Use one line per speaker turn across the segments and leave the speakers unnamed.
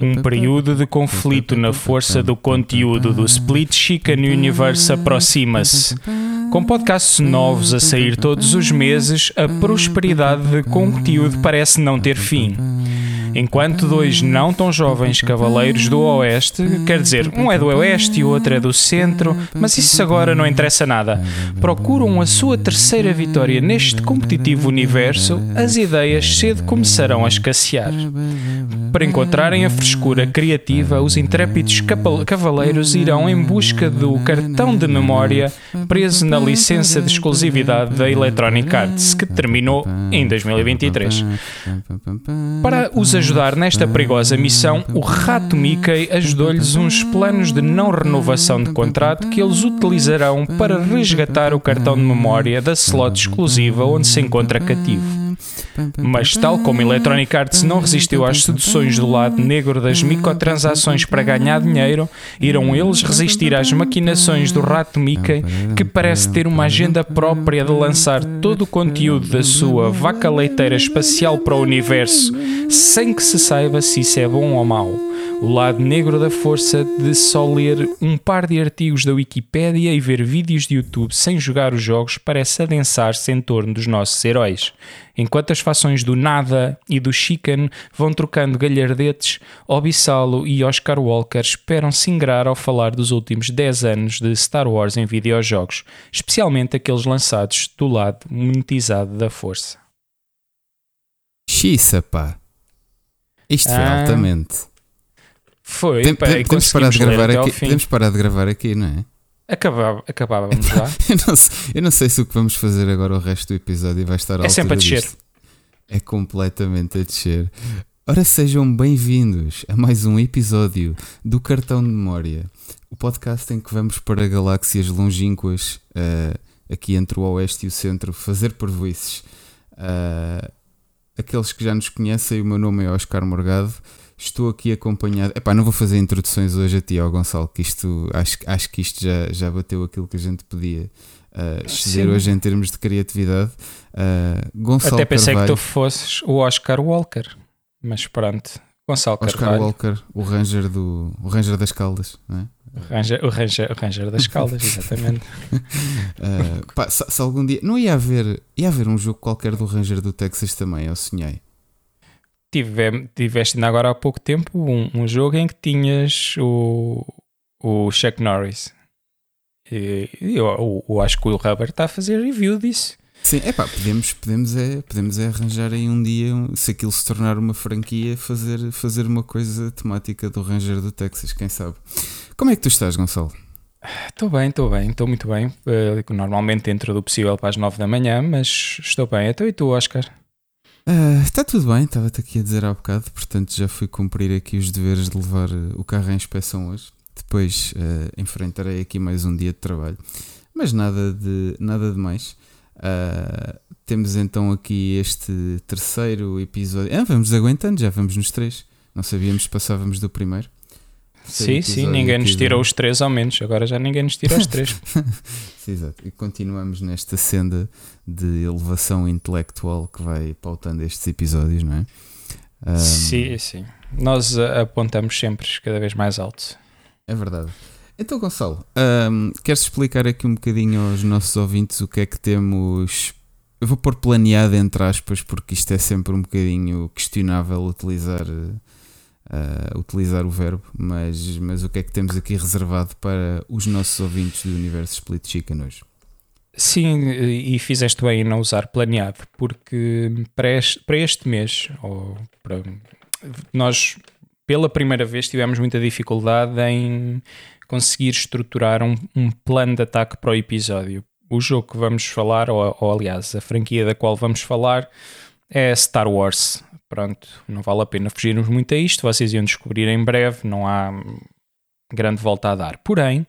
Um período de conflito na força do conteúdo do Split Chicken Universe aproxima-se. Com podcasts novos a sair todos os meses, a prosperidade de conteúdo parece não ter fim. Enquanto dois não tão jovens cavaleiros do Oeste, quer dizer, um é do Oeste e o outro é do Centro, mas isso agora não interessa nada, procuram a sua terceira vitória neste competitivo universo, as ideias cedo começarão a escassear. Para encontrarem a frescura criativa, os intrépidos cavaleiros irão em busca do cartão de memória preso na licença de exclusividade da Electronic Arts, que terminou em 2023. Para os ajudar nesta perigosa missão, o rato Mickey ajudou-lhes uns planos de não renovação de contrato que eles utilizarão para resgatar o cartão de memória da slot exclusiva onde se encontra cativo. Mas, tal como Electronic Arts não resistiu às seduções do lado negro das microtransações para ganhar dinheiro, irão eles resistir às maquinações do rato Mickey, que parece ter uma agenda própria de lançar todo o conteúdo da sua vaca leiteira espacial para o universo, sem que se saiba se isso é bom ou mau o lado negro da força de só ler um par de artigos da Wikipédia e ver vídeos de YouTube sem jogar os jogos parece adensar-se em torno dos nossos heróis. Enquanto as fações do Nada e do Chicken vão trocando galhardetes, Obissalo e Oscar Walker esperam se ingrar ao falar dos últimos 10 anos de Star Wars em videojogos, especialmente aqueles lançados do lado monetizado da força.
Xissa, pá. Isto foi ah. altamente.
Foi,
Tem, pá, temos, parar de gravar aqui, temos parar de gravar aqui, não é?
Acabava, acabávamos já.
eu, não sei, eu não sei se o que vamos fazer agora o resto do episódio vai estar
É sempre a descer.
Disto. É completamente a descer. Ora, sejam bem-vindos a mais um episódio do Cartão de Memória, o podcast em que vamos para galáxias longínquas, uh, aqui entre o Oeste e o Centro, fazer parvoices. Uh, aqueles que já nos conhecem, o meu nome é Oscar Morgado. Estou aqui acompanhado. Epá, não vou fazer introduções hoje a ti, ao Gonçalo, que isto acho, acho que isto já, já bateu aquilo que a gente podia uh, exceder hoje em termos de criatividade. Uh, Gonçalo
Até pensei
Carvalho,
que tu fosses o Oscar Walker, mas pronto. Gonçalo
Oscar
Carvalho.
Walker, o Ranger, do, o Ranger das Caldas, não é?
O Ranger, o Ranger, o Ranger das Caldas, exatamente.
uh, pá, se, se, algum dia. Não ia haver, ia haver um jogo qualquer do Ranger do Texas também, eu sonhei
tive, tiveste ainda agora há pouco tempo um, um jogo em que tinhas o, o Chuck Norris. E eu, eu, eu, acho que o Rubber está a fazer review disso.
Sim, é pá, podemos, podemos, é, podemos é arranjar aí um dia, se aquilo se tornar uma franquia, fazer, fazer uma coisa temática do Ranger do Texas, quem sabe. Como é que tu estás, Gonçalo?
Estou bem, estou bem, estou muito bem. Uh, normalmente dentro do possível para as 9 da manhã, mas estou bem. Então e tu, Oscar?
Uh, está tudo bem, estava-te aqui a dizer há bocado, portanto já fui cumprir aqui os deveres de levar uh, o carro em inspeção hoje. Depois uh, enfrentarei aqui mais um dia de trabalho, mas nada de, nada de mais. Uh, temos então aqui este terceiro episódio. Ah, vamos aguentando, já vamos nos três. Não sabíamos se passávamos do primeiro.
Sim, sim, ninguém nos tirou os três ao menos, agora já ninguém nos tira os três.
sim, exato. E continuamos nesta senda de elevação intelectual que vai pautando estes episódios, não é?
Um, sim, sim. Nós apontamos sempre cada vez mais alto.
É verdade. Então, Gonçalo, um, queres explicar aqui um bocadinho aos nossos ouvintes o que é que temos. Eu vou pôr planeado entre aspas, porque isto é sempre um bocadinho questionável utilizar uh, utilizar o verbo, mas, mas o que é que temos aqui reservado para os nossos ouvintes do universo Split Chicken hoje?
Sim, e fizeste bem em não usar planeado, porque para este, para este mês, ou para, nós pela primeira vez tivemos muita dificuldade em conseguir estruturar um, um, plano de ataque para o episódio. O jogo que vamos falar, ou, ou aliás, a franquia da qual vamos falar, é Star Wars pronto, não vale a pena fugirmos muito a isto, vocês iam descobrir em breve, não há grande volta a dar. Porém,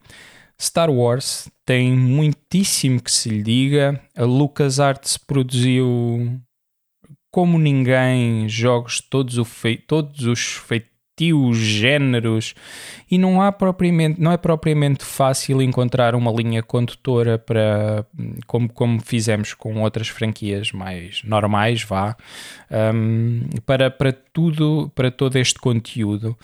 Star Wars tem muitíssimo que se lhe diga. A LucasArts produziu como ninguém jogos todos, fei todos os feitos estilos, géneros, e não há propriamente, não é propriamente fácil encontrar uma linha condutora para como, como fizemos com outras franquias mais normais, vá, um, para, para tudo, para todo este conteúdo.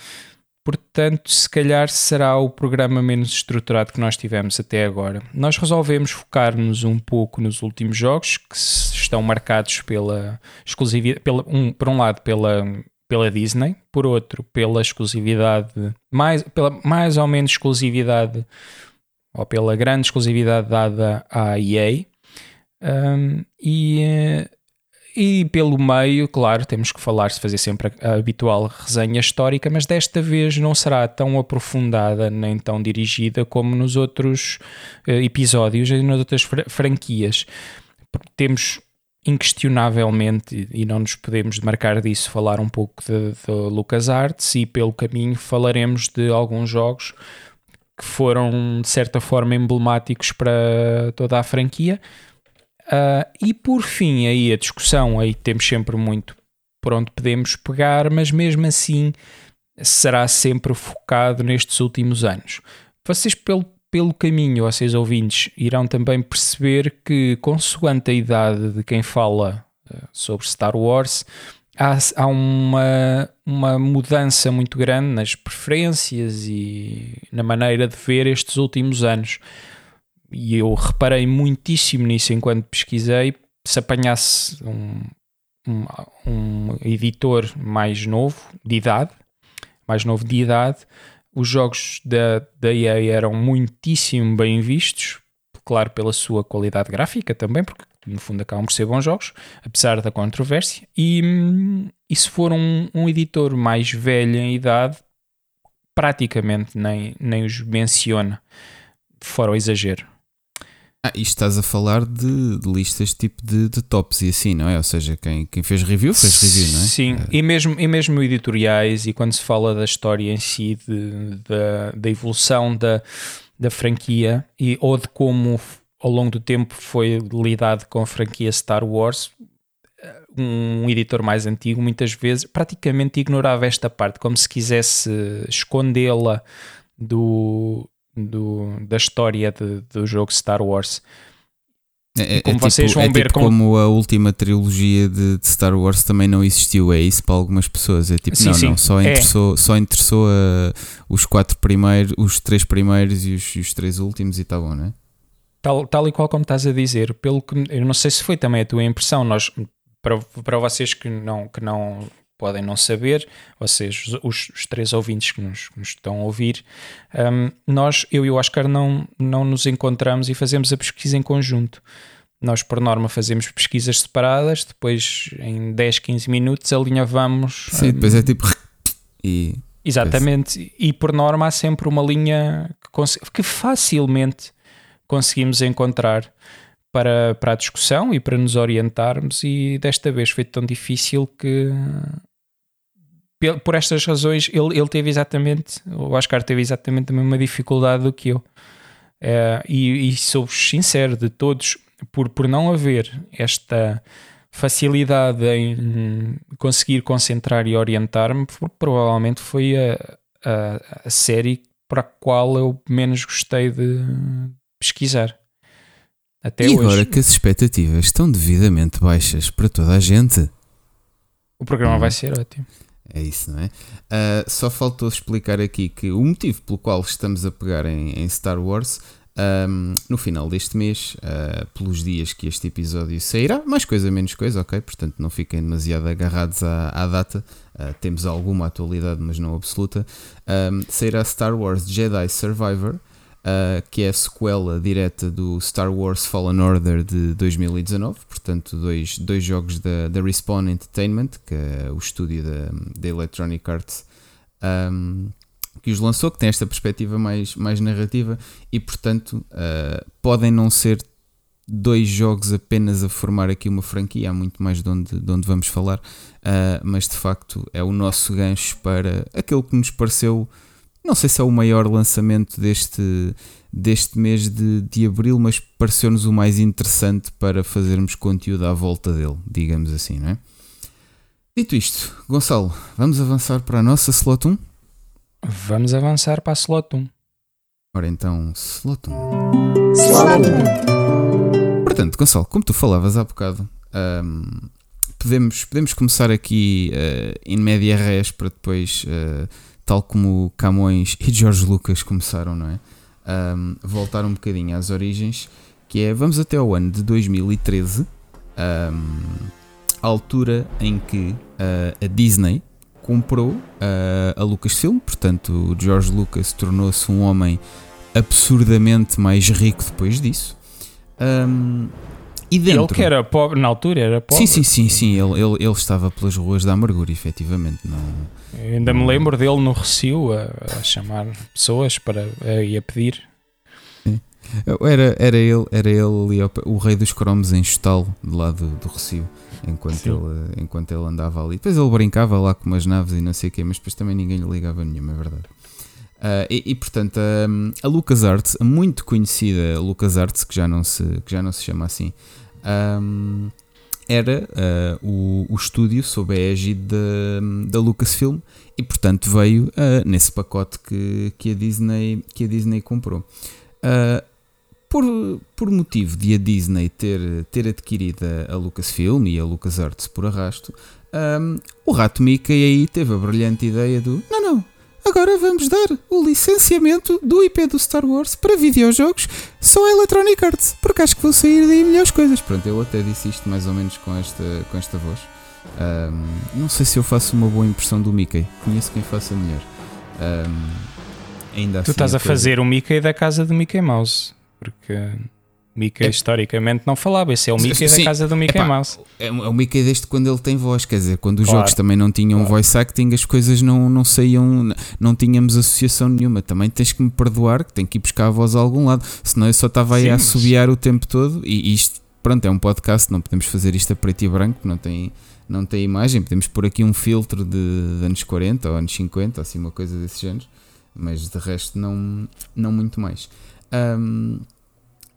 Portanto, se calhar será o programa menos estruturado que nós tivemos até agora. Nós resolvemos focar-nos um pouco nos últimos jogos que estão marcados pela exclusividade, pela, um, por um lado pela, pela Disney, por outro pela exclusividade, mais, pela mais ou menos exclusividade, ou pela grande exclusividade dada à EA. Um, e eh, e pelo meio, claro, temos que falar, se fazer sempre a, habitual resenha histórica, mas desta vez não será tão aprofundada nem tão dirigida como nos outros uh, episódios e nas outras franquias. Temos inquestionavelmente, e não nos podemos marcar disso, falar um pouco de, de LucasArts e pelo caminho falaremos de alguns jogos que foram de certa forma emblemáticos para toda a franquia Uh, e por fim, aí a discussão, aí temos sempre muito por onde podemos pegar, mas mesmo assim será sempre focado nestes últimos anos. Vocês, pelo, pelo caminho, vocês ouvintes, irão também perceber que, consoante a idade de quem fala uh, sobre Star Wars, há, há uma, uma mudança muito grande nas preferências e na maneira de ver estes últimos anos e eu reparei muitíssimo nisso enquanto pesquisei. Se apanhasse um, um, um, editor mais novo, de idade, mais novo de idade, os jogos da, da EA eram muitíssimo bem vistos, claro, pela sua qualidade gráfica também, porque no fundo acabam por ser bons jogos, apesar da controvérsia. E, e se for um, um editor mais velho em idade, praticamente nem, nem os menciona, fora o exagero.
Ah, e estás a falar de, de listas tipo de, de, tops e assim, não é? Ou seja, quem, quem fez review fez review, não é?
Sim, é. E, mesmo, e mesmo editoriais, e quando se fala da história em si, de, da, da evolução da, da franquia, e, ou de como ao longo do tempo foi lidado com a franquia Star Wars, um editor mais antigo muitas vezes praticamente ignorava esta parte, como se quisesse escondê-la do, do, da história de, do jogo Star Wars.
É, é como é vocês tipo, vão é ver tipo com... como a última trilogia de, de, Star Wars também não existiu, é isso para algumas pessoas. É tipo, sim, não, sim. não, só é. interessou, só interessou a, os quatro primeiros, os três primeiros e os, os três últimos e está bom, não é?
Tal, tal e qual como estás a dizer, pelo que eu não sei se foi também a tua impressão, nós para, para vocês que não, que não podem não saber, vocês, os, os três ouvintes que nos, que nos estão a ouvir, um, nós, eu e o Oscar, não, não nos encontramos e fazemos a pesquisa em conjunto. Nós, por norma, fazemos pesquisas separadas, depois em 10, 15 minutos alinhavamos.
Sim, um, depois é tipo. E.
Exatamente, e por norma há sempre uma linha que, que facilmente conseguimos encontrar para, para a discussão e para nos orientarmos, e desta vez foi tão difícil que por estas razões, ele, ele teve exatamente, o Oscar teve exatamente a mesma dificuldade do que eu. Uh, e, e sou-vos sincero, de todos, por, por não haver esta facilidade em conseguir concentrar e orientar-me, provavelmente foi a, a, a, série para a qual eu menos gostei de pesquisar.
Até e hoje. agora que as expectativas estão devidamente baixas para toda a gente,
o programa hum. vai ser ótimo.
É isso, não é? Uh, só faltou explicar aqui que o motivo pelo qual estamos a pegar em, em Star Wars um, no final deste mês, uh, pelos dias que este episódio sairá, mais coisa, menos coisa, ok? Portanto, não fiquem demasiado agarrados à, à data. Uh, temos alguma atualidade, mas não absoluta. Um, sairá Star Wars Jedi Survivor uh, que é a sequela direta do Star Wars Fallen Order de 2019, portanto, dois, dois jogos da, da Respawn Entertainment, que é o estúdio da, da Electronic Arts. Um, que os lançou, que tem esta perspectiva mais, mais narrativa e, portanto, uh, podem não ser dois jogos apenas a formar aqui uma franquia, há muito mais de onde, de onde vamos falar, uh, mas de facto é o nosso gancho para aquele que nos pareceu não sei se é o maior lançamento deste, deste mês de, de abril, mas pareceu-nos o mais interessante para fazermos conteúdo à volta dele, digamos assim, não é? Dito isto, Gonçalo, vamos avançar para a nossa slot 1?
Vamos avançar para a slot 1.
Ora então, slot 1. Slot 1. Portanto, Gonçalo, como tu falavas há bocado, um, podemos, podemos começar aqui uh, em média res para depois, uh, tal como Camões e Jorge Lucas começaram, não é? Voltar um bocadinho às origens, que é, vamos até ao ano de 2013, um, a altura em que uh, a Disney comprou uh, a Lucasfilm, portanto o George Lucas tornou-se um homem absurdamente mais rico depois disso. Um,
e dentro... Ele que era pobre, na altura era pobre.
Sim, sim, sim, sim. Ele, ele, ele estava pelas ruas da amargura, efetivamente. Não,
Eu ainda me lembro dele no Recio a, a chamar pessoas para, a, e a pedir.
Era, era ele, era ele ali, o rei dos cromos em estalo do lado do, do Recio enquanto ele, enquanto ele andava ali. Depois ele brincava lá com umas naves e não sei o quê, mas depois também ninguém lhe ligava nenhuma, é verdade. Uh, e, e, portanto, a, a LucasArts, a muito conhecida LucasArts, que já não se, que já não se chama assim, um, era uh, o, o estúdio sob a égide da, Lucasfilm e, portanto, veio uh, nesse pacote que, que, a Disney, que a Disney comprou. Uh, por, por motivo de a Disney ter, ter adquirido a, Lucasfilm e a LucasArts por arrasto, um, o rato Mickey aí teve a brilhante ideia do: não, não, agora vamos dar o licenciamento do IP do Star Wars para videojogos só a Electronic Arts, porque acho que vão sair daí melhores coisas. Pronto, eu até disse isto mais ou menos com esta, com esta voz. Um, não sei se eu faço uma boa impressão do Mickey, conheço quem faça melhor. Um,
ainda tu assim, estás a fazer o Mickey da casa do Mickey Mouse porque Mickey é. historicamente não falava. Esse é o Mickey Sim. da casa do Mickey Epá, Mouse.
É, é o Mickey desde quando ele tem voz, quer dizer, quando os claro. jogos também não tinham claro. voice acting, as coisas não, não saíam, não tínhamos associação nenhuma. Também tens que me perdoar que tenho que ir buscar a voz a algum lado, senão eu só estava aí Sim, a assobiar mas... o tempo todo e isto, pronto, é um podcast, não podemos fazer isto a preto e branco, não tem, não tem imagem, podemos pôr aqui um filtro de, de anos 40 ou anos 50, assim uma coisa desse género, mas de resto não, não muito mais. Um,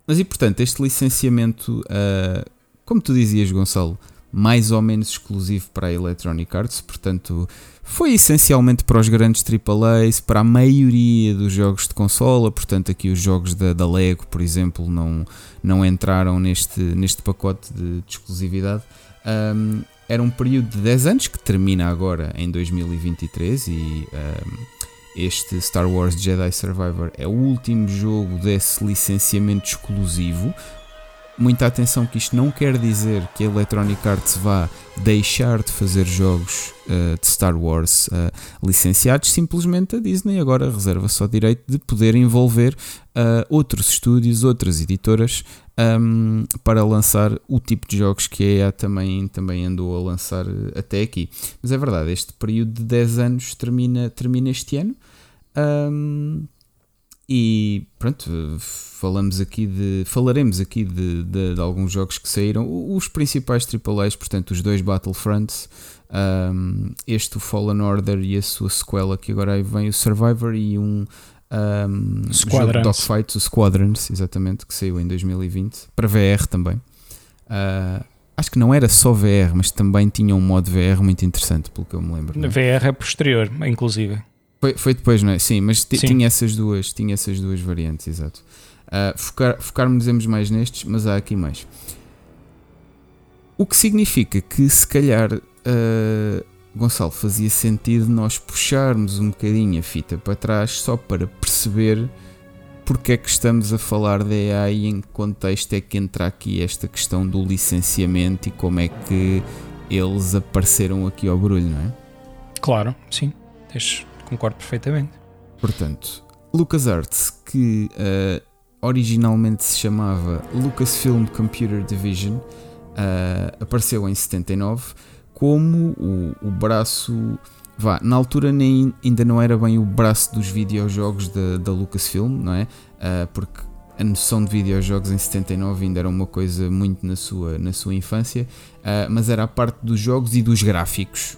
mas e portanto, este licenciamento, uh, como tu dizias, Gonçalo, mais ou menos exclusivo para a Electronic Arts, portanto, foi essencialmente para os grandes AAAs, para a maioria dos jogos de consola, portanto, aqui os jogos da, da Lego, por exemplo, não, não entraram neste, neste pacote de, de exclusividade. Um, era um período de 10 anos que termina agora em 2023 e. Um, este Star Wars Jedi Survivor é o último jogo desse licenciamento exclusivo. Muita atenção que isto não quer dizer que a Electronic Arts vá deixar de fazer jogos uh, de Star Wars uh, licenciados, simplesmente a Disney agora reserva só o direito de poder envolver uh, outros estúdios, outras editoras um, para lançar o tipo de jogos que a EA também, também andou a lançar até aqui. Mas é verdade, este período de 10 anos termina, termina este ano. Um, e pronto, falamos aqui de, falaremos aqui de, de, de, alguns jogos que saíram, os principais AAAs, portanto, os dois Battlefronts, um, este o Fallen Order e a sua sequela, que agora vem o Survivor e um, um Dogfights, o Squadrons, exatamente, que saiu em 2020, para VR também. Uh, acho que não era só VR, mas também tinha um modo VR muito interessante, pelo que eu me lembro.
É? VR é posterior, inclusive.
Foi, foi depois, não é? Sim, mas Sim. tinha essas duas, tinha essas duas variantes, exato. Uh, focar, focar-nos mais nestes, mas há aqui mais. O que significa que se calhar uh, Gonçalo fazia sentido nós puxarmos um bocadinho a fita para trás só para perceber porque é que estamos a falar da AI e em que contexto é que entra aqui esta questão do licenciamento e como é que eles apareceram aqui ao barulho, não é?
Claro, sim. Concordo perfeitamente.
Portanto, LucasArts, que uh, originalmente se chamava Lucasfilm Computer Division, uh, apareceu em 79 como o, o braço. Vá, na altura nem, ainda não era bem o braço dos videojogos da, da Lucasfilm, não é? Uh, porque a noção de videojogos em 79 ainda era uma coisa muito na sua, na sua infância, uh, mas era a parte dos jogos e dos gráficos.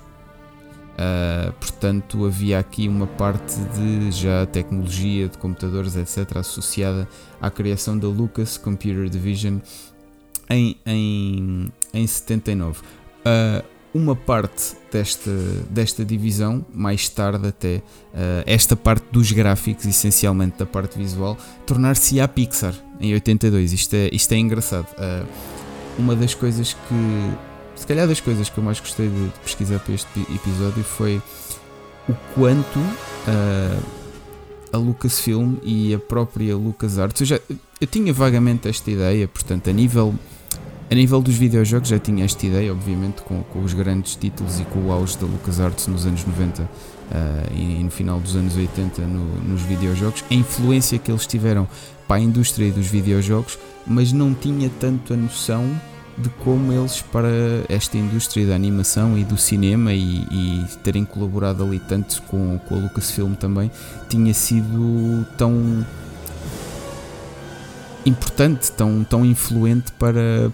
Uh, portanto, havia aqui uma parte de já tecnologia de computadores, etc., associada à criação da Lucas Computer Division em, em, em 79. Uh, uma parte desta, desta divisão, mais tarde até, uh, esta parte dos gráficos, essencialmente da parte visual, tornar-se a Pixar em 82. Isto é, isto é engraçado. Uh, uma das coisas que, se calhar das coisas que eu mais gostei de, pesquisar para este episódio foi o quanto uh, a Lucasfilm e a própria LucasArts, eu, já, eu tinha vagamente esta ideia, portanto, a nível a nível dos videojogos já tinha esta ideia, obviamente, com, com os grandes títulos e com o auge da LucasArts nos anos 90 uh, e, e, no final dos anos 80 no, nos videojogos, a influência que eles tiveram para a indústria dos videojogos, mas não tinha tanto a noção de como eles para esta indústria da animação e do cinema e, e terem colaborado ali tanto com, com a Lucasfilm também tinha sido tão importante, tão, tão influente para,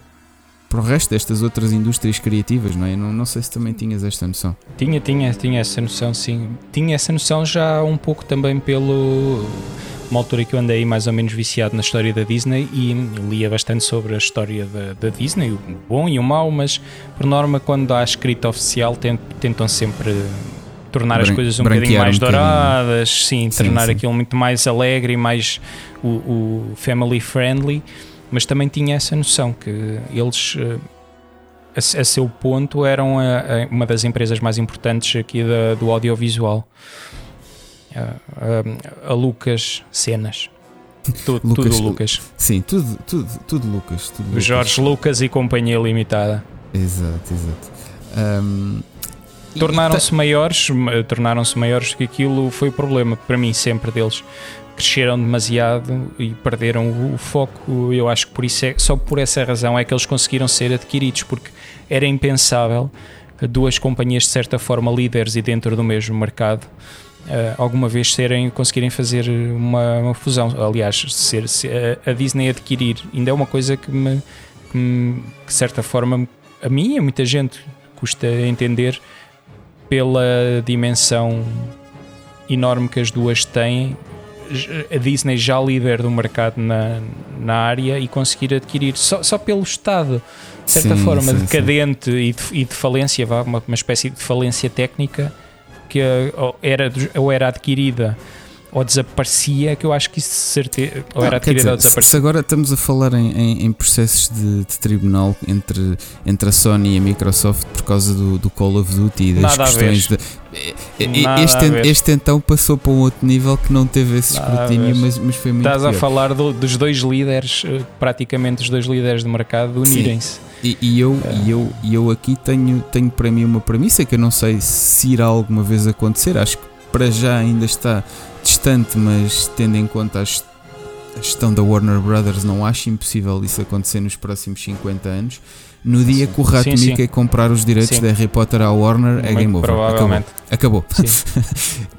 para o resto destas outras indústrias criativas, não é? Não, não sei se também tinhas esta noção.
Tinha, tinha, tinha essa noção, sim. Tinha essa noção já um pouco também pelo. Uma altura que eu andei mais ou menos viciado na história da Disney e lia bastante sobre a história da, da Disney, o bom e o mau, mas por norma, quando há escrita oficial, tentam sempre tornar as coisas um bocadinho mais um douradas, sim, sim, tornar sim. aquilo muito mais alegre e mais o, o family friendly mas também tinha essa noção que eles, eh, a, a seu ponto, eram a, a uma das empresas mais importantes aqui da, do audiovisual. A, a Lucas Cenas. Tudo Lucas, tudo Lucas.
Sim, tudo, tudo, tudo Lucas. Tudo Lucas.
Jorge Lucas e Companhia Limitada.
Exato, exato. Um,
tornaram-se maiores, tornaram-se maiores que aquilo foi o problema para mim sempre deles cresceram demasiado e perderam o, o, foco. Eu acho que por isso é, só por essa razão é que eles conseguiram ser adquiridos, porque era impensável duas companhias de certa forma líderes e dentro do mesmo mercado uh, alguma vez serem conseguirem fazer uma, uma fusão. Aliás, ser, ser, a Disney adquirir ainda é uma coisa que me, que me de certa forma a mim e a muita gente custa entender pela dimensão enorme que as duas têm a Disney já líder do mercado na, na área e conseguir adquirir só, só pelo Estado, de certa sim, forma, sim, decadente sim. E, de, e de falência, uma, uma espécie de falência técnica que ou era, ou era adquirida ou desaparecia, que eu acho que isso de certeza. Ou era adquirida ou desaparecia.
Se agora estamos a falar em, em, em processos de, de, tribunal entre, entre a Sony e a Microsoft por causa do, do Call of Duty e das Nada questões de. Este, este então passou para um outro nível que não teve esse escrutínio, mas, mas foi muito.
Estás pior. a falar do, dos dois líderes, eh, praticamente os dois líderes do mercado, unirem-se.
E, e, eu, é. e, eu, e eu aqui tenho, tenho para mim uma premissa que eu não sei se irá alguma vez acontecer. Acho que para já ainda está distante, mas tendo em conta a gestão da Warner Brothers, não acho impossível isso acontecer nos próximos 50 anos. No dia sim. que o Rato sim, Mickey comprar os direitos de Harry Potter à Warner, é Muito game over. Provavelmente. Acabou. Acabou.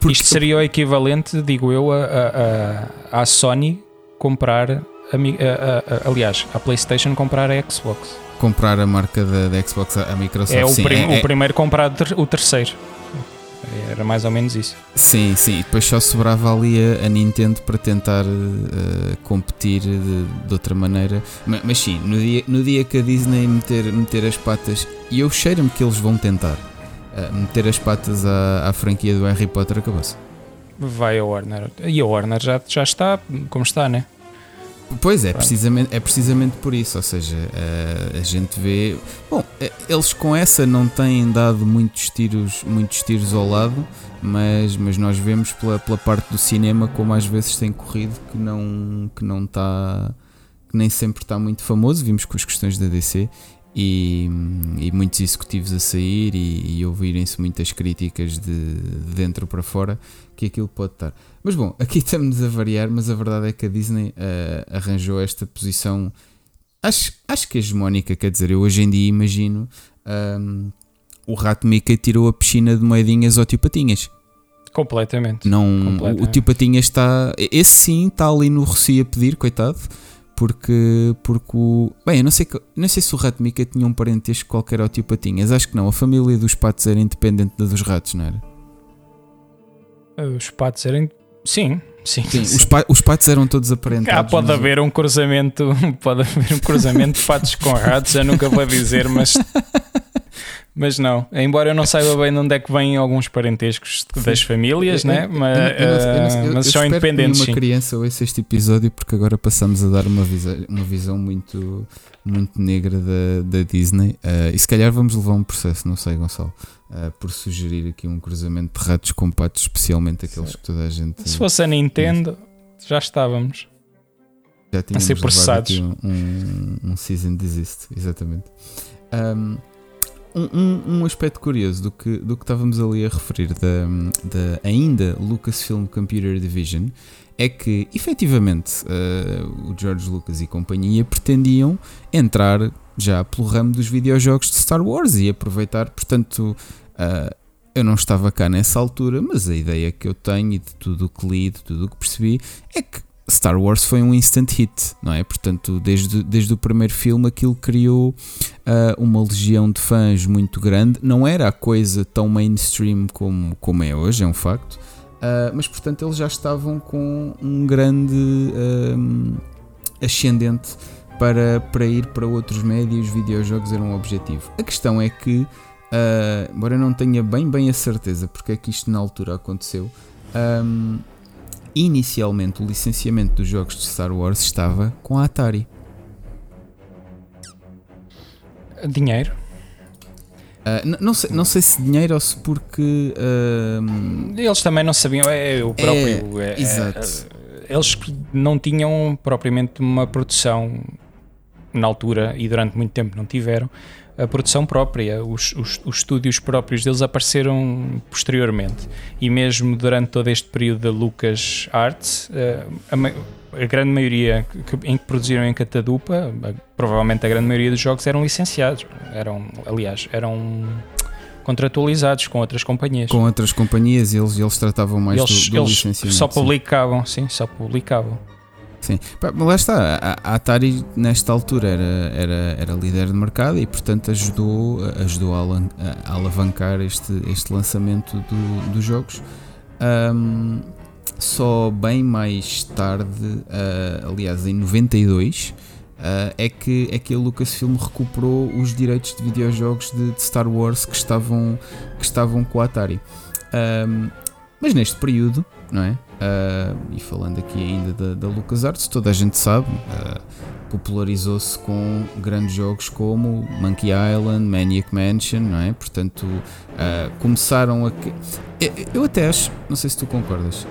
Isto seria o equivalente, digo eu, a, a, a Sony comprar, a, a, aliás, a PlayStation comprar a Xbox.
Comprar a marca da, da Xbox à Microsoft.
É o, prim, é, o é... primeiro comprar o terceiro. Era mais ou menos isso.
Sim, sim. E depois só sobrava ali a, a Nintendo para tentar uh, competir de, de, outra maneira. Mas, mas, sim, no dia, no dia que a Disney meter, meter as patas, e eu cheiro-me que eles vão tentar uh, meter as patas à, à franquia do Harry Potter, acabou-se.
Vai a Warner. E a Warner já, já está como está, né?
Pois é, precisamente, é precisamente por isso. Ou seja, a, a gente vê. Bom, eles com essa não têm dado muitos tiros, muitos tiros ao lado, mas, mas nós vemos pela, pela parte do cinema como às vezes tem corrido que não que não está que nem sempre está muito famoso. Vimos com as questões da DC e, e muitos executivos a sair e, e ouvirem-se muitas críticas de, de dentro para fora que aquilo pode estar. Mas bom, aqui estamos a variar, mas a verdade é que a Disney uh, arranjou esta posição, acho, acho que hegemónica, quer dizer, eu hoje em dia imagino um, o rato Mickey tirou a piscina de moedinhas ou tio Patinhas.
Completamente.
Não,
Completamente.
O, o tio Patinhas está, esse sim está ali no Rossi a pedir, coitado, porque, porque o. Bem, eu não sei, não sei se o rato Mickey tinha um parentesco qualquer ao tio Patinhas, acho que não, a família dos patos era independente da dos ratos, não era?
Os patos eram Sim, sim. sim,
Os, pa os, patos eram todos aparentados.
Ah, pode haver um cruzamento, pode haver um cruzamento de patos com ratos, eu nunca vou dizer, mas Mas não, embora eu não saiba bem de onde é que vêm alguns parentescos das famílias, né? mas, mas são independentes.
Que uma criança ouça este episódio porque agora passamos a dar uma visão, uma visão muito, muito negra da, da Disney. Uh, e se calhar vamos levar um processo, não sei, Gonçalo, uh, por sugerir aqui um cruzamento de ratos com patos, especialmente aqueles Sim. que toda a gente.
Se fosse a Nintendo, já estávamos.
Já tínhamos a ser processados. Um, um, um season desist, exatamente. Um, um, um, aspecto curioso do que, do que estávamos ali a referir da, da ainda Lucasfilm Computer Division é que efetivamente uh, o George Lucas e companhia pretendiam entrar já pelo ramo dos videojogos de Star Wars e aproveitar, portanto, uh, eu não estava cá nessa altura, mas a ideia que eu tenho e de tudo o que li, de tudo o que percebi, é que Star Wars foi um instant hit, não é? Portanto, desde, desde o primeiro filme aquilo criou uh, uma legião de fãs muito grande. Não era a coisa tão mainstream como, como é hoje, é um facto. Uh, mas portanto eles já estavam com um grande uh, ascendente para, para ir para outros médios, videojogos era um objetivo. A questão é que, uh, embora eu não tenha bem bem a certeza porque é que isto na altura aconteceu, um, inicialmente o licenciamento dos jogos de Star Wars estava com a Atari.
Dinheiro?
Uh, não, sei, não sei se dinheiro ou se porque. Uh,
eles também não sabiam, é, o próprio. É, é,
exato.
É, eles não tinham propriamente uma produção na altura e durante muito tempo não tiveram a produção própria, os, os, os, estúdios próprios deles apareceram posteriormente e mesmo durante todo este período da Lucas Arts, uh, a, a, grande maioria que, em que produziram em Catadupa, provavelmente a grande maioria dos jogos eram licenciados, eram, aliás, eram contratualizados com outras companhias.
Com outras companhias, eles, eles tratavam mais
eles,
do, do
eles
licenciamento.
Só publicavam, sim, só publicavam.
Sim, lá está, a Atari nesta altura era, era, era líder de mercado e portanto ajudou, ajudou a, alavancar este, este lançamento do, dos jogos. Um, só bem mais tarde, uh, aliás em 92, uh, é, que, é que a Lucasfilm recuperou os direitos de videojogos de, de Star Wars que estavam, que estavam com a Atari. Um, mas neste período, não é? Uh, e falando aqui ainda da, da LucasArts, toda a gente sabe, uh, popularizou-se com grandes jogos como Monkey Island, Maniac Mansion, não é? Portanto, uh, começaram a. Eu, até acho, não sei se tu concordas,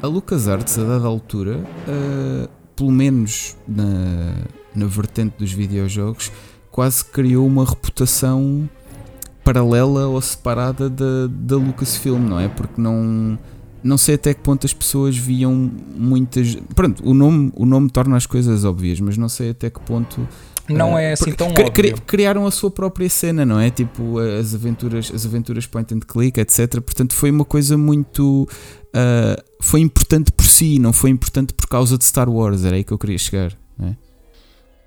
a LucasArts, a dada altura, pelo menos na, na vertente dos videojogos, quase criou uma reputação paralela ou separada da, da Lucasfilm, não é? Porque não não sei até que ponto as pessoas viam muitas. Pronto, o nome, o nome torna as coisas óbvias, mas não sei até que ponto.
Não uh, é assim tão cri óbvio.
Criaram a sua própria cena, não é? Tipo as aventuras, as aventuras point and click, etc. Portanto, foi uma coisa muito. Uh, foi importante por si, não foi importante por causa de Star Wars, era aí que eu queria chegar. É?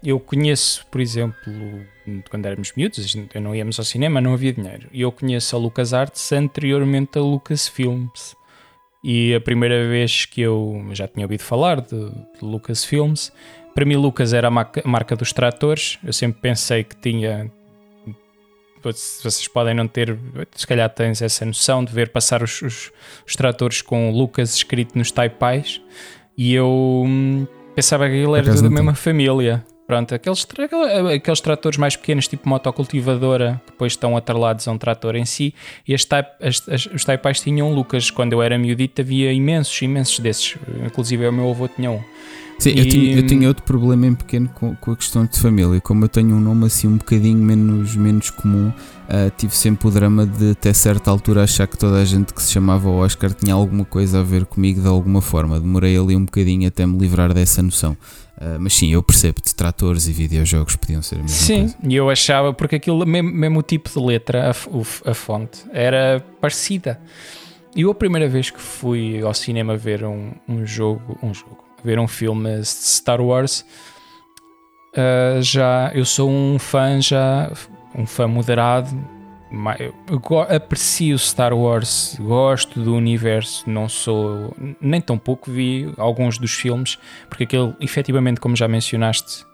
Eu conheço, por exemplo, quando éramos miúdos, não íamos ao cinema, não havia dinheiro. E eu conheço a LucasArts anteriormente a Lucasfilms. E a primeira vez que eu já tinha ouvido falar de, de Lucasfilms, para mim Lucas era a marca, a marca dos tratores. Eu sempre pensei que tinha. Vocês podem não ter, se calhar tens essa noção de ver passar os, os, os tratores com Lucas escrito nos taipais e eu hum, pensava que ele era da mesma família. Pronto, aqueles, aqueles tratores mais pequenos, tipo motocultivadora, que depois estão atrelados a um trator em si, e as type, as, as, os taipais tinham Lucas. Quando eu era miudito havia imensos, imensos desses. Inclusive o meu avô tinha um.
Sim, e... eu, tinha, eu tinha outro problema em pequeno com, com, a questão de família. Como eu tenho um nome assim um bocadinho menos, menos comum, uh, tive sempre o drama de até certa altura achar que toda a gente que se chamava Oscar tinha alguma coisa a ver comigo de alguma forma. Demorei ali um bocadinho até me livrar dessa noção. Uh, mas sim, eu percebo de tratores e videojogos podiam ser a mesma
sim,
coisa.
Sim, e eu achava, porque aquilo, mesmo, mesmo o tipo de letra, a, a, fonte, era parecida. E eu a primeira vez que fui ao cinema ver um, um jogo, um jogo, ver um filme de Star Wars, uh, já eu sou um fã já, um fã moderado, aprecio Star Wars, gosto do universo, não sou, nem tão pouco vi alguns dos filmes, porque aquele, efetivamente, como já mencionaste,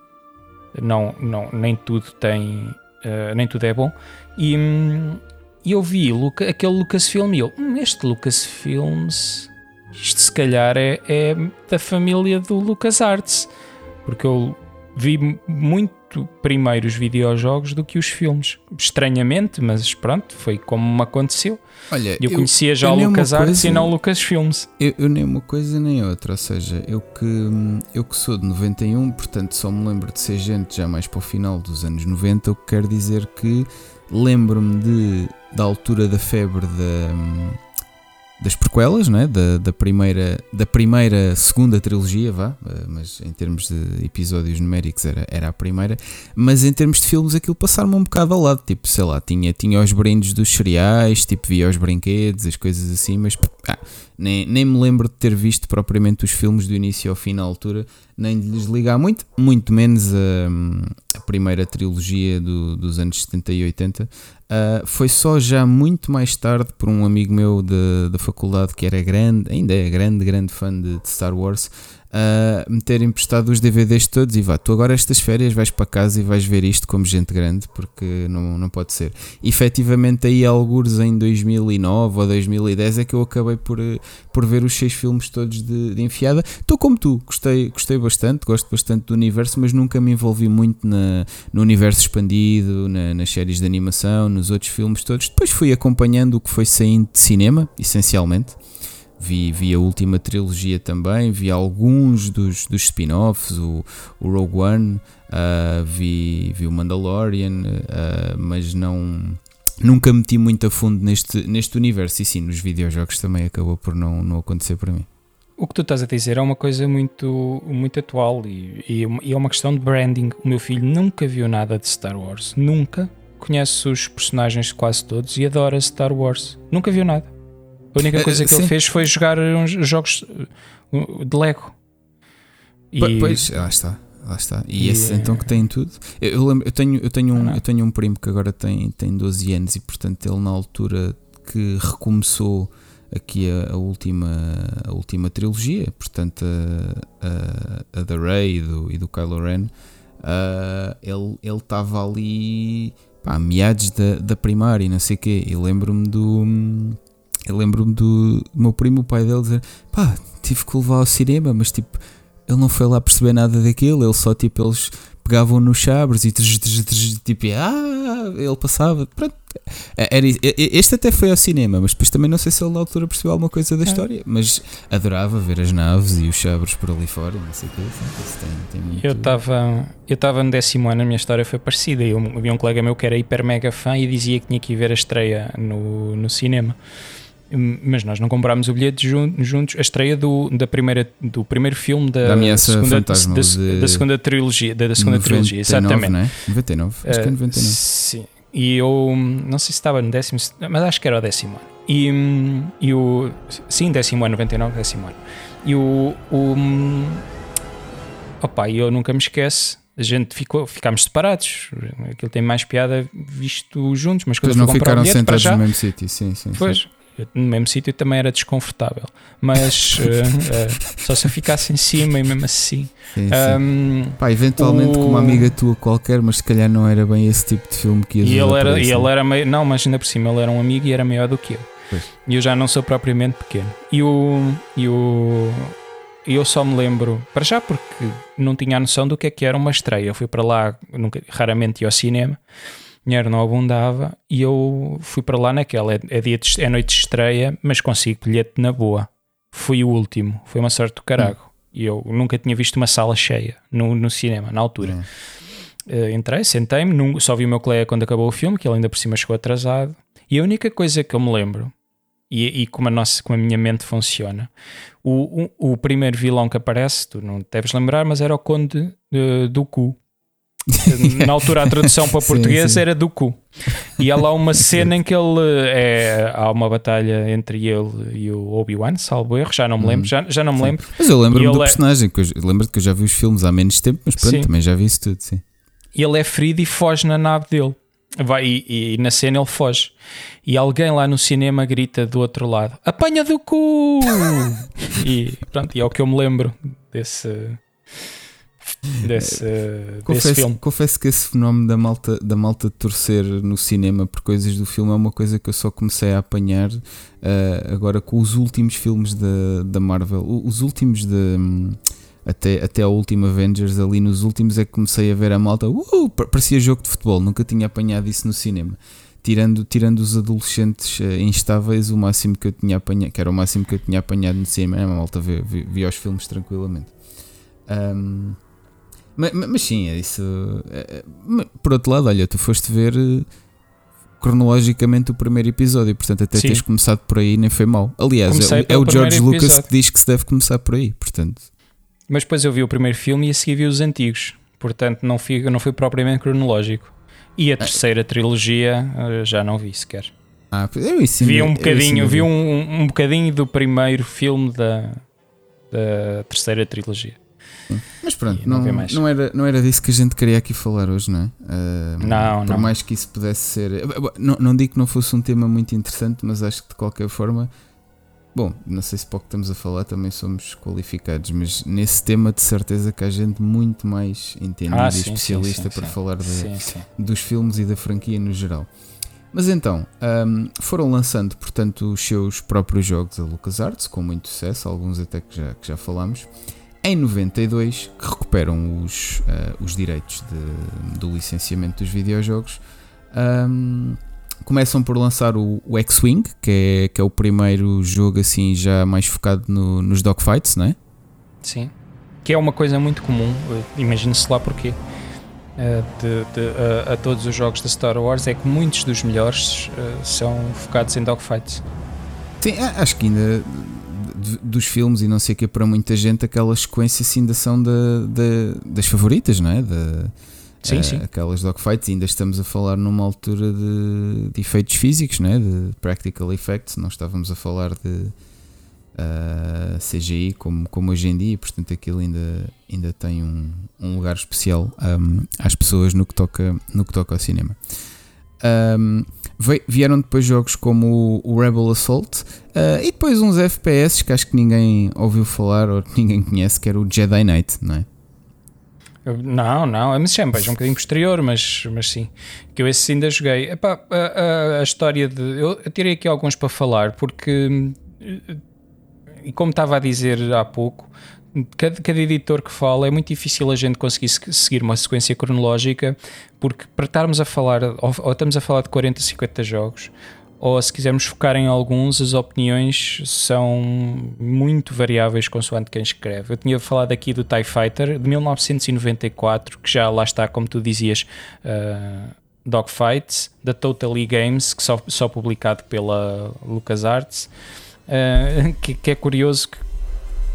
não, não, nem tudo tem uh, nem tudo é bom. E, hum, eu vi Luca, aquele Lucasfilm e eu, hum, este Lucasfilms, isto se calhar é, é da família do LucasArts, porque eu vi muito primeiro os videojogos do que os filmes. Estranhamente, mas pronto, foi como me aconteceu. Olha, eu, eu conhecia já o LucasArts e não o Lucasfilms.
Eu, eu nem uma coisa nem outra, ou seja, eu que, eu que sou de 91, portanto só me lembro de ser gente já mais para o final dos anos 90, o que quer dizer que lembro-me de da altura da febre da das prequelas, não é? da, da, primeira, da primeira, segunda trilogia, vá, eh, mas em termos de episódios numéricos era, era a primeira, mas em termos de filmes aquilo passaram-me um bocado ao lado, tipo, sei lá, tinha, tinha os brindes dos cereais, tipo, via os brinquedos, as coisas assim, mas ah, nem, nem me lembro de ter visto propriamente os filmes do início ao fim na altura, nem de lhes ligar muito, muito menos a, a primeira trilogia do, dos anos 70 e 80. Uh, foi só já muito mais tarde por um amigo meu da faculdade que era grande, ainda é grande, grande fã de, de Star Wars, uh, me ter emprestado os DVDs todos e vá, tu agora estas férias vais para casa e vais ver isto como gente grande, porque não, não pode ser. Efetivamente aí alguns em 2009 ou 2010 é que eu acabei por, por ver os seis filmes todos de, de enfiada. Estou como tu, gostei, gostei bastante, gosto bastante do universo, mas nunca me envolvi muito na, no universo expandido, na, nas séries de animação, nos outros filmes todos. Depois fui acompanhando o que foi saindo de cinema, essencialmente. Vi, vi a última trilogia também, vi alguns dos, dos spin-offs, o, o Rogue One, uh, vi, vi o Mandalorian, uh, mas não nunca meti muito a fundo neste, neste universo. E sim, nos videojogos também acabou por não, não acontecer para mim.
O que tu estás a dizer é uma coisa muito, muito atual e, e, é uma questão de branding. O meu filho nunca viu nada de Star Wars, nunca. Conhece os personagens quase todos e adora Star Wars. Nunca viu nada. A única coisa que uh, ele fez foi jogar uns jogos uh, de Lego.
E... Pois, lá está. Lá está. E, e esse então que tem tudo. Eu, eu, lembro, eu, tenho, eu, tenho um, eu tenho um primo que agora tem, tem 12 anos e portanto ele na altura que recomeçou aqui a, a última, a última trilogia, portanto a, a, a da Rey e do, e do Kylo Ren, uh, ele estava ali pá, meados da, da primária e não sei o quê. E lembro-me do eu lembro-me do, meu primo, o pai dele, dizer: pá, tive que levar ao cinema, mas tipo, ele não foi lá perceber nada daquilo, ele só tipo, eles pegavam nos chabres e tipo, ah, ele passava, pronto. É, era, este até foi ao cinema, mas depois também não sei se ele na altura percebeu alguma coisa da é. história, mas adorava ver as naves e os chabres por ali fora, não sei o que. Tem,
tem muito... Eu estava eu estava no décimo ano, a minha história foi parecida. Eu, havia um colega meu que era hiper mega fã e dizia que tinha que ir ver a estreia no, no cinema mas nós não comprámos o bilhete juntos. A estreia do, da primeira, do primeiro filme da,
da
segunda,
da,
da, segunda trilogia, da, da segunda 99, trilogia, exatamente.
Não é? 99, acho que é 99. Eh,
sim. E eu não sei se estava no décimo, mas acho que era o décimo ano. E, e o. Sim, décimo ano, 99, décimo ano. E o. o opa, eu nunca me esqueço a gente ficou, ficámos separados. Aquilo tem mais piada visto juntos, mas quando
não ficaram sentados no mesmo sítio, sim, sim.
Pois,
sim.
No mesmo sítio também era desconfortável, mas uh, uh, só se eu ficasse em cima e mesmo assim.
Sim, sim. Um, Pá, eventualmente o... com uma amiga tua qualquer, mas se calhar não era bem esse tipo de filme que
ia E ele era, e ele era meio, não, mas ainda por cima ele era um amigo e era maior do que eu. E eu já não sou propriamente pequeno. E o. E o eu só me lembro, para já porque não tinha a noção do que é que era uma estreia. Eu fui para lá, nunca, raramente ia ao cinema dinheiro não abundava e eu fui para lá naquela. É, é, dia de, é noite de estreia, mas consigo bilhete na boa. Fui o último, foi uma sorte do carago. Hum. E eu nunca tinha visto uma sala cheia no, no cinema, na altura. Hum. Uh, entrei, sentei-me, só vi o meu colega quando acabou o filme, que ele ainda por cima chegou atrasado. E a única coisa que eu me lembro, e, e como, a nossa, como a minha mente funciona, o, o, o primeiro vilão que aparece, tu não deves lembrar, mas era o Conde uh, do Cu Na altura a tradução para português sim. era do cu. E há lá uma cena em que ele é, há uma batalha entre ele e o Obi-Wan, salvo erro, já não me lembro, uhum. já, já não me lembro.
Mas eu lembro-me do é... personagem, lembro-te que eu já vi os filmes há menos tempo, mas pronto, sim. também já vi isso tudo, sim.
E ele é ferido e foge na nave dele. Vai, e, e, na cena ele foge. E alguém lá no cinema grita do outro lado: Apanha do cu! e pronto, e é o que eu me lembro desse desse, desse
Confesso,
filme.
confesso que esse fenómeno da malta, da malta torcer no cinema por coisas do filme é uma coisa que eu só comecei a apanhar uh, agora com os últimos filmes da, da Marvel. Os últimos de. Até, até ao último Avengers, ali nos últimos é que comecei a ver a malta. Uh, parecia jogo de futebol, nunca tinha apanhado isso no cinema. Tirando, tirando os adolescentes uh, instáveis, o máximo que eu tinha apanhado, que era o máximo que eu tinha apanhado no cinema, a malta via, via, via os filmes tranquilamente. Um, mas, mas sim, é isso. É, por outro lado, olha, tu foste ver eh, cronologicamente o primeiro episódio, portanto, até
Sim.
teres começado por aí nem foi mal. Aliás,
Comecei
é, o- é
pelo
o George Lucas
episódio.
que diz que se deve começar por aí, portanto.
Mas depois eu vi o primeiro filme e a seguir vi os antigos. Portanto, não fui, não fui propriamente cronológico. E a terceira trilogia eh, já não vi sequer.
Ah, eu isso
vi um
eu
bocadinho,
ainda
vi um, um bocadinho do primeiro filme da, da terceira trilogia.
Mas pronto,
não
não, não, era, não era disso que a gente queria aqui falar hoje, não é? Ah,
Não,
por
não.
mais que isso pudesse ser. eh, Não, não digo que não fosse um tema muito interessante, mas acho que de qualquer forma. Bom, não sei se para o que estamos a falar também somos qualificados, mas nesse tema de certeza que há gente muito mais entendida
Ah,
e
sim,
especialista
sim,
para
sim.
falar de, dos filmes e da franquia no geral. Mas então, ahm, foram lançando, portanto, os seus próprios jogos a LucasArts, com muito sucesso, alguns até que já, que já falámos. Em 92, que recuperam os, ah, os direitos de- do licenciamento dos videojogos, ahm, começam por lançar o, o X-Wing, que é, que é o primeiro jogo assim já mais focado no- nos dogfights, não é?
Sim. Que é uma coisa muito comum, eh, imagine-se lá porquê. eh, de- de- a, a todos os jogos da Star Wars é que muitos dos melhores são focados em dogfights.
Sim, acho que ainda d- dos filmes e não sei o que para muita gente aquelas sequências ainda são da, da- das favoritas, não é? Da,
Sim,
eh,
sim.
Aquelas dogfights, ainda estamos a falar numa altura de, de efeitos físicos, não é? De practical effects, não estávamos a falar de ah, CGI como, como hoje em dia, portanto aquilo ainda, ainda tem um, um lugar especial ahm, às pessoas no que toca, no que toca ao cinema. Ahm, Ve- Vieram depois jogos como o, Rebel Assault ah, e depois uns FPS que acho que ninguém ouviu falar ou ninguém conhece, que era o Jedi Knight, não é?
Não, não, mas sempre é um bocadinho posterior, mas, mas sim. Que eu esse ainda joguei. Epá, a, a- a história de. Eu, eu tirei aqui alguns para falar, porque. eh, E como estava a dizer há pouco, cada, cada editor que fala é muito difícil a gente conseguir se- seguir uma sequência cronológica, porque para estarmos a falar, ou, ou estamos a falar de 40, 50 jogos, ou se quisermos focar em alguns, as opiniões são muito variáveis consoante quem escreve. Eu tinha falado aqui do TIE Fighter de 1994, que já lá está, como tu dizias, uh, Dogfights, da Totally Games, que só, só publicado pela LucasArts, uh, que, que é curioso que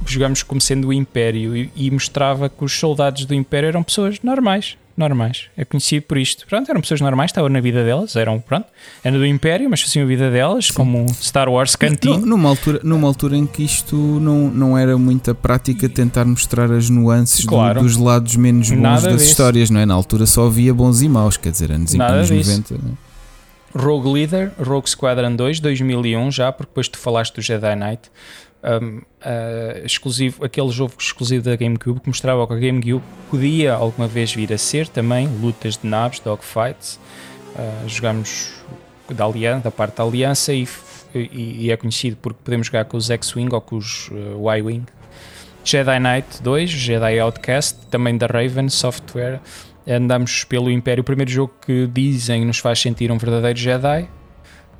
jogamos como sendo o Império e, e mostrava que os soldados do Império eram pessoas normais. Normais, é conhecido por isto. Pronto, eram pessoas normais, estavam na vida delas, eram, pronto, eram do Império, mas faziam a vida delas, como Star Wars Cantinho.
Nu- Numa altura, numa altura em que isto não, não era muita prática tentar mostrar as nuances do-
Claro.
dos lados menos bons
Nada
das
disso.
histórias, não é? Na altura só havia bons e maus, quer dizer, anos,
Nada
anos
disso.
90. não é?
Rogue Leader, Rogue Squadron 2, 2001 já, porque depois tu falaste do Jedi Knight. Um, uh, exclusivo, aquele jogo exclusivo da GameCube que mostrava que a GameCube podia alguma vez vir a ser também lutas de naves, dogfights. Uh, jogamos da, aliança, da parte da Aliança e, e- e é conhecido porque podemos jogar com os X-Wing ou com os uh, Y-Wing. Jedi Knight 2, Jedi Outcast, também da Raven Software. Andamos pelo Império, o primeiro jogo que dizem nos faz sentir um verdadeiro Jedi.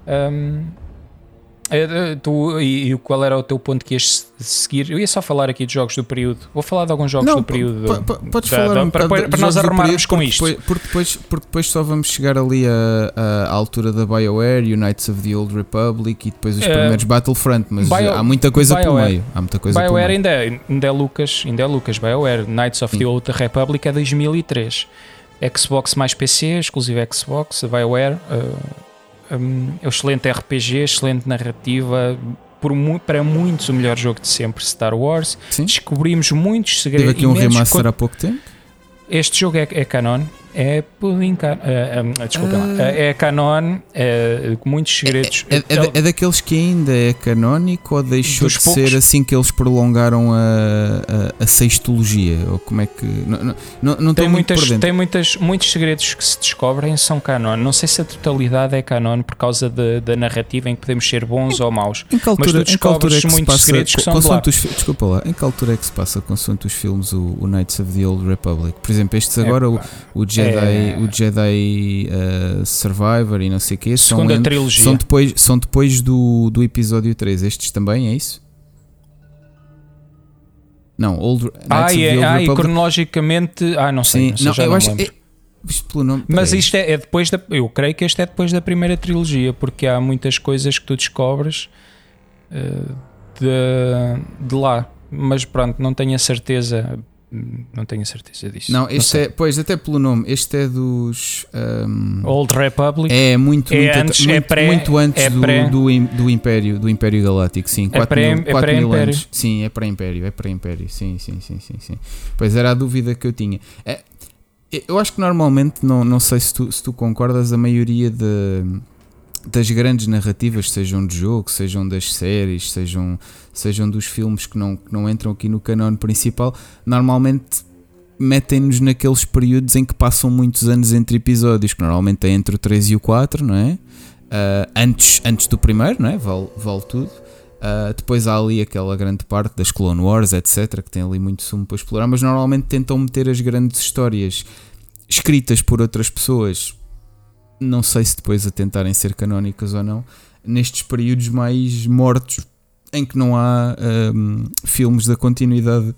Um, eh, tu, e, e qual era o teu ponto que ias seguir? Eu ia só falar aqui de jogos do período. Vou falar de alguns jogos
Não,
do período.
po- po- podes
da-
falar
da-
um
para, para- para nós arrumarmos com isto.
Depois, porque, depois, porque depois só vamos chegar ali à altura da BioWare, Unites of the Old Republic e depois os
Eh,
primeiros Battlefront, mas
Bio-
há muita coisa pelo
BioWare.
meio. Há muita coisa pelo
BioWare ainda é, ainda é Lucas, ainda é Lucas, BioWare, Knights of
Sim.
the Old Republic é 2003. Xbox mais PC, exclusivo Xbox, BioWare, uh, um, é um excelente RPG, excelente narrativa, mu- para muitos o melhor jogo de sempre, Star Wars.
Sim.
Descobrimos muitos
Teve
segredos.
aqui um remaster há pouco tempo.
Este jogo é, é canon, é pudding can... uh, uh, desculpa uh, é canon é, muitos segredos.
É, é, é, é, daqueles que ainda é canónico ou deixou de poucos... ser assim que eles prolongaram a, a, a sextologia? Ou como é que não, não, não
tem muitas tem muitas muitos segredos que se descobrem são canon. Não sei se a totalidade é canon por causa de, da narrativa em que podemos ser bons
em,
ou maus
em que altura,
mas tu descobres
em que
muitos
passa,
segredos que são de lá.
Os, desculpa lá. Em que altura é que se passa com os filmes o, o Knights of the Old Republic? Por exemplo estes agora o, o Jedi é... o Jedi uh, Survivor e não sei o que
são, trilogia.
são depois, são depois do, do episódio 3. Estes também, é isso? Não, Old
Ah, é, ah e cronologicamente. Ah, não sei. Sim, não, sei, não eu acho. É,
nome,
Mas isto é, é, depois da. Eu creio que este é depois da primeira trilogia, porque há muitas coisas que tu descobres uh, de, de lá. Mas pronto, não tenho a certeza não tenho certeza disso.
Não, este não é, pois, até pelo nome, este é dos um,
Old Republic.
É muito, é muito, antes, muito, é pré, muito antes é do, do, do, Império, do Império Galáctico, sim. 4 é pré, mil, 4 é mil anos. Sim, é pré-império, é pré-império, sim, sim, sim, sim, sim. Pois era a dúvida que eu tinha. É, eu acho que normalmente, não, não sei se tu, se tu concordas, a maioria de das grandes narrativas, sejam de jogo, sejam das séries, sejam, sejam dos filmes que não, que não entram aqui no canone principal, normalmente metem-nos naqueles períodos em que passam muitos anos entre episódios, que normalmente é entre o 3 e o 4, não é? Uh, antes, antes do primeiro, não é? Vale, vale tudo. Uh, depois há ali aquela grande parte das Clone Wars, etc., que tem ali muito sumo para explorar, mas normalmente tentam meter as grandes histórias escritas por outras pessoas não sei se depois a tentarem ser canónicas ou não, nestes períodos mais mortos em que não há um, filmes da continuidade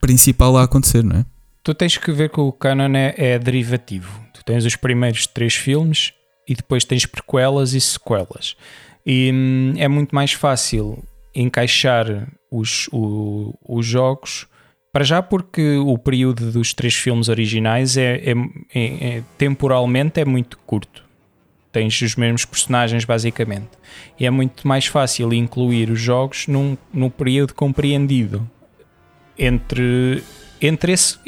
principal a acontecer, não é?
Tu tens que ver que o canon é, é derivativo. Tu tens os primeiros três filmes e depois tens prequelas e sequelas. E hum, é muito mais fácil encaixar os, o, os jogos para já porque o período dos três filmes originais é, é, é, é, temporalmente é muito curto. Tens os mesmos personagens basicamente. E é muito mais fácil incluir os jogos num, num período compreendido. Entre, entre esse.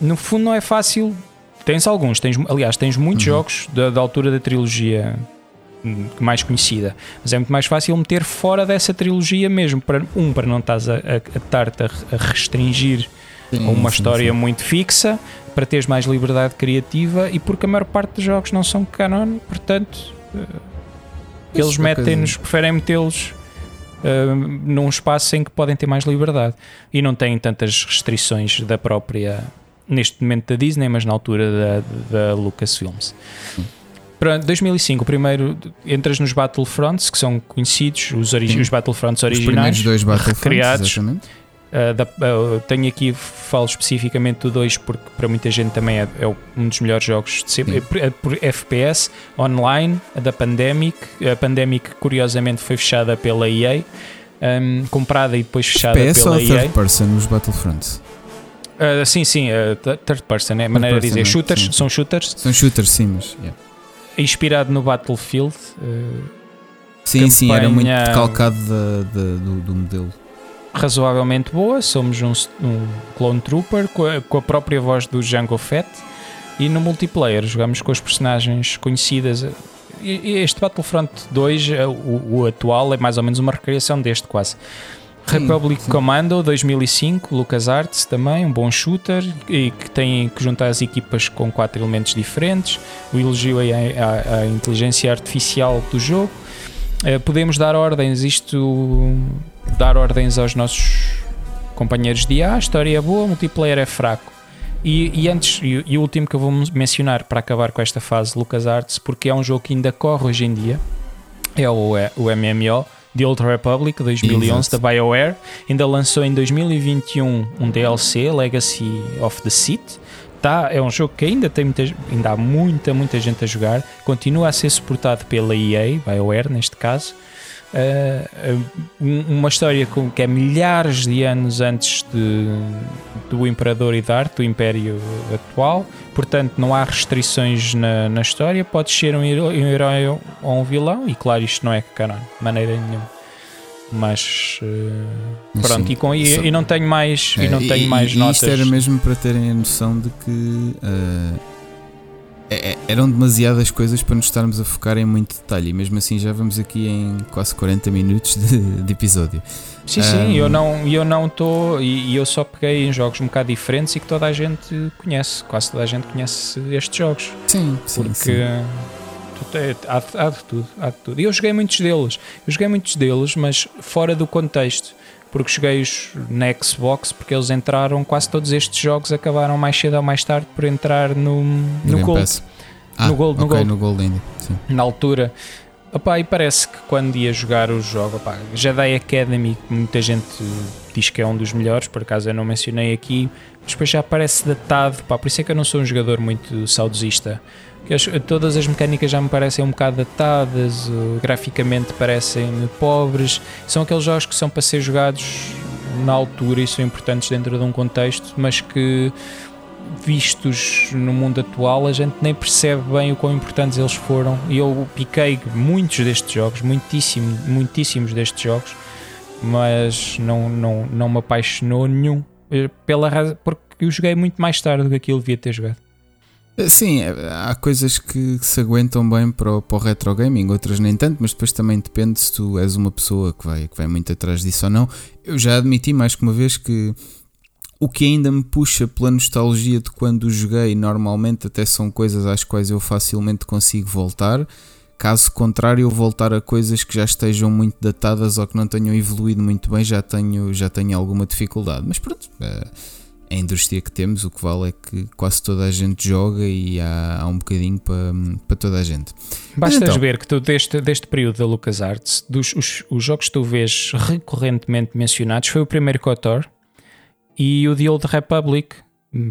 No fundo não é fácil. Tens alguns, tens, aliás, tens muitos uhum. jogos da, da altura da trilogia mais conhecida. Mas é muito mais fácil meter fora dessa trilogia mesmo. Para, um, para não estás a, a, a, a restringir sim, a uma sim, história sim. muito fixa, para teres mais liberdade criativa e porque a maior parte dos jogos não são canon, portanto, uh, eles metem-nos, preferem metê-los. Uh, num espaço em que podem ter mais liberdade e não têm tantas restrições da própria neste momento da Disney, mas na altura da, da Lucasfilms. Pronto, 2005, o primeiro entras nos Battlefronts, que são conhecidos, os, origi os Battlefronts originais.
Os dois Battlefronts, criados. Exatamente.
Uh, da, uh, tenho aqui, falo especificamente do 2 porque para muita gente também é, é um dos melhores jogos de sempre, é, por FPS, online, da Pandemic. A Pandemic, curiosamente, foi fechada pela EA, um, comprada e depois fechada
FPS
pela
ou
EA.
third person nos Battlefronts?
Uh, sim, sim, third person, é a maneira de dizer. É? Shooters, sim. são shooters.
São shooters, sim, mas. Yeah
inspirado no Battlefield.
Uh, sim, sim, era muito calcado do, do, modelo.
Razoavelmente boa, somos um, um clone trooper com a, com a, própria voz do Jango Fett e no multiplayer jogamos com as personagens conhecidas. Este Battlefront 2, eh, o, o atual, é mais ou menos uma recriação deste quase. Republic sim. Commando 2005, LucasArts também, um bom shooter e que tem que juntar as equipas com quatro elementos diferentes. O elogio à, à inteligência artificial do jogo. Uh, podemos dar ordens, isto dar ordens aos nossos companheiros de A, a história é boa, o multiplayer é fraco. E, e antes, e, e, o último que eu vou mencionar para acabar com esta fase LucasArts, porque é um jogo que ainda corre hoje em dia, é o, é, o MMO The Old Republic 2011 Exato. da BioWare. Ainda lançou em 2021 um DLC, Legacy of the Sith. Tá, é um jogo que ainda, tem muita, ainda há muita, muita gente a jogar. Continua a ser suportado pela EA, BioWare neste caso. Uh, uma história que é milhares de anos antes de, do Imperador e da arte, do Império atual, portanto não há restrições na, na história. Podes ser um, herói ou um vilão, e claro, isto não é canon, de maneira nenhuma. Mas, uh,
Mas
pronto,
sim,
e, com, e, e não tenho mais, e
É,
não tenho mais
e
notas.
Isto era mesmo para terem a noção de que uh, é- é- eram demasiadas coisas para nos estarmos a focar em muito detalhe. E mesmo assim já vamos aqui em quase 40 minutos de, de episódio.
Sim, sim,
Um,
eu não eu não estou e, eu só peguei em jogos um bocado diferentes e que toda a gente conhece, quase toda a gente conhece estes jogos,
Sim, sim.
porque
sim.
tu- é- há, há de tudo, há de tudo. E eu joguei muitos deles, eu joguei muitos deles, mas fora do contexto, porque joguei-os na Xbox, porque eles entraram, quase todos estes jogos acabaram mais cedo ou mais tarde por entrar no, no
Game
Gold.
Ah,
No Gold, no
ok,
Gold.
no Gold ainda. Sim.
na altura. Opá, e parece que quando ia jogar o jogo, opá, Jedi Academy, que muita gente diz que é um dos melhores, por acaso eu não mencionei aqui, mas depois já parece datado, pá, por isso é que eu não sou um jogador muito saudosista. Que as- todas as mecânicas já me parecem um bocado datadas, graficamente parecem pobres. São aqueles jogos que são para ser jogados na altura e são importantes dentro de um contexto, mas que vistos no mundo atual, a gente nem percebe bem o quão importantes eles foram. E eu piquei muitos destes jogos, muitíssimo, muitíssimos destes jogos, mas não, não, não me apaixonou nenhum. Eh, Pela razão, porque eu joguei muito mais tarde do que aquilo devia ter jogado.
Sim, é, há coisas que se aguentam bem para o, para o retro gaming, outras nem tanto, mas depois também depende se tu és uma pessoa que vai, que vai muito atrás disso ou não. Eu já admiti mais que uma vez que o que ainda me puxa pela nostalgia de quando joguei, normalmente até são coisas às quais eu facilmente consigo voltar. Caso contrário, eu voltar a coisas que já estejam muito datadas ou que não tenham evoluído muito bem, já tenho, já tenho alguma dificuldade. Mas pronto, é a indústria que temos, o que vale é que quase toda a gente joga e há, há um bocadinho para, para toda a gente.
Basta
então?
ver que tu, deste, deste período da LucasArts, dos, os, os jogos que tu vês recorrentemente mencionados, foi o primeiro KOTOR e o The Old Republic.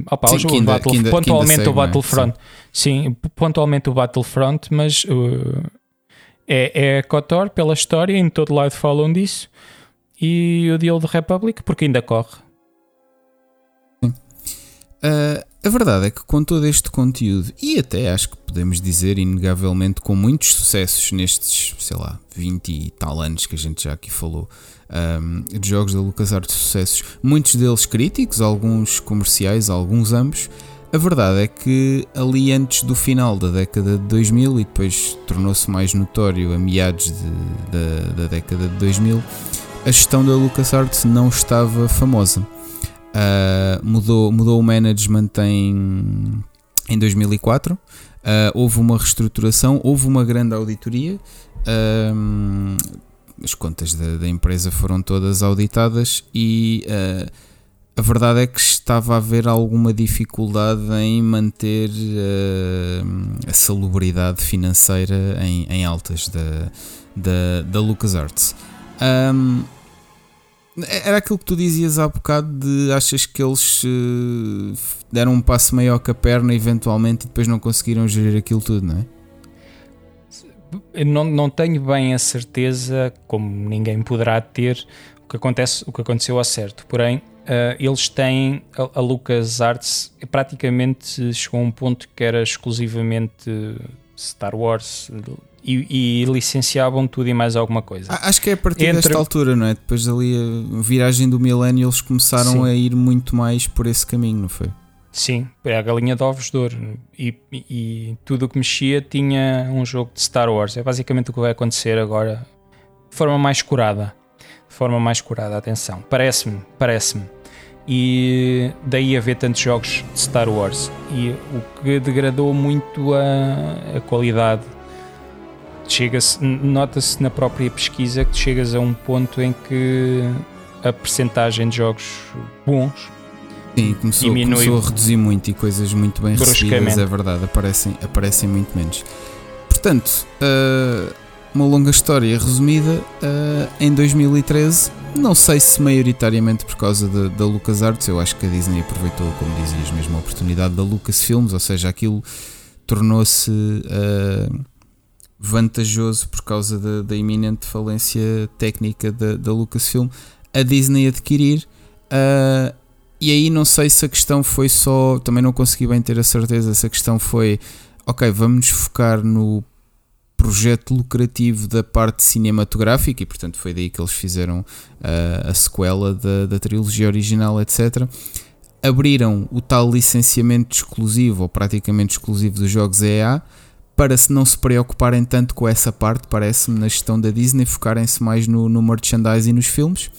Opa,
Sim,
o
ainda-
Battle-
ainda-
pontualmente
segue,
o
é?
Battlefront. Sim, pontualmente o Battlefront, mas uh, é, é KOTOR pela história, em todo lado falam disso. E o The Old Republic, porque ainda corre.
Ah, a verdade é que com todo este conteúdo, e até acho que podemos dizer inegavelmente com muitos sucessos nestes, sei lá, 20 e tal anos que a gente já aqui falou, ahm, de jogos da LucasArts sucessos, muitos deles críticos, alguns comerciais, alguns ambos. A verdade é que ali antes do final da década de 2000 e depois tornou-se mais notório a meados de- da, da década de 2000, a gestão da LucasArts não estava famosa. Uh, mudou, mudou o management em, em 2004. Uh, houve uma reestruturação, houve uma grande auditoria. Um, as contas da, da empresa foram todas auditadas e uh, a verdade é que estava a haver alguma dificuldade em manter uh, a salubridade financeira em, em altas da, da, da LucasArts. Um, era aquilo que tu dizias há bocado de achas que eles eh, deram um passo maior que a perna eventualmente e depois não conseguiram gerir aquilo tudo, não é?
Não, não tenho bem a certeza, como ninguém poderá ter, o que, acontece, o que aconteceu ao certo. Porém, uh, eles têm a, a LucasArts praticamente chegou a um ponto que era exclusivamente Star Wars e, e licenciavam tudo e mais alguma coisa.
Acho que é a partir
Entre-
desta altura, não é? Depois ali a viragem do milénio eles começaram
Sim.
a ir muito mais por esse caminho, não foi?
Sim, é a galinha de ovos de ouro. E, e- e tudo o que mexia tinha um jogo de Star Wars. É basicamente o que vai acontecer agora de forma mais curada. De forma mais curada, atenção. Parece-me, parece-me. E daí haver tantos jogos de Star Wars. E o que degradou muito a, a qualidade. Chega-se, nota-se na própria pesquisa que chegas a um ponto em que a percentagem de jogos bons
Sim, começou,
Diminui
começou a reduzir muito e coisas muito bem recebidas, é verdade, aparecem, aparecem muito menos. Portanto, uh, uma longa história resumida, uh, em 2013, não sei se maioritariamente por causa da, da LucasArts, eu acho que a Disney aproveitou, como dizias, mesmo a oportunidade da Lucasfilms, ou seja, aquilo tornou-se uh, vantajoso por causa da, da iminente falência técnica da, da Lucasfilm, a Disney adquirir. Uh, e aí não sei se a questão foi só, também não consegui bem ter a certeza se a questão foi, ok, vamos nos focar no projeto lucrativo da parte cinematográfica e, portanto, foi daí que eles fizeram uh, a sequela da, da trilogia original, etc. Abriram o tal licenciamento exclusivo ou praticamente exclusivo dos jogos EA para se não se preocuparem tanto com essa parte, parece-me, na gestão da Disney, focarem-se mais no, no merchandising e nos filmes.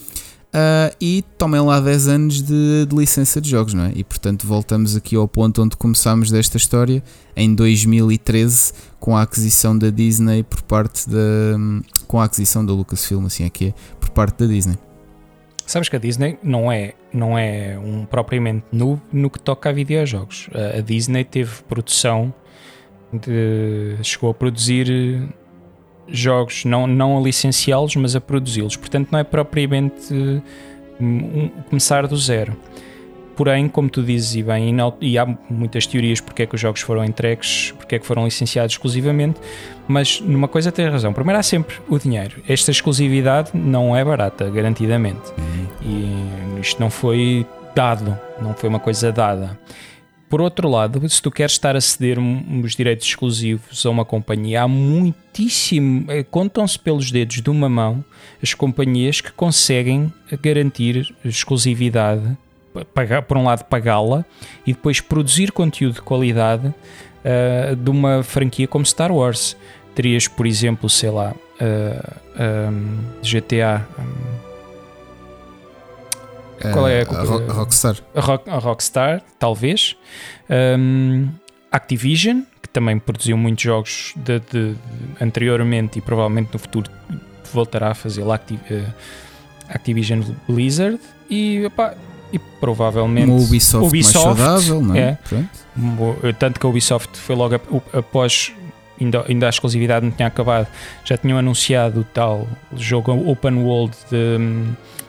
Uh, e tomem lá 10 anos de, de, licença de jogos, não é? E portanto voltamos aqui ao ponto onde começámos desta história, em 2013, com a aquisição da Disney por parte da. com a aquisição da Lucasfilm, assim é que é, por parte da Disney.
Sabes que a Disney não é, não é um propriamente noob no que toca a videojogos. A Disney teve produção de, chegou a produzir jogos, não, não a licenciá-los, mas a produzi-los. Portanto, não é propriamente um, começar do zero. Porém, como tu dizes, e bem, e há muitas teorias porque é que os jogos foram entregues, porque é que foram licenciados exclusivamente, mas numa coisa tens razão. Primeiro, há sempre o dinheiro. Esta exclusividade não é barata, garantidamente. Uhum. E isto não foi dado, não foi uma coisa dada. Por outro lado, se tu queres estar a ceder os direitos exclusivos a uma companhia, há muitíssimo. Eh, contam-se pelos dedos de uma mão as companhias que conseguem garantir exclusividade, pagar, por um lado pagá-la e depois produzir conteúdo de qualidade uh, de uma franquia como Star Wars. Terias, por exemplo, sei lá, uh, um, GTA. Um,
qual é a, a, a Rockstar?
A, Rock, a, Rockstar, talvez. Um, Activision, que também produziu muitos jogos de, de, anteriormente e provavelmente no futuro voltará a fazer Activ, uh, Activision Blizzard e, e provavelmente
Uma Ubisoft, Ubisoft mais saudável, não é?
é tanto que a Ubisoft foi logo após ainda, ainda a exclusividade não tinha acabado, já tinham anunciado o tal jogo open world de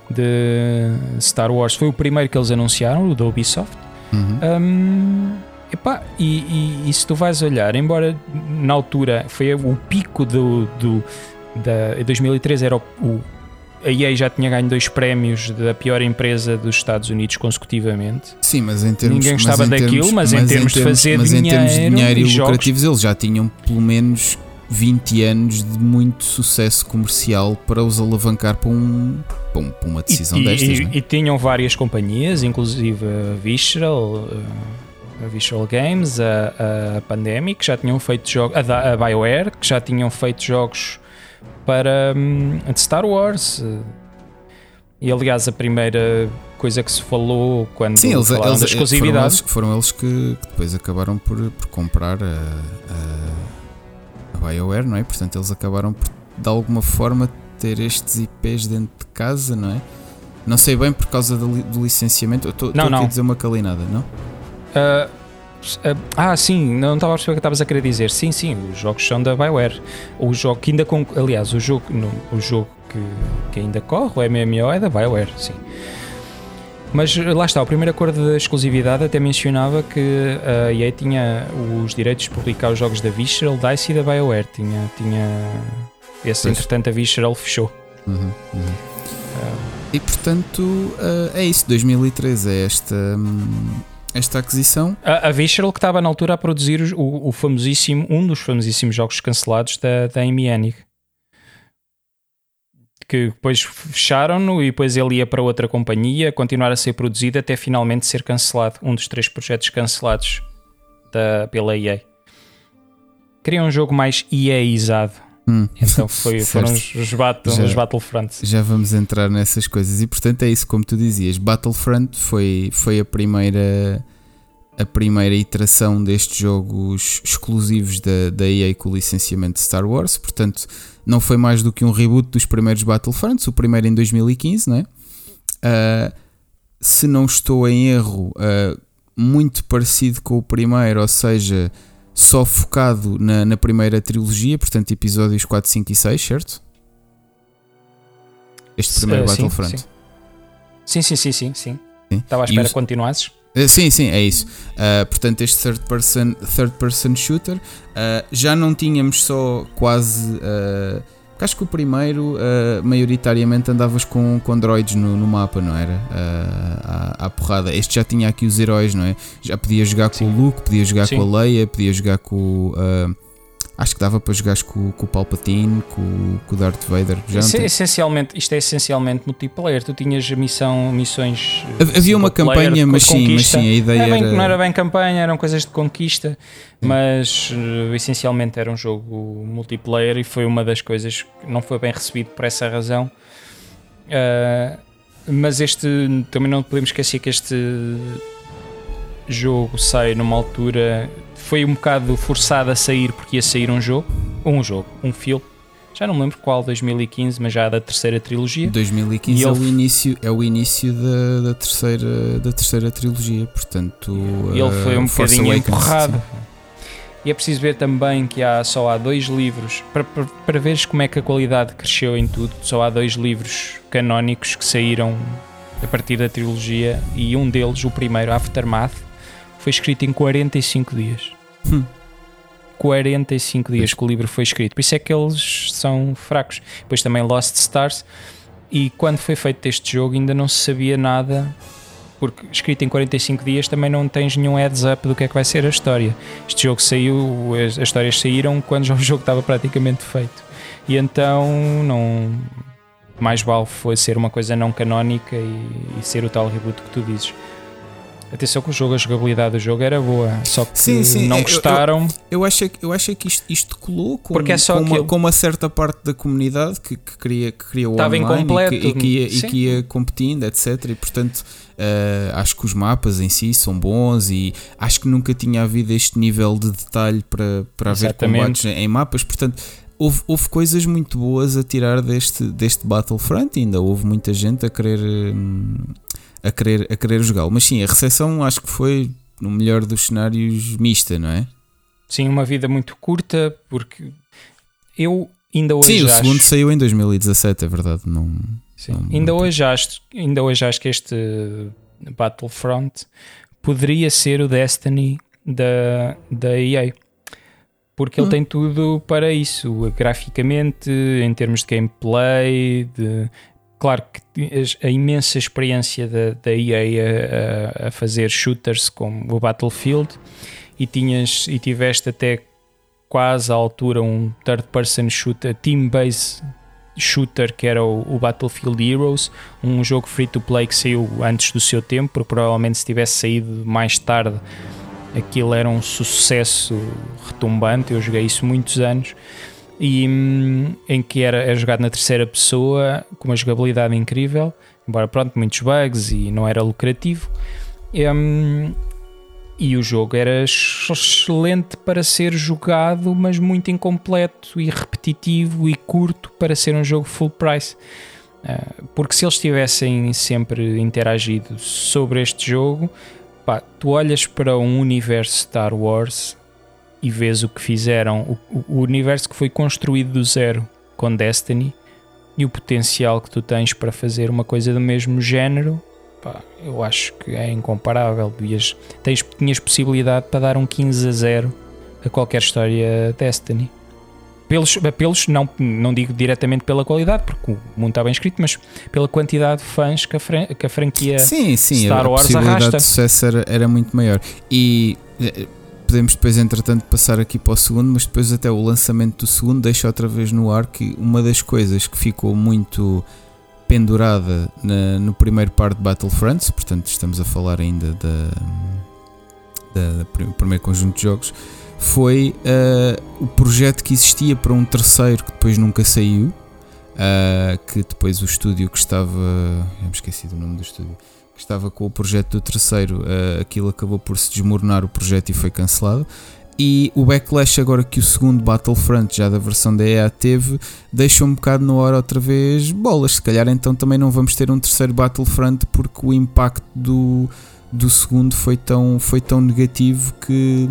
de Star Wars foi o primeiro que eles anunciaram, o da Ubisoft. Uhum. Um, epá, e, e, e, se tu vais olhar, embora na altura foi o pico do, do da 2013 era o, o a EA já tinha ganho dois prémios da pior empresa dos Estados Unidos consecutivamente.
Sim, mas em termos
Ninguém gostava mas daquilo, termos, mas, em termos, de fazer mas dinheiro, em termos de dinheiro e, e lucrativos,
eles já tinham pelo menos 20 anos de muito sucesso comercial para os alavancar para, um, para, um, para uma decisão
e,
destas.
E,
é?
e, tinham várias companhias, inclusive a Visceral, a Visceral Games, a, a Pandemic, que já tinham feito jogos, a, a BioWare, que já tinham feito jogos para um, de Star Wars. E aliás, a primeira coisa que se falou quando
Sim, eles, eles, da exclusividade foram eles, foram eles que, que, depois acabaram por, por comprar a a BioWare, não é? Portanto, eles acabaram por, de alguma forma, ter estes IPs dentro de casa, não é? Não sei bem por causa do, do licenciamento. Estou aqui a dizer uma calinada, não?
Uh, uh, ah, sim, não estava a perceber o que estavas a querer dizer. Sim, sim, os jogos são da BioWare. O jogo que ainda. Aliás, o jogo, no, o jogo que, que ainda corre, o MMO, é da BioWare, sim. Mas lá está, o primeiro acordo de exclusividade até mencionava que a EA tinha os direitos de publicar os jogos da Visceral, DICE e da BioWare. Tinha, tinha esse, pois. entretanto, a Visceral fechou.
Uhum, uhum. Uh, e portanto, uh, é isso. 2013 é esta. Hum, esta aquisição.
A, a Visceral que estava na altura a produzir o, o famosíssimo, um dos famosíssimos jogos cancelados da, da Amy Hennig que depois fecharam-no e depois ele ia para outra companhia, continuar a ser produzido até finalmente ser cancelado. Um dos três projetos cancelados da, pela EA. Queria um jogo mais EA-izado. Hum. Então foi, foram os, os, battle, já, os Battlefronts.
Já vamos entrar nessas coisas. E portanto é isso, como tu dizias, Battlefront foi, foi a primeira a primeira iteração destes jogos exclusivos da, da EA com o licenciamento de Star Wars. Portanto, não foi mais do que um reboot dos primeiros Battlefronts, o primeiro em 2015, não é? Uh, se não estou em erro, uh, muito parecido com o primeiro, ou seja, só focado na, na, primeira trilogia, portanto, episódios 4, 5 e 6, certo? Este primeiro uh, Battlefront.
Sim, sim, sim, sim, sim. sim. Estava à espera que continuasses.
Sim, sim, é isso. Uh, portanto, este third person, third person shooter uh, já não tínhamos só quase. Uh, acho que o primeiro, maioritariamente, andavas com, com droids no, no mapa, não era? À, à, porrada. Este já tinha aqui os heróis, não é? Já podia jogar sim. com o Luke, podia jogar sim. com a Leia, podia jogar com Acho que dava para jogar com, com o Palpatine, com, com o Darth Vader. Já
Isso é essencialmente, isto é essencialmente multiplayer. Tu tinhas missão, missões. eh,
Havia uma campanha, mas sim, mas sim, a ideia
Era
era.
Não era bem campanha, eram coisas de conquista, mas eh, essencialmente era um jogo multiplayer e foi uma das coisas que não foi bem recebido por essa razão. Ah, mas este também não podemos esquecer que este jogo sai numa altura foi um bocado forçado a sair porque ia sair um jogo, um jogo, um filme. Já não me lembro qual, 2015, mas já da terceira trilogia.
2015
E
é, o início, é o início da, da, terceira, da terceira trilogia, portanto.
E ele foi um
Force
bocadinho
Awakens,
empurrado.
sim.
E é preciso ver também que há, só há dois livros, para, para, para veres como é que a qualidade cresceu em tudo, só há dois livros canónicos que saíram a partir da trilogia e um deles, o primeiro, Aftermath, foi escrito em 45 dias.
Hum.
45 dias que o livro foi escrito, por isso é que eles são fracos. Depois também Lost Stars, e quando foi feito este jogo ainda não se sabia nada porque escrito em 45 dias também não tens nenhum heads up do que é que vai ser a história. Este jogo saiu, as, as histórias saíram quando já o jogo estava praticamente feito. E então não mais vale foi ser uma coisa não canónica e, e ser o tal reboot que tu dizes. Atenção que o jogo, a jogabilidade do jogo era boa, só que
Sim, sim,
não
eu- eu-
gostaram.
Eu acho, que- eu acho que isto, isto colou com,
Porque é só
com, uma, com uma certa parte da comunidade que, que queria, que queria o
Estava
online
incompleto,
e que, e que ia, e que ia competindo, etc. E portanto eh, acho que os mapas em si são bons e acho que nunca tinha havido este nível de detalhe para, para haver combates em, mapas. Portanto, houve, houve coisas muito boas a tirar deste, deste Battlefront. Ainda houve muita gente a querer. hum, a querer, a querer jogá-lo, mas sim, a recepção acho que foi no melhor dos cenários mista, não é?
Sim, uma vida muito curta, porque eu ainda hoje
Sim, o
acho,
segundo saiu em 2017, é verdade. Não,
Sim.
Não-
ainda,
não-
hoje acho, ainda hoje acho que este Battlefront poderia ser o Destiny da, da EA. Porque ele
Hum.
tem tudo para isso, graficamente, em termos de gameplay, de, claro que a imensa experiência da, da EA a, a- a fazer shooters como o Battlefield e tinhas e tiveste até quase à altura um third person shooter, team-based shooter que era o, o Battlefield Heroes, um jogo free to play que saiu antes do seu tempo, porque provavelmente se tivesse saído mais tarde aquilo era um sucesso retumbante, eu joguei isso muitos anos e hum, em que era, era jogado na terceira pessoa com uma jogabilidade incrível, embora pronto, muitos bugs e não era lucrativo. Hum, e o jogo era ex- excelente para ser jogado, mas muito incompleto e repetitivo e curto para ser um jogo full price. Ah, porque se eles tivessem sempre interagido sobre este jogo, pá, tu olhas para um universo Star Wars e vês o que fizeram, o, o- universo que foi construído do zero com Destiny e o potencial que tu tens para fazer uma coisa do mesmo género, pá, eu acho que é incomparável. Devias, tens, tinhas possibilidade para dar um 15 a 0 a qualquer história Destiny. Pelos, pelos não, não digo diretamente pela qualidade, porque o mundo está bem escrito, mas pela quantidade de fãs que a, fran- que a franquia.
Sim, sim,
Star
a, a
Wars
possibilidade
arrasta.
de sucesso era, era muito maior. E eh, podemos depois, entretanto, passar aqui para o segundo, mas depois até o lançamento do segundo deixa outra vez no ar que uma das coisas que ficou muito pendurada na- no primeiro par de Battlefronts, portanto estamos a falar ainda da, prim- primeiro conjunto de jogos, foi eh, o projeto que existia para um terceiro que depois nunca saiu, ah, que depois o estúdio que estava. Já me esqueci do nome do estúdio. Que estava com o projeto do terceiro, ah, aquilo acabou por se desmoronar o projeto e foi cancelado. E o backlash agora que o segundo Battlefront, já da versão da EA, teve, deixa um bocado no hora outra vez bolas. Se calhar então também não vamos ter um terceiro Battlefront porque o impacto do, do segundo foi tão, foi tão negativo que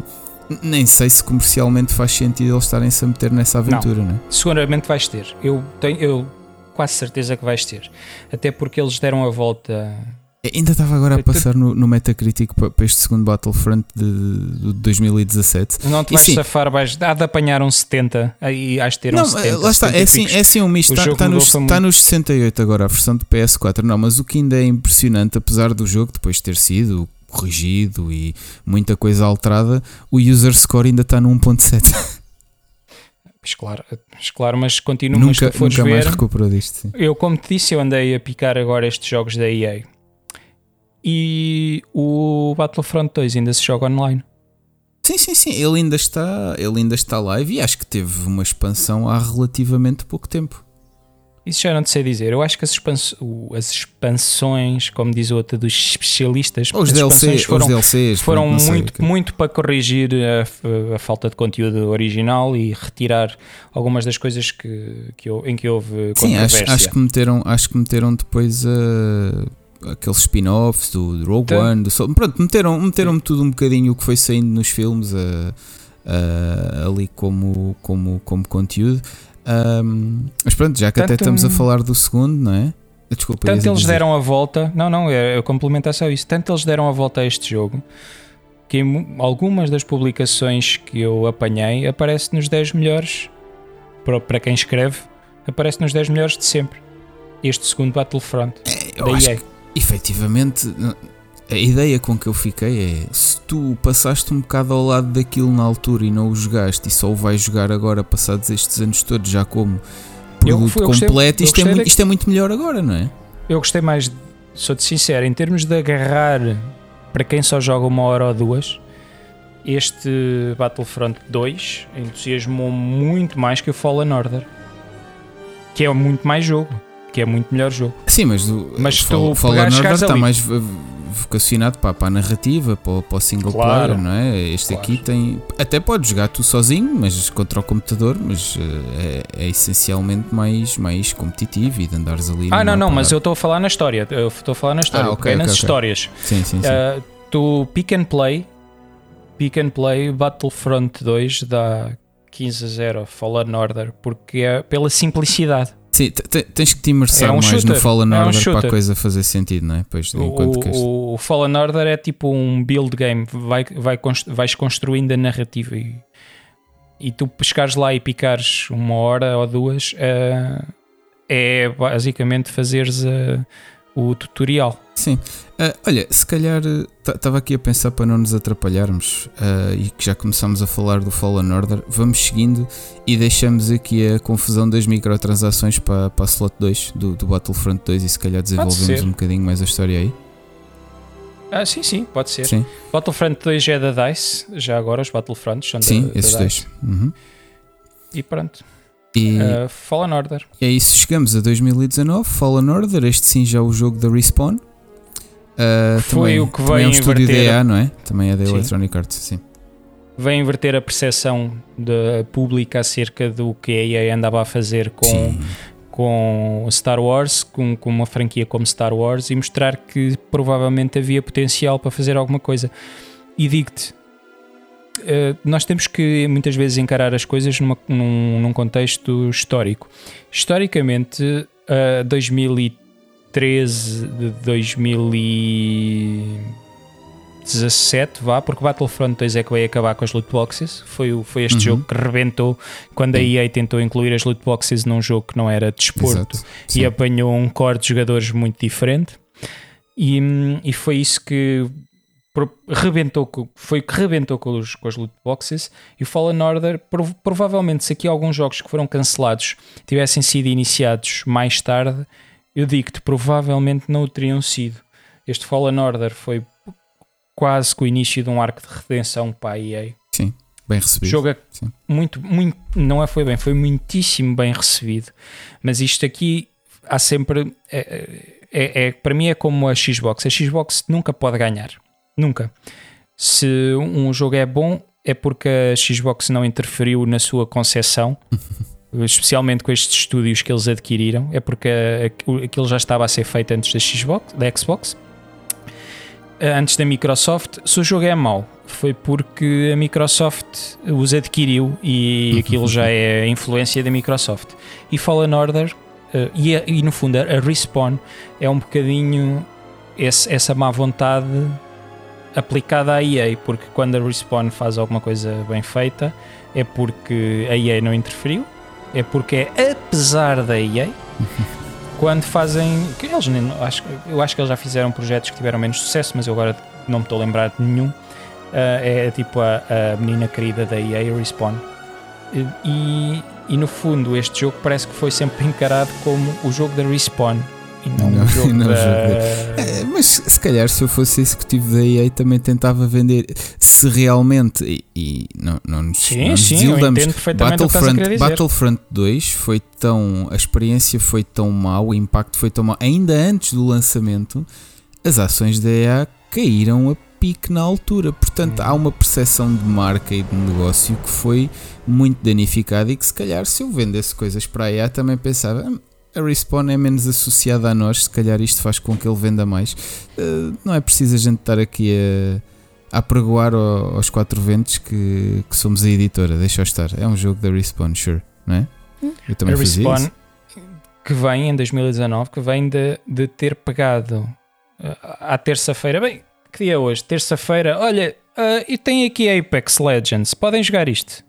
nem sei se comercialmente faz sentido eles estarem-se a meter nessa aventura, não, é?
Seguramente vais ter. Eu tenho eu quase certeza que vais ter. Até porque eles deram a volta.
Ainda estava agora a passar no, no Metacritic para, este segundo Battlefront de, de 2017.
Não te
E
vais
sim.
safar, vais. Há de apanhar um 70. Aí has de ter um
Não,
70.
lá está,
70
é
e
assim, é assim um misto. Está está nos, está nos 68 agora, a versão de PS4. Não, mas o que ainda é impressionante, apesar do jogo depois ter sido corrigido e muita coisa alterada, o user score ainda está no 1.7.
Pois claro, pois claro, mas continuo
nunca
mas
nunca mais
ver,
recuperou disto. Sim.
eu como te disse, eu andei a picar agora estes jogos da EA. E o Battlefront 2 ainda se joga online.
sim, sim, sim. Ele ainda está, ele ainda está live e acho que teve uma expansão há relativamente pouco tempo.
Isso já não te sei dizer. Eu acho que as, expans- o- as expansões, como diz o outro dos especialistas,
os DLC,
expansões foram,
os DLCs,
foram
não sei,
muito, muito para corrigir a, a falta de conteúdo original e retirar algumas das coisas que, que, em que houve
Sim, acho, acho que meteram, acho que meteram depois uh, aqueles spin-offs do, do Rogue
Tá.
One, do Sol- pronto, meteram, meteram tudo um bocadinho o que foi saindo nos filmes uh, uh, ali como, como, como conteúdo. Um, mas pronto, já que até
Tanto-
estamos a falar do segundo, não é? Desculpa,
Tanto eles
dizer.
deram a volta, não, não, é, eu complementar só isso. Tanto eles deram a volta a este jogo que algumas das publicações que eu apanhei aparece nos 10 melhores para, para quem escreve, aparece nos 10 melhores de sempre. Este segundo Battlefront
Eu
da
acho
EA.
que, efetivamente, a ideia com que eu fiquei é: se tu passaste um bocado ao lado daquilo na altura e não o jogaste e só o vais jogar agora, passados estes anos todos, já como
Eu
produto
fui- eu gostei-
completo,
eu
isto, é
gostei
muito, isto é muito melhor agora, não é?
Eu gostei mais, sou-te sincero, em termos de agarrar para quem só joga uma hora ou duas, este Battlefront 2 entusiasmou muito mais que o Fallen Order, que é muito mais jogo, que é muito melhor jogo.
Sim, mas, o,
Mas
o Fallen Order está mais vocacionado para, para a narrativa, para, o- para o single
Claro.
player, não é? Este
Claro.
aqui tem. Até podes jogar tu sozinho, mas contra o computador, mas é, é essencialmente mais, mais competitivo e de andares ali.
Ah, não, não, mas eu estou a falar na história. Eu estou a falar na história.
Ah,
eu
ok,
peguei nas
ok, ok.
histórias.
Sim, sim, sim.
Ah, tu pick and play, pick and play Battlefront 2 dá 15 a 0 Fallen Order, porque é pela simplicidade.
Sim, te- te- tens que te imersar
É um
mais no
shooter,
Fallen
é um
Order para a coisa fazer sentido, não é? Pois, enquanto que este-
O, o Fallen Order é tipo um build game, vai, vai, vais construindo a narrativa e, e tu pescares lá e picares uma hora ou duas eh, é basicamente fazeres eh, o tutorial.
Sim. Ah, olha, se calhar estava aqui a pensar para não nos atrapalharmos ah, e que já começamos a falar do Fallen Order, vamos seguindo e deixamos aqui a confusão das microtransações para, para a slot 2 do, do Battlefront 2 e se calhar desenvolvemos um bocadinho mais a história aí.
Ah, sim, sim, pode ser.
Sim,
Battlefront 2 é da DICE, já agora os Battlefronts são
sim
da, da
esses
DICE.
dois. Uhum.
E pronto,
E
Ah, Fallen Order.
é isso, chegamos a 2019, Fallen Order, este sim já é o jogo da Respawn. Ah,
Foi
também,
o que
também é um
veio
estúdio da não é? Também é da. Electronic Arts, sim.
Vem inverter a percepção da pública acerca do que a EA andava a fazer com,
sim.
com Star Wars, com, com uma franquia como Star Wars e mostrar que provavelmente havia potencial para fazer alguma coisa. E digo-te, eh, nós temos que muitas vezes encarar as coisas numa- num, num contexto histórico. Historicamente, a 2013, de 2017, vá, porque Battlefront 2 é que veio acabar com as loot boxes. Foi, o- foi este
Uhum.
jogo que rebentou quando a EA tentou incluir as loot boxes num jogo que não era desporto
Exato.
e
Sim.
apanhou um core de jogadores muito diferente. E, hum, e foi isso que rebentou, co- foi que rebentou com, os, com as loot boxes. E o Fallen Order, prov- provavelmente, se aqui alguns jogos que foram cancelados tivessem sido iniciados mais tarde, eu digo-te, provavelmente não o teriam sido. Este Fallen Order foi quase que o início de um arco de redenção para a EA.
Bem recebido.
Jogo é
Sim.
muito, muito, não é foi bem, foi muitíssimo bem recebido. Mas isto aqui há sempre, é, é- é- para mim é como a Xbox. A Xbox nunca pode ganhar, nunca. Se um jogo é bom é porque a Xbox não interferiu na sua concepção, especialmente com estes estúdios que eles adquiriram. É porque aquilo já estava a ser feito antes da Xbox, da Xbox antes da Microsoft, se o jogo é mau, foi porque a Microsoft os adquiriu e aquilo já é a influência da Microsoft. E Fallen Order, eh, e, e no fundo a Respawn, é um bocadinho esse- essa má vontade aplicada à EA, porque quando a Respawn faz alguma coisa bem feita, é porque a EA não interferiu, é porque é apesar da EA. Quando fazem. que Eles nem, acho, eu acho que eles já fizeram projetos que tiveram menos sucesso, mas eu agora não me estou a lembrar de nenhum. Ah, é tipo a, a menina querida da EA, Respawn. E, e no fundo este jogo parece que foi sempre encarado como o jogo da Respawn e não,
Não,
jogo
não
da.
É, mas se calhar se eu fosse executivo da EA também tentava vender se realmente e, e não, não nos, não
Sim,
nos
sim,
Battlefront. Battlefront 2 foi tão a experiência foi tão mau, o impacto foi tão mau ainda antes do lançamento as ações da EA caíram a pique na altura, portanto
Hum.
há uma percepção de marca e de negócio que foi muito danificada e que se calhar se eu vendesse coisas para a EA também pensava "Hum, a Respawn é menos associada a nós, se calhar isto faz com que ele venda mais. Uh, não é preciso a gente estar aqui a, a pregoar ao- aos quatro ventos que, que somos a editora, deixa eu estar. É um jogo da Respawn, sure, não é? Eu também
a
fazia
Respawn,
isso.
que vem em 2019, que vem de, de ter pegado uh, à terça-feira. Bem, que dia é hoje? Terça-feira. Olha, uh, e tem aqui Apex Legends. Podem jogar isto.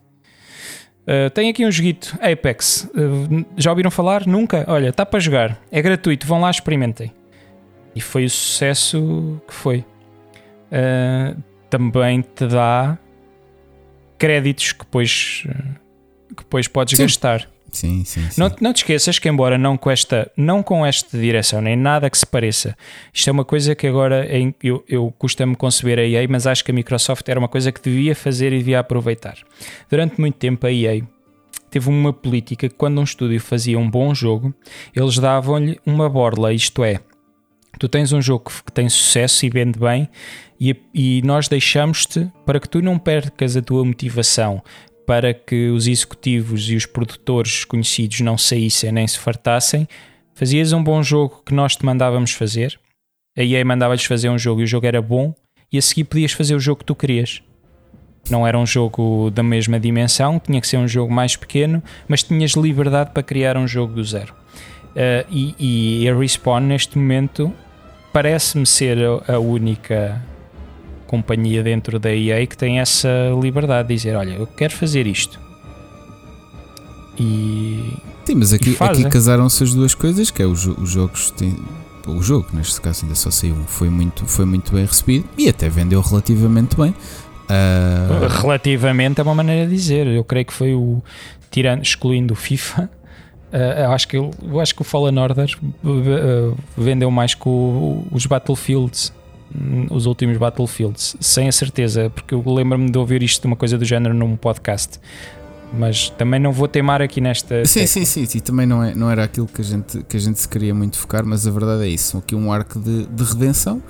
Uh, tem aqui um joguito, Apex. Uh, já ouviram falar? Nunca? Olha, está para jogar. É gratuito. Vão lá, experimentem. E foi o sucesso que foi. Uh, também te dá créditos que depois, que depois podes
Sim.
gastar.
Sim, sim.
Não, não te esqueças que, embora não com, esta, não com esta direção, nem nada que se pareça, isto é uma coisa que agora é eu, eu custa-me conceber a EA, mas acho que a Microsoft era uma coisa que devia fazer e devia aproveitar. Durante muito tempo, a EA teve uma política que, quando um estúdio fazia um bom jogo, eles davam-lhe uma borla, isto é. Tu tens um jogo que tem sucesso e vende bem, e, e nós deixamos-te para que tu não percas a tua motivação, para que os executivos e os produtores conhecidos não saíssem nem se fartassem, fazias um bom jogo que nós te mandávamos fazer, a EA mandava-lhes fazer um jogo e o jogo era bom, e a seguir podias fazer o jogo que tu querias. Não era um jogo da mesma dimensão, tinha que ser um jogo mais pequeno, mas tinhas liberdade para criar um jogo do zero. Uh, e, e a Respawn, neste momento, parece-me ser a- a única companhia dentro da EA que tem essa liberdade de dizer: Olha, eu quero fazer isto. E
Sim, mas aqui, aqui casaram-se as duas coisas, que é os, os jogos. têm- o jogo, neste caso, ainda só saiu um, foi muito, foi muito bem recebido e até vendeu relativamente bem. Ah,
relativamente é uma maneira de dizer. Eu creio que foi o tirando, excluindo o FIFA. eu acho que eu, acho que o Fallen Order eh, vendeu mais que o- os Battlefields, os últimos Battlefields, sem a certeza, porque eu lembro-me de ouvir isto de uma coisa do género num podcast. Mas também não vou teimar aqui nesta.
Sim, sim, sim, sim. Também não, é, não era aquilo que a, gente, que a gente se queria muito focar, mas a verdade é isso. Aqui um arco de, de redenção,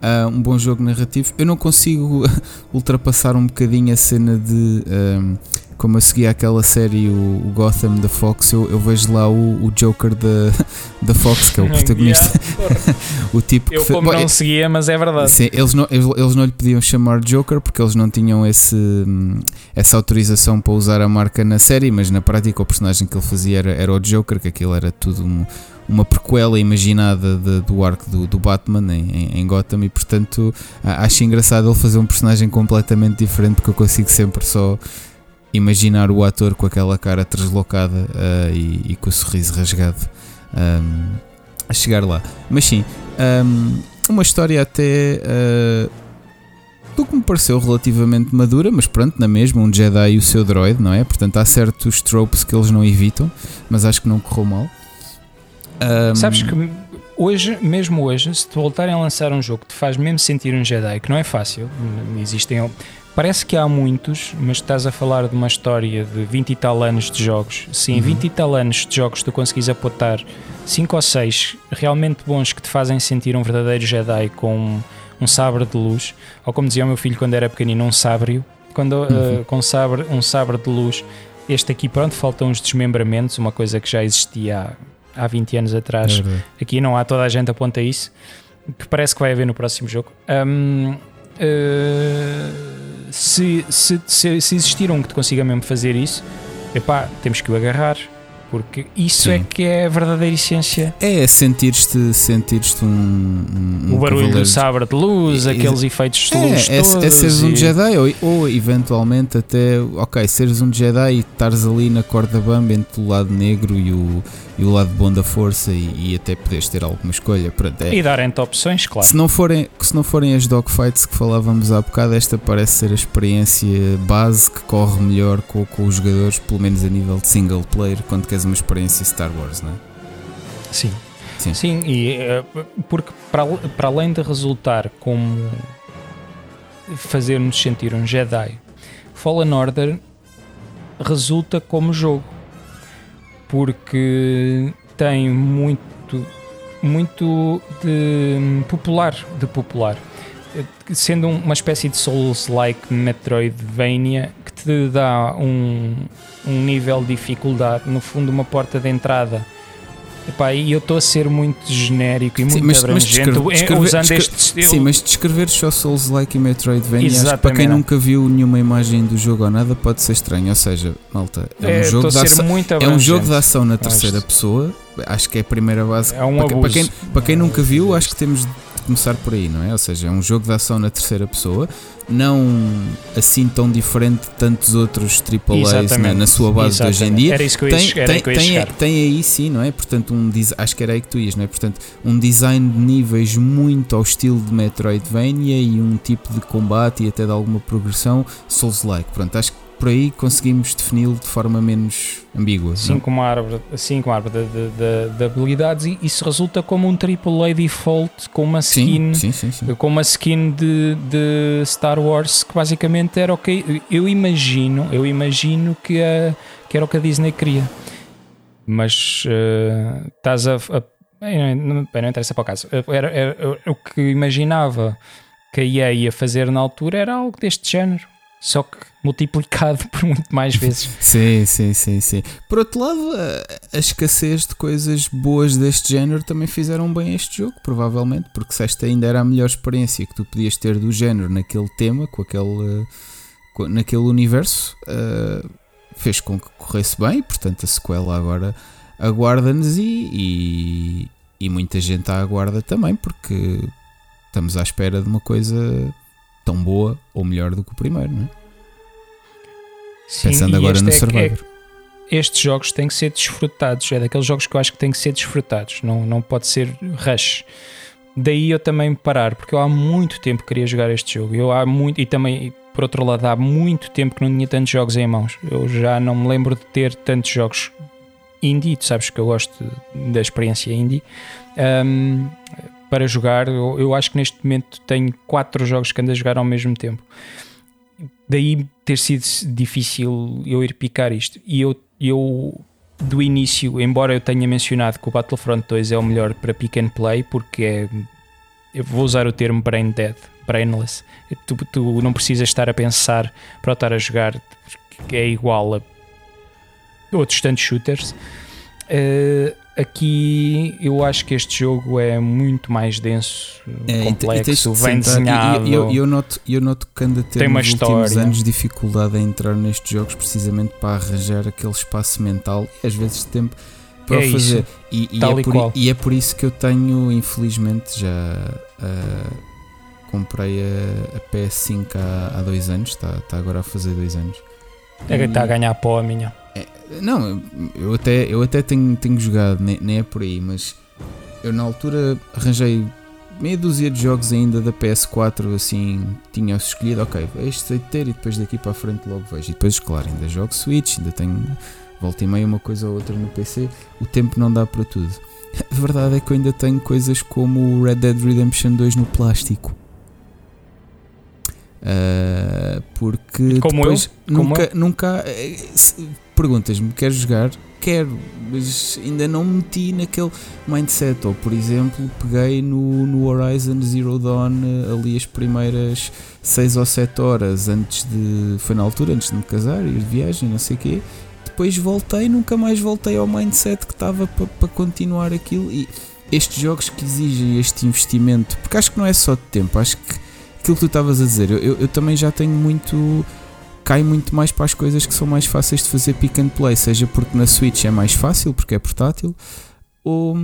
ah, um bom jogo narrativo. Eu não consigo ultrapassar um bocadinho a cena de. ahm, como eu segui aquela série, o, o Gotham da Fox, eu, eu vejo lá o, o Joker da, da Fox, que é o protagonista.
Yeah.
o tipo
Eu, como
Bom,
não seguia, mas é verdade.
Sim, eles não, eles, eles não lhe podiam chamar Joker porque eles não tinham esse, hum, essa autorização para usar a marca na série, mas na prática o personagem que ele fazia era, era o Joker, que aquilo era tudo um- uma prequela imaginada de- do arco do, do Batman em, em- Gotham e portanto acho engraçado ele fazer um personagem completamente diferente porque eu consigo sempre só imaginar o ator com aquela cara deslocada ah, e, e com o sorriso rasgado hum, a chegar lá. Mas sim, hum, uma história até ah, do que me pareceu relativamente madura, mas pronto, na mesma, um Jedi e o seu droid, não é? Portanto, há certos tropes que eles não evitam, mas acho que não correu mal. Hum,
Sabes que hoje, mesmo hoje, se voltarem a lançar um jogo que te faz mesmo sentir um Jedi, que não é fácil, existem. Parece que há muitos, mas estás a falar de uma história de 20 e tal anos de jogos. Se em
Uhum.
20 e tal anos de jogos tu conseguis apontar 5 ou 6 realmente bons que te fazem sentir um verdadeiro Jedi com um sabre de luz, ou como dizia o meu filho quando era pequenino, um sábrio, quando,
Uhum.
uh, com sabre, um sabre de luz. Este aqui, pronto, faltam uns desmembramentos, uma coisa que já existia há, há 20 anos atrás.
verdade.
Aqui não há toda a gente aponta isso, que parece que vai haver no próximo jogo. Hum, eh, se, se, se, se existir um que te consiga mesmo fazer isso, epá, temos que o agarrar porque isso Sim. é que é a verdadeira essência.
É, sentir-te sentir um, um,
O barulho do sabre de luz, é, aqueles efeitos de luz.
É, é, é seres e... um Jedi ou, ou eventualmente até, ok, seres um Jedi e estares ali na corda bamba entre o lado negro e o, e o lado bom da força e, e até poderes ter alguma escolha. Pronto, é.
E darem-te opções, claro.
Se não, forem, se não forem as dogfights que falávamos há bocado, esta parece ser a experiência base que corre melhor com, com os jogadores, pelo menos a nível de single player, quando queres uma experiência Star Wars, não é?
Sim. Sim, Sim e eh, porque para, para além de resultar como fazer-nos sentir um Jedi, Fallen Order resulta como jogo porque tem muito muito de popular de popular sendo uma espécie de Souls-like Metroidvania que te dá um, um nível de dificuldade, no fundo uma porta de entrada Epá, e eu estou a ser muito genérico e muito sim, mas, abrangente mas descrever, usando este
Sim, mas descrever só Souls-like e Metroidvania, acho para quem nunca viu nenhuma imagem do jogo ou nada, pode ser estranho. Ou seja, malta, é, é um, jogo, de ação, é um jogo de ação na terceira pessoa. Acho que é a primeira base.
É um
para, para, quem, para quem nunca viu, acho que temos começar por aí, não é? Ou seja, é um jogo de ação na terceira pessoa não assim tão diferente de tantos outros AAAs na, na, sua base Exatamente. de hoje em dia.
Era isso que eu ia, tem, eu ia
tem, tem, aí sim, não é? Portanto, um, acho que era aí que tu ias, não é? Portanto, um design de níveis muito ao estilo de Metroidvania e um tipo de combate e até de alguma progressão Souls-like. Pronto, acho que por aí conseguimos defini-lo de forma menos ambígua.
Sim, com uma árvore, árvore de, de, de, habilidades e isso resulta como um AAA default com uma skin,
sim, sim, sim,
com uma skin de, de Star Wars que basicamente era o que eu imagino, eu imagino que, a, que era o que a Disney queria. Mas uh, estás a, a bem, não, bem, não interessa para o caso. Era, era, era, o que imaginava que a EA ia fazer na altura era algo deste género só que multiplicado por muito mais vezes.
sim, sim, sim, sim. Por outro lado, a, a, escassez de coisas boas deste género também fizeram bem este jogo, provavelmente, porque se esta ainda era a melhor experiência que tu podias ter do género naquele tema, com aquele, com, naquele universo, uh, fez com que corresse bem, portanto a sequela agora aguarda-nos e, e, e muita gente a aguarda também, porque estamos à espera de uma coisa tão boa ou melhor do que o primeiro, não é? Sim, Pensando agora no é, Survivor.
É, estes jogos têm que ser desfrutados, é daqueles jogos que eu acho que têm que ser desfrutados, não, não pode ser rush. Daí eu também parar, porque eu há muito tempo queria jogar este jogo. Eu há muito, e também, por outro lado, há muito tempo que não tinha tantos jogos em mãos. Eu já não me lembro de ter tantos jogos indie, tu sabes que eu gosto da experiência indie. Um, para jogar. Eu, eu, acho que neste momento tenho quatro jogos que ando a jogar ao mesmo tempo. Daí ter sido difícil eu ir picar isto. E eu, eu do início, embora eu tenha mencionado que o Battlefront 2 é o melhor para pick and play, porque é. Eu vou usar o termo brain dead, brainless. Tu, tu não precisas estar a pensar para estar a jogar, é igual a outros tantos shooters. Uh, Aqui eu acho que este jogo é muito mais denso, é, complexo, bem desenhado.
E eu, eu, noto, eu noto que anda a ter nos história. últimos anos dificuldade em entrar nestes jogos precisamente para arranjar aquele espaço mental e às vezes tempo para é fazer. E, e, é por, e, é por, isso que eu tenho, infelizmente, já uh, comprei a, a PS5 há, há, dois anos, está, está agora a fazer dois anos.
É que está a ganhar pó a minha.
Não, eu até, eu até tenho, tenho jogado, nem, nem é por aí, mas eu na altura arranjei meia dúzia de jogos ainda da PS4, assim, tinha-os escolhido, ok, este sei ter e depois daqui para a frente logo vejo. E depois, claro, ainda jogo Switch, ainda tenho volta e meia uma coisa ou outra no PC, o tempo não dá para tudo. A verdade é que eu ainda tenho coisas como o Red Dead Redemption 2 no plástico. Uh, porque
como
depois
eu?
nunca, como nunca eh, perguntas-me, queres jogar? Quero, mas ainda não me meti naquele mindset. Ou, por exemplo, peguei no, no Horizon Zero Dawn eh, ali as primeiras 6 ou 7 horas antes de. Foi na altura, antes de me casar, ir de viagem, não sei o quê. Depois voltei, nunca mais voltei ao mindset que estava para pa continuar aquilo. E estes jogos que exigem este investimento, porque acho que não é só de tempo, acho que aquilo que tu estavas a dizer, eu, eu, eu também já tenho muito cai muito mais para as coisas que são mais fáceis de fazer pick and play, seja porque na Switch é mais fácil, porque é portátil, ou,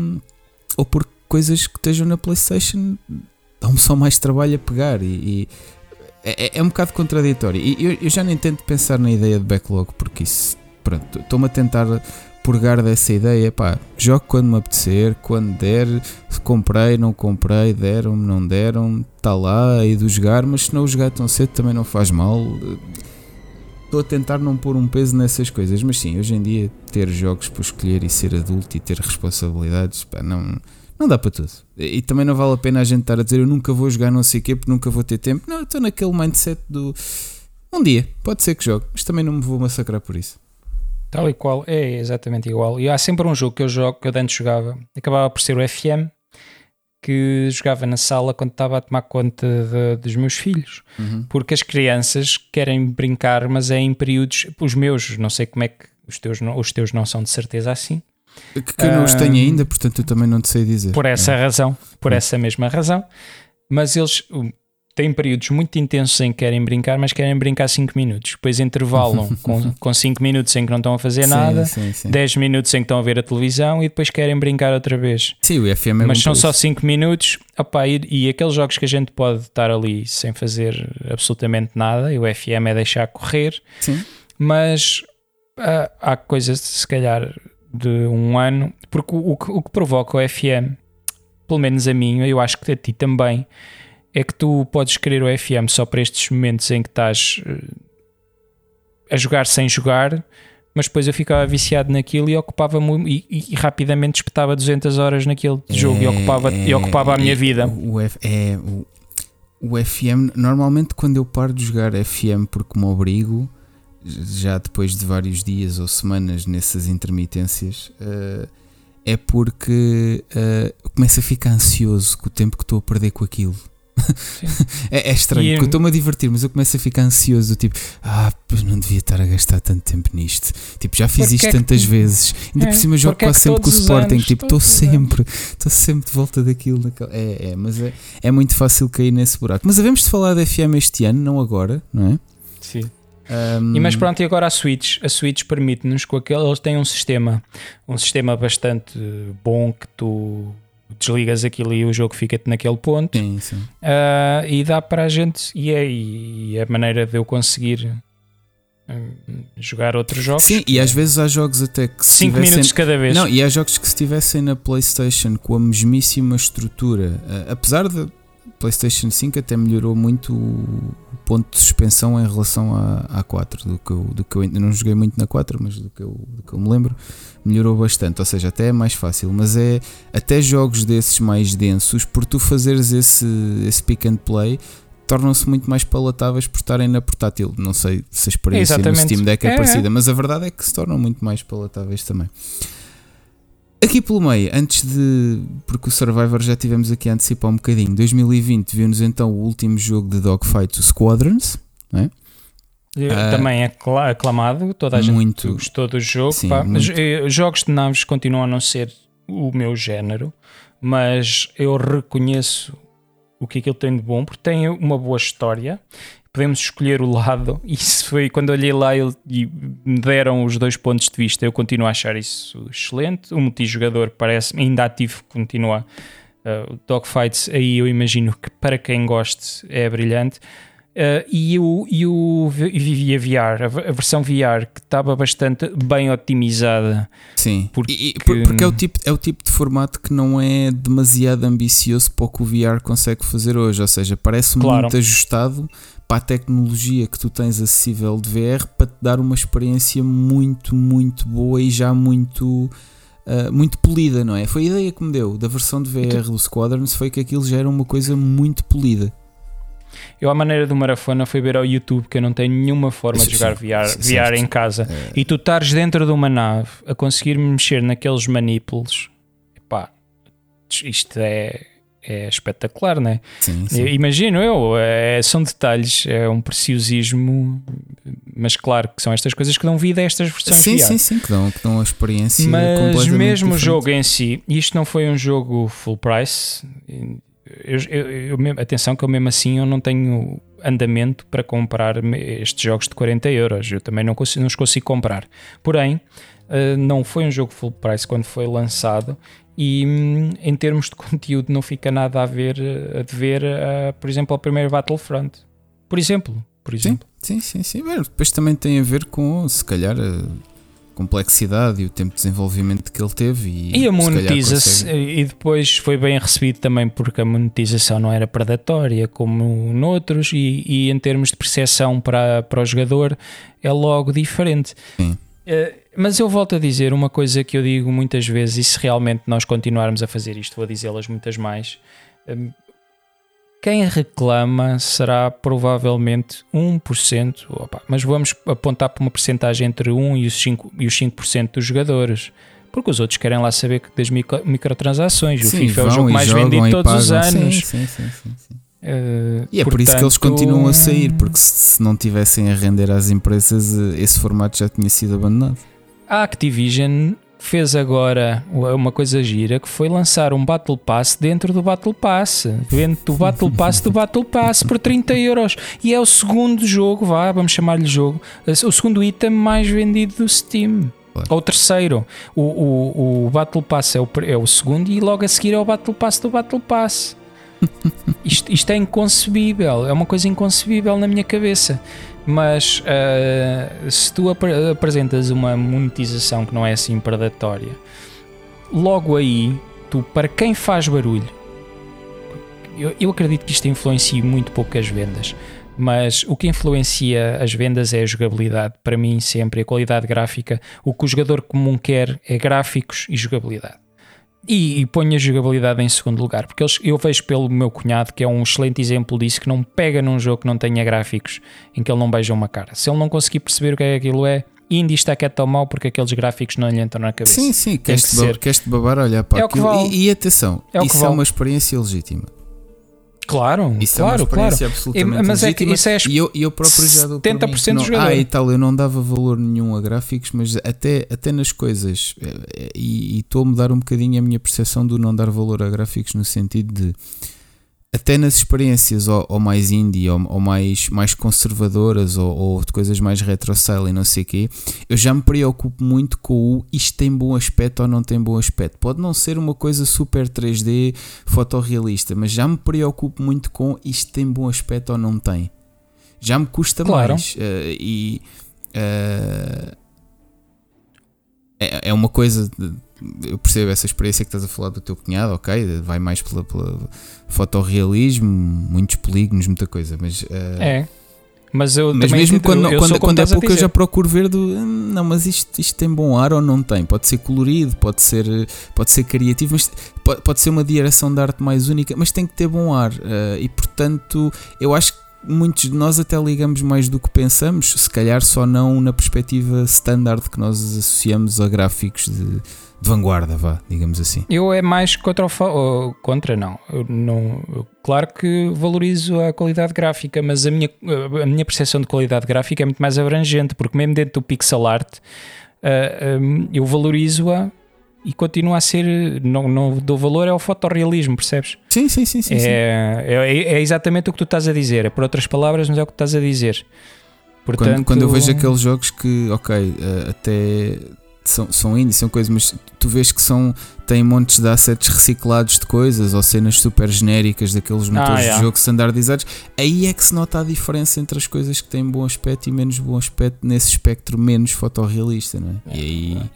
ou porque coisas que estejam na PlayStation dão-me só mais trabalho a pegar e, e é, é, é, um bocado contraditório. E eu, eu, já nem tento pensar na ideia de backlog, porque isso, pronto, estou-me a tentar purgar dessa ideia, pá, jogo quando me apetecer, quando der, comprei, não comprei, deram-me, não deram, está lá, e do jogar, mas se não o jogar tão cedo também não faz mal. Estou a tentar não pôr um peso nessas coisas, mas sim, hoje em dia ter jogos por escolher e ser adulto e ter responsabilidades, pá, não, não dá para tudo. E também não vale a pena a gente estar a dizer eu nunca vou jogar não sei o quê porque nunca vou ter tempo. Não, estou naquele mindset do um dia, pode ser que jogue, mas também não me vou massacrar por isso.
Tal e qual, é exatamente igual. E há sempre um jogo que eu jogo, que eu antes jogava, acabava por ser o FM, que jogava na sala quando estava a tomar conta de, dos meus filhos. Uhum. Porque as crianças querem brincar, mas é em períodos. Os meus, não sei como é que. Os teus, não, os teus não são de certeza assim.
Que, eu não os tenho ainda, portanto eu também não te sei dizer.
Por essa é. razão, por essa mesma razão. Mas eles têm períodos muito intensos em que querem brincar, mas querem brincar 5 minutos. Depois intervalam com 5 minutos em que não estão a fazer sim, nada, 10 minutos em que estão a ver a televisão e depois querem brincar outra vez.
Sim, o FM é
Mas são só 5 minutos opa, e, e, aqueles jogos que a gente pode estar ali sem fazer absolutamente nada, e o FM é deixar correr.
Sim.
Mas uh, há coisas, se calhar, de um ano, porque o, o, o que provoca o FM, pelo menos a mim, eu acho que a ti também é que tu podes querer o FM só para estes momentos em que estás eh, a jogar sem jogar, mas depois eu ficava viciado naquilo e ocupava e, e, rapidamente espetava 200 horas naquele é, jogo e ocupava, é, e ocupava a minha vida.
O, F, é, o, o FM, normalmente quando eu paro de jogar FM porque me obrigo, já depois de vários dias ou semanas nessas intermitências, uh, é porque uh, começo a ficar ansioso com o tempo que estou a perder com aquilo. é, é, estranho, porque eu estou-me a divertir, mas eu começo a ficar ansioso, tipo, ah, pois não devia estar a gastar tanto tempo nisto. Tipo, já fiz isto é tantas que, vezes. Ainda é, por cima jogo quase sempre com o Sporting, anos, tipo, estou sempre, estou sempre de volta daquilo. Naquela, é, é, mas é, é muito fácil cair nesse buraco. Mas havemos de falar da FM este ano, não agora, não é?
Sim. Um, e mas pronto, e agora a Switch, a Switch permite-nos com aquele, eles têm um sistema, um sistema bastante bom que tu desligas aquilo e o jogo fica-te naquele ponto.
Sim, sim.
Uh, e dá para a gente, e é e a maneira de eu conseguir hum, jogar outros jogos.
Sim, e às vezes há jogos até que
5 minutos cada vez.
Não, e há jogos que se estivessem na PlayStation com a mesmíssima estrutura, uh, apesar de PlayStation 5 até melhorou muito o ponto de suspensão em relação à, à 4, do que, eu, do que eu ainda não joguei muito na 4, mas do que, eu, do que eu me lembro, melhorou bastante. Ou seja, até é mais fácil, mas é até jogos desses mais densos, por tu fazeres esse, esse pick and play, tornam-se muito mais palatáveis por estarem na portátil. Não sei se a experiência Exatamente. no Steam Deck é, é parecida, é. mas a verdade é que se tornam muito mais palatáveis também. Aqui pelo meio, antes de. Porque o Survivor já tivemos aqui a antecipar um bocadinho. 2020 viu-nos então o último jogo de Dogfight, o Squadrons. É?
Uh, Também é aclamado, toda a muito, gente gostou do jogo. Sim, mas, eh, jogos de naves continuam a não ser o meu género, mas eu reconheço o que aquilo tem de bom, porque tem uma boa história podemos escolher o lado. Isso foi quando olhei lá e me deram os dois pontos de vista. Eu continuo a achar isso excelente. O multijogador parece ainda ativo, continua. Uh, Dogfights, aí eu imagino que para quem goste é brilhante. Uh, e, o, e, o, e a VR, a versão VR que estava bastante bem otimizada.
Sim, porque, e, porque é, o tipo, é o tipo de formato que não é demasiado ambicioso para o que o VR consegue fazer hoje. Ou seja, parece claro. muito ajustado para a tecnologia que tu tens acessível de VR para te dar uma experiência muito, muito boa e já muito. Uh, muito polida, não é? Foi a ideia que me deu da versão de VR do Squadrons foi que aquilo já era uma coisa muito polida.
Eu, à maneira do Marafona, fui ver ao YouTube que eu não tenho nenhuma forma de jogar VR, VR em casa. É... E tu estares dentro de uma nave a conseguir mexer naqueles manipulos, pá, isto é é espetacular, não é?
Sim, sim.
Imagino eu, é, são detalhes, é um preciosismo, mas claro que são estas coisas que dão vida a estas versões
Sim, VR. sim, sim, que dão, que dão a experiência
Mas mesmo o jogo em si, isto não foi um jogo full price, eu, eu, eu, atenção que eu mesmo assim eu não tenho andamento para comprar estes jogos de 40 euros. Eu também não, consigo, não os consigo comprar. Porém, uh, não foi um jogo full price quando foi lançado e em termos de conteúdo não fica nada a ver a dever, por exemplo, ao primeiro Battlefront. Por exemplo, por exemplo.
Sim, sim, sim. sim. depois também tem a ver com, se calhar, a complexidade e o tempo de desenvolvimento que ele teve. E,
e a monetiza-se, e depois foi bem recebido também porque a monetização não era predatória como noutros, e, e em termos de percepção para, para o jogador é logo diferente.
Sim.
Uh, mas eu volto a dizer uma coisa que eu digo muitas vezes, e se realmente nós continuarmos a fazer isto, vou dizê-las muitas mais. Uh, quem reclama será provavelmente 1%, opa, mas vamos apontar para uma porcentagem entre 1 e os 5%, e os 5 dos jogadores. Porque os outros querem lá saber das micro, microtransações. Sim, o FIFA é o jogo mais vendido todos os anos.
Sim, sim, sim, sim. Uh, e é portanto, por isso que eles continuam a sair, porque se, se, não tivessem a render às empresas, eh, esse formato já tinha sido abandonado.
A Activision fez agora uma coisa gira que foi lançar um Battle Pass dentro do Battle Pass. Vende o Battle Pass do Battle Pass por 30 euros. E é o segundo jogo, vá, vamos chamar-lhe jogo, o segundo item mais vendido do Steam. Ou o terceiro. O, o, o Battle Pass é o, é o segundo e logo a seguir é o Battle Pass do Battle Pass. isto, isto é inconcebível, é uma coisa inconcebível na minha cabeça. Mas uh, se tu ap apresentas uma monetização que não é assim predatória, logo aí, tu, para quem faz barulho, eu, eu acredito que isto influencia muito pouco as vendas, mas o que influencia as vendas é a jogabilidade. Para mim, sempre a qualidade gráfica. O que o jogador comum quer é gráficos e jogabilidade. E, e ponho a jogabilidade em segundo lugar, porque eles, eu vejo pelo meu cunhado que é um excelente exemplo disso, que não pega num jogo que não tenha gráficos, em que ele não beija uma cara. Se ele não conseguir perceber o que é aquilo é, indie está que é tão mau porque aqueles gráficos não lhe entram na cabeça.
Sim, sim, queres-te babar, queres babar olhar para é aquilo. Vale. E, e, atenção, é isso é uma experiência legítima.
Claro,
isso
claro,
é
claro.
absolutamente
mas
é que
isso é
e eu, eu próprio já dou
70%
não,
do jogador.
Ah, e tal, eu não dava valor nenhum a gráficos, mas até, até nas coisas, eh, e estou a mudar um bocadinho a minha percepção do não dar valor a gráficos no sentido de até nas experiências ou, ou mais indie ou, ou, mais, mais conservadoras ou, ou, de coisas mais retro-style e não sei o quê, eu já me preocupo muito com o isto tem bom aspecto ou não tem bom aspecto. Pode não ser uma coisa super 3D fotorrealista, mas já me preocupo muito com isto tem bom aspecto ou não tem. Já me custa claro. mais. Uh, e uh, é, é uma coisa. De, eu percebo essa experiência que estás a falar do teu cunhado, ok, vai mais pela, pela fotorrealismo, muitos polígonos, muita coisa, mas... Uh,
é, mas eu
mas mesmo quando, eu quando, quando é pouco eu já procuro ver do, hum, não, mas isto, isto tem bom ar ou não tem, pode ser colorido, pode ser, pode ser criativo, mas pode, pode ser uma direção de arte mais única, mas tem que ter bom ar, uh, e portanto eu acho que muitos de nós até ligamos mais do que pensamos, se calhar só não na perspectiva standard que nós associamos a gráficos de de vanguarda, vá, digamos assim.
Eu é mais contra o contra não. Eu não eu, claro que valorizo a qualidade gráfica, mas a minha a minha percepção de qualidade gráfica é muito mais abrangente, porque mesmo dentro do pixel art uh, eh, um, eh, eu valorizo-a e continua a ser, não, não dou valor ao fotorrealismo, percebes?
Sim, sim, sim. sim, é,
sim. É, é, exatamente o que tu estás a dizer, é por outras palavras, mas é o que tu estás a dizer.
Portanto, quando, quando eu vejo aqueles jogos que, ok, uh, até são, são indie, são coisas, mas tu vês que são têm montes de assets reciclados de coisas ou cenas super genéricas daqueles motores ah, yeah. de jogo standardizados. Aí é que se nota a diferença entre as coisas que têm bom aspecto e menos bom aspecto nesse espectro menos fotorrealista, não é? E aí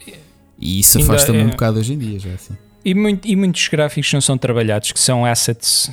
e isso afasta-me é, um bocado hoje em dia já assim.
E, muito, e, muitos gráficos não são trabalhados, que são assets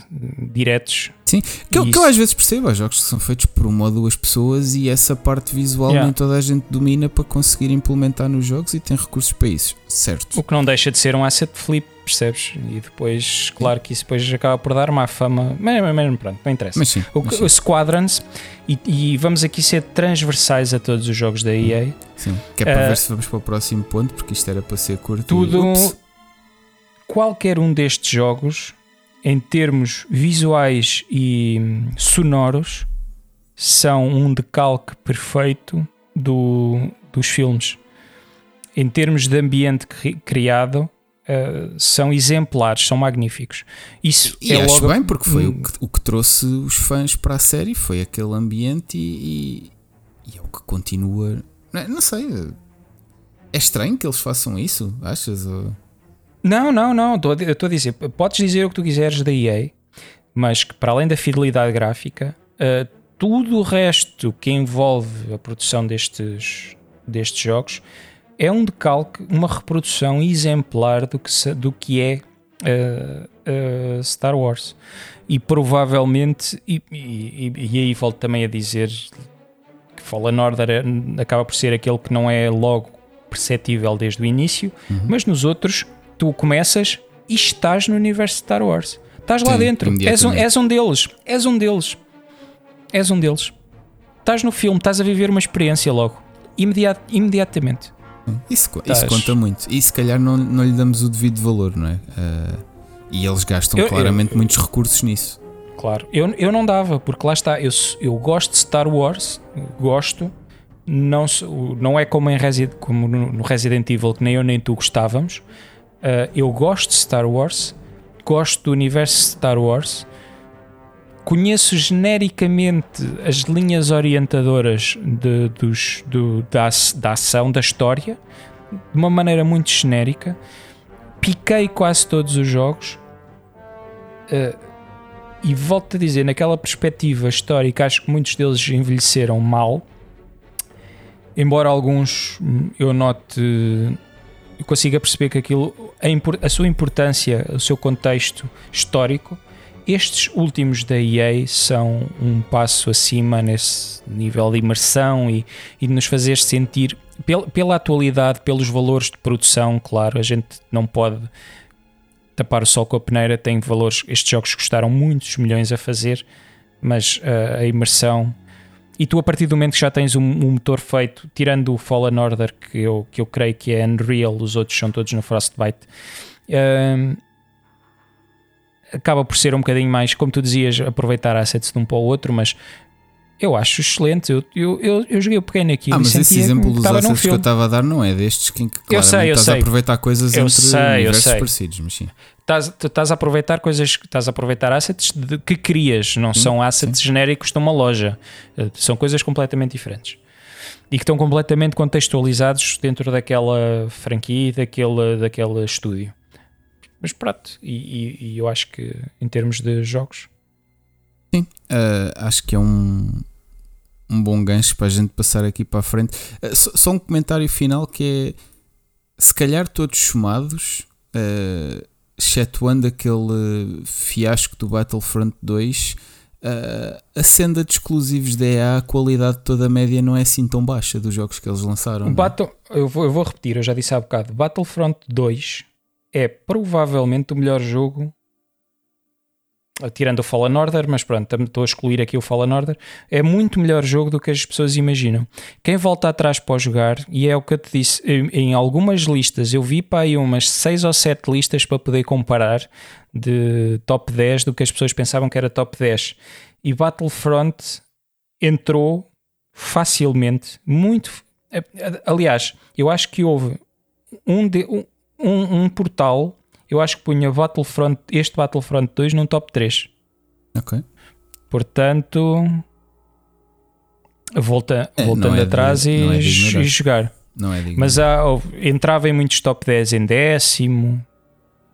diretos.
Sim, que, eu, que eu às vezes percebo, há jogos que são feitos por uma ou duas pessoas e essa parte visual yeah. nem toda a gente domina para conseguir implementar nos jogos e tem recursos para isso, certo?
O que não deixa de ser um asset flip, percebes? E depois, claro que isso depois acaba por dar má fama, mas, mas pronto, não interessa.
Mas sim,
o,
mas sim.
o Squadrons, e, e, vamos aqui ser transversais a todos os jogos da EA.
Sim, que é para uh, ver se vamos para o próximo ponto, porque isto era para ser curto.
Tudo. E, qualquer um destes jogos, em termos visuais e sonoros, são um decalque perfeito do, dos filmes. Em termos de ambiente criado, uh, são exemplares, são magníficos. Isso
e
é
acho
logo...
bem, porque foi o, que, o que trouxe os fãs para a série, foi aquele ambiente e, e, e é o que continua. Não, não, sei. É estranho que eles façam isso, achas? Ou...
Não, não, não. Estou a dizer, podes dizer o que tu quiseres da EA, mas que para além da fidelidade gráfica, uh, tudo o resto que envolve a produção destes, destes jogos é um decalque, uma reprodução exemplar do que, do que é uh, uh, Star Wars. E provavelmente, e, e, e, aí volto também a dizer que Fallen Order é, acaba por ser aquele que não é logo perceptível desde o início, uhum. mas nos outros tu começas e estás no universo de Star Wars. Estás lá Sim, dentro, és um, és um deles, és um deles, és um deles. Estás no filme, estás a viver uma experiência logo, imediat, imediatamente.
Isso, isso conta muito. E se calhar não, não lhe damos o devido valor, não é? Uh, e eles gastam eu, claramente eu, muitos recursos nisso.
Claro, eu, eu não dava, porque lá está, eu, eu gosto de Star Wars, gosto, não, não é como, em Resident, como no Resident Evil, que nem eu nem tu gostávamos. Uh, eu gosto de Star Wars, gosto do universo Star Wars, conheço genericamente as linhas orientadoras de, dos, do, da, da ação, da história, de uma maneira muito genérica. Piquei quase todos os jogos. Uh, e volto a dizer, naquela perspectiva histórica, acho que muitos deles envelheceram mal. Embora alguns eu note, eu consiga perceber que aquilo, a, a sua importância, o seu contexto histórico, estes últimos da EA são um passo acima nesse nível de imersão e, e de nos fazer sentir, pela, pela atualidade, pelos valores de produção, claro, a gente não pode tapar o sol com a peneira, tem valores, estes jogos custaram muitos milhões a fazer, mas uh, a imersão e tu a partir do momento que já tens um, um, motor feito, tirando o Fallen Order que eu, que eu creio que é Unreal, os outros são todos no Frostbite uh, acaba por ser um bocadinho mais, como tu dizias, aproveitar assets de um para o outro, mas eu acho excelente. Eu, eu, eu, eu joguei o pequeno aqui.
Ah, mas esse exemplo dos assets que eu estava a dar não é destes que, claramente eu sei, eu estás sei. a aproveitar coisas eu entre sei, universos eu sei. parecidos, mas sim.
Estás, tu estás a aproveitar coisas, estás a aproveitar assets de, que crias, não hum, são assets sim. genéricos de uma loja. Eh, são coisas completamente diferentes. E que estão completamente contextualizados dentro daquela franquia, daquele, daquele estúdio. Mas pronto, e, e, e, eu acho que em termos de jogos.
Sim, uh, acho que é um, um bom gancho para a gente passar aqui para a frente. Uh, só, só, um comentário final que é se calhar todos somados, uh, excetuando aquele fiasco do Battlefront 2. Uh, a senda de exclusivos da EA, a qualidade toda média não é assim tão baixa dos jogos que eles lançaram.
É? Battle, eu, vou, eu vou repetir, eu já disse há bocado: Battlefront 2 é provavelmente o melhor jogo tirando o Fallen Order, mas pronto, estou a excluir aqui o Fallen Order, é muito melhor jogo do que as pessoas imaginam. Quem volta atrás para jogar, e é o que eu te disse, em, algumas listas, eu vi para aí umas 6 ou 7 listas para poder comparar de top 10 do que as pessoas pensavam que era top 10. E Battlefront entrou facilmente, muito. Aliás, eu acho que houve um, de, um, um, um portal, eu acho que punha Battlefront, este Battlefront 2 num top 3.
Ok.
Portanto, volta, é, voltando é atrás de, e, é e, jogar.
Não é
Mas há, entrava em muitos top 10 em décimo,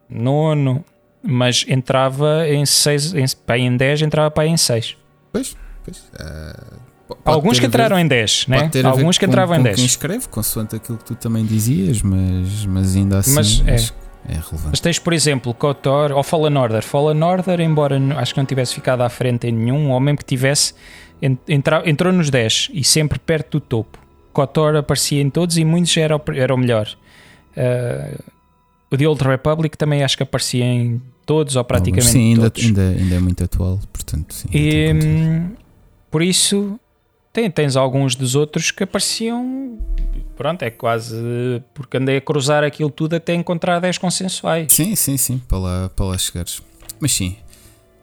nono, mas entrava em 6, em, pá, em 10 entrava para em 6.
Pois, pois. Uh,
Alguns que entraram ver, em 10, né? Alguns que entravam com, em 10.
quem escreve, consoante aquilo que tu também dizias, mas, mas ainda assim mas, é. É relevante.
Mas tens, por exemplo, KOTOR ou Fallen Order. Fallen Order, embora acho que não tivesse ficado à frente em nenhum, ou mesmo que tivesse, entra, entrou nos 10 e sempre perto do topo. KOTOR aparecia em todos e muitos era, era o melhor. Uh, o The Old Republic também acho que aparecia em todos ou praticamente
sim, ainda,
todos.
Ainda, ainda é muito atual, portanto sim.
E, hum, por isso tem, tens alguns dos outros que apareciam. Pronto, é quase. Porque andei a cruzar aquilo tudo até encontrar 10 consensuais.
Sim, sim, sim, para lá, para lá chegares. Mas sim,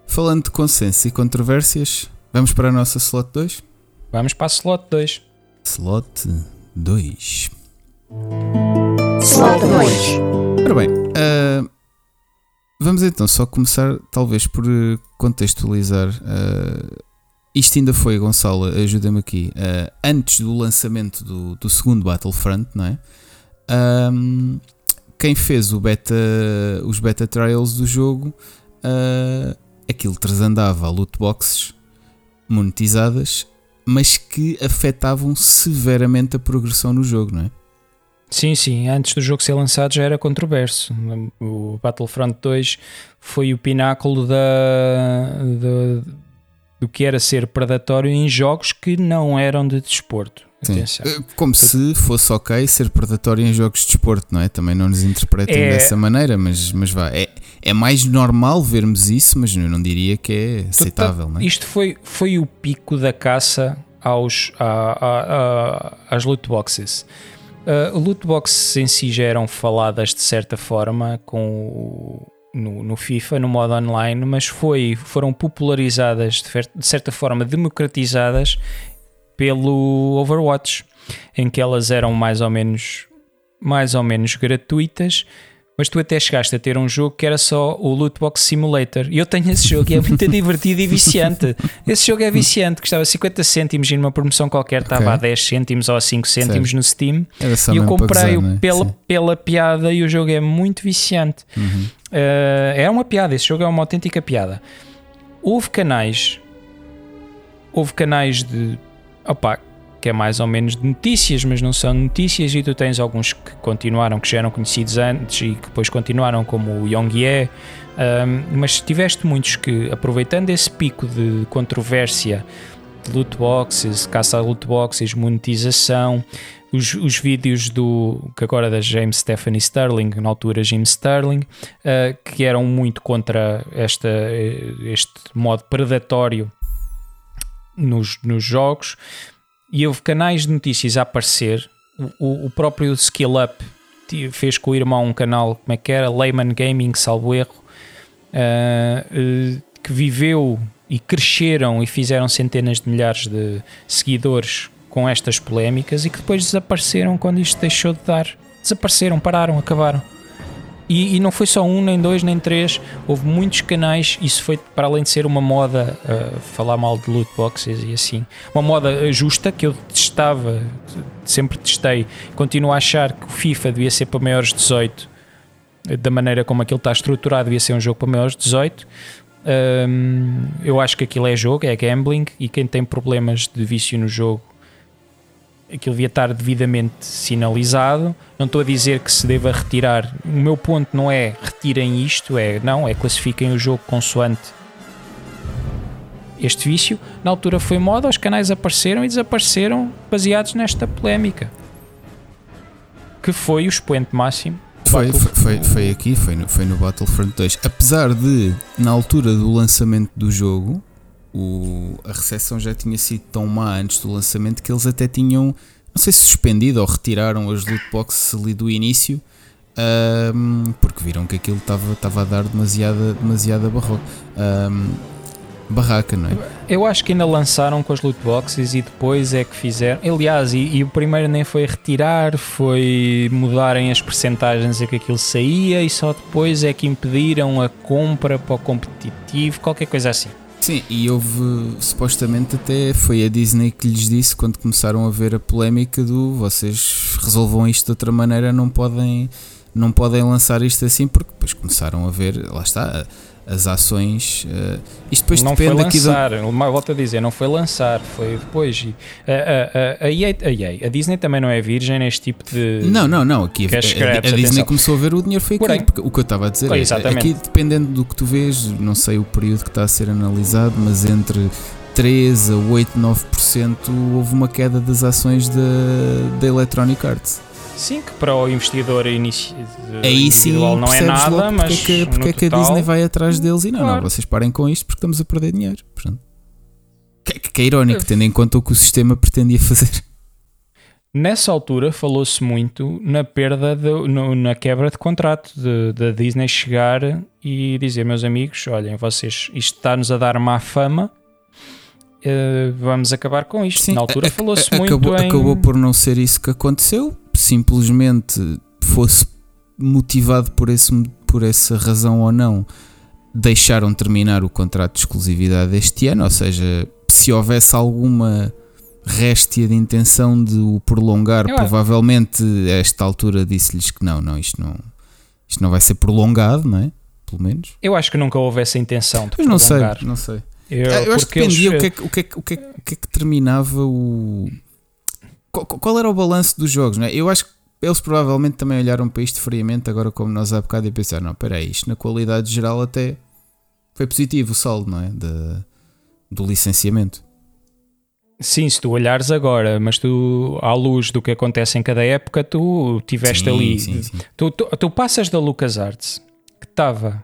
falando de consenso e controvérsias, vamos para a nossa slot 2?
Vamos para a slot 2.
Slot 2.
Slot 2.
Ora bem, uh, vamos então só começar, talvez, por contextualizar. Uh, isto ainda foi, Gonçalo, ajuda-me aqui, uh, antes do lançamento do, do, segundo Battlefront, não é? Um, quem fez o beta, os beta trials do jogo, aquilo transandava a loot boxes monetizadas, mas que afetavam severamente a progressão no jogo, não é?
Sim, sim, antes do jogo ser lançado já era controverso. O Battlefront 2 foi o pináculo da, da, do que era ser predatório em jogos que não eram de desporto.
Atenção. Eh, como se fosse ok ser predatório em jogos de desporto, não é? Também não nos interpretem é... dessa maneira, mas, mas vá, é, é mais normal vermos isso, mas eu não diria que é aceitável, não é?
Isto foi, foi o pico da caça aos, a, a, a, às loot boxes. Uh, loot boxes em si já eram faladas de certa forma com o, no, no, FIFA, no modo online, mas foi, foram popularizadas, de, certa forma democratizadas pelo Overwatch, em que elas eram mais ou menos mais ou menos gratuitas mas tu até chegaste a ter um jogo que era só o Loot Box Simulator. E eu tenho esse jogo e é muito divertido e viciante. Esse jogo é viciante, custava 50 cêntimos e numa promoção qualquer estava okay. a 10 cêntimos ou a 5 cêntimos certo. no Steam. E eu comprei-o é? pela, pela piada e o jogo é muito viciante. Uhum. Uh, é uma piada, esse jogo é uma autêntica piada. Houve canais, houve canais de. Opa, que é mais ou menos de notícias, mas não são notícias, e tu tens alguns que continuaram, que já eram conhecidos antes e que depois continuaram, como o Yongye, um, mas tiveste muitos que, aproveitando esse pico de controvérsia de loot boxes, caça a loot boxes, monetização, os, os, vídeos do que agora da James Stephanie Sterling, na altura James Sterling, uh, que eram muito contra esta, este modo predatório nos, nos jogos, e houve canais de notícias a aparecer. O, o próprio Skill Up fez com o irmão um canal, como é que era? Layman Gaming, salvo erro, uh, que viveu e cresceram e fizeram centenas de milhares de seguidores com estas polémicas e que depois desapareceram quando isto deixou de dar. Desapareceram, pararam, acabaram. E, e, não foi só um, nem dois, nem três. Houve muitos canais. Isso foi para além de ser uma moda, uh, falar mal de loot boxes e assim. Uma moda justa que eu testava, sempre testei. Continuo a achar que o FIFA devia ser para maiores de 18. Da maneira como aquilo está estruturado, devia ser um jogo para maiores de 18. Um, eu acho que aquilo é jogo, é gambling. E quem tem problemas de vício no jogo aquilo devia estar devidamente sinalizado. Não estou a dizer que se deva retirar. O meu ponto não é retirem isto, é não, é classifiquem o jogo consoante este vício. Na altura foi moda, os canais apareceram e desapareceram baseados nesta polémica. Que foi o expoente máximo.
Foi, foi, foi, foi, aqui, foi no, foi no Battlefront 2. Apesar de, na altura do lançamento do jogo, o, a recepção já tinha sido tão má antes do lançamento que eles até tinham, não sei se suspendido ou retiraram as loot boxes ali do início. Um, porque viram que aquilo estava a dar demasiada, demasiada barro, um, barraca, não é?
Eu acho que ainda lançaram com as loot boxes e depois é que fizeram. Aliás, e, e o primeiro nem foi retirar, foi mudarem as percentagens em que aquilo saía e só depois é que impediram a compra para o competitivo, qualquer coisa assim.
Sim, e houve supostamente até foi a Disney que lhes disse quando começaram a ver a polémica do vocês resolvam isto de outra maneira, não podem não podem lançar isto assim porque depois começaram a ver, lá está, as ações. Uh, isto depois
não
depende
foi lançar, aqui do... volto a dizer, não foi lançar, foi depois. A, a, a, EA, a, EA, a Disney também não é virgem neste tipo de.
Não, não, não. Aqui a, a, Disney começou a ver o dinheiro foi aqui. Porque o que eu estava a dizer é, exatamente. aqui dependendo do que tu vês, não sei o período que está a ser analisado, mas entre 3 a 8, 9% houve uma queda das ações da Electronic Arts.
Sim, que para o investidor inici Aí sim, não é nada, mas.
Porque, é que, porque é que a Disney vai atrás deles e não, claro. não, vocês parem com isto porque estamos a perder dinheiro. Portanto, que, que, que é irónico, tendo em conta o que o sistema pretendia fazer.
Nessa altura falou-se muito na perda, de, no, na quebra de contrato da Disney chegar e dizer, meus amigos, olhem, vocês, isto está-nos a dar má fama, uh, vamos acabar com isto. Sim, na altura falou-se muito
acabou,
em...
Acabou por não ser isso que aconteceu, simplesmente fosse motivado por, esse, por essa razão ou não, deixaram terminar o contrato de exclusividade este ano, ou seja, se houvesse alguma réstia de intenção de o prolongar,
Eu-
provavelmente a esta altura disse-lhes que não, não, isto não, isto não vai ser prolongado, não é? Pelo menos.
Eu acho que nunca houve essa intenção de
Mas não sei,
prolongar.
não sei.
Eu,
eu acho que
porque eles-
dependia o, que é o, que é o, que é que, o que é que terminava o. Qual, qual era o balanço dos jogos, não é? Eu acho que eles provavelmente também olharam para isto friamente, agora como nós há bocado, e pensaram: não, espera aí, isto na qualidade geral até foi positivo o saldo, não é? De, do licenciamento.
Sim, se tu olhares agora, mas tu, à luz do que acontece em cada época, tu tiveste
Sim,
ali.
sim, sim.
Tu, tu, tu passas da LucasArts, que estava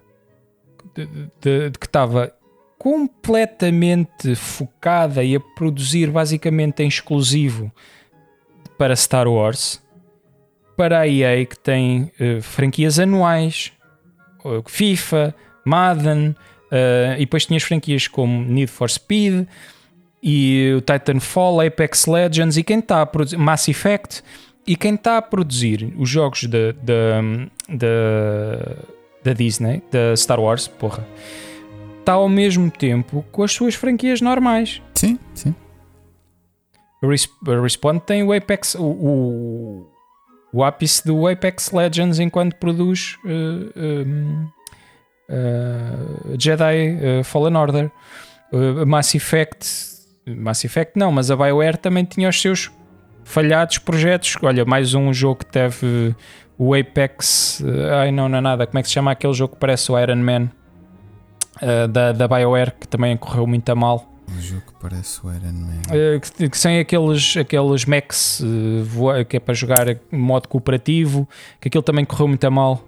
que estava completamente focada e a produzir basicamente em exclusivo para Star Wars, para a EA que tem eh, franquias anuais, eh, FIFA, Madden, eh, e depois tinhas franquias como Need for Speed e o Titanfall, Apex Legends e quem está a produzir Mass Effect e quem está a produzir os jogos da- da Disney, da Star Wars, porra, está ao mesmo tempo com as suas franquias normais.
Sim, sim.
Respawn tem o Apex, o, o, o ápice do Apex Legends enquanto produz um, eh, Jedi eh, Fallen Order. Mass Effect, Mass Effect não, mas a BioWare também tinha os seus falhados projetos. Olha, mais um jogo que teve o Apex. ai, não, não é nada. Como é que se chama aquele jogo que parece o Iron Man da, da BioWare que também correu muito a mal?
Um jogo que parece o Iron Man.
Uh, que, que sem aqueles, aqueles mechs uh, que é para jogar modo cooperativo, que aquilo também correu muito a mal.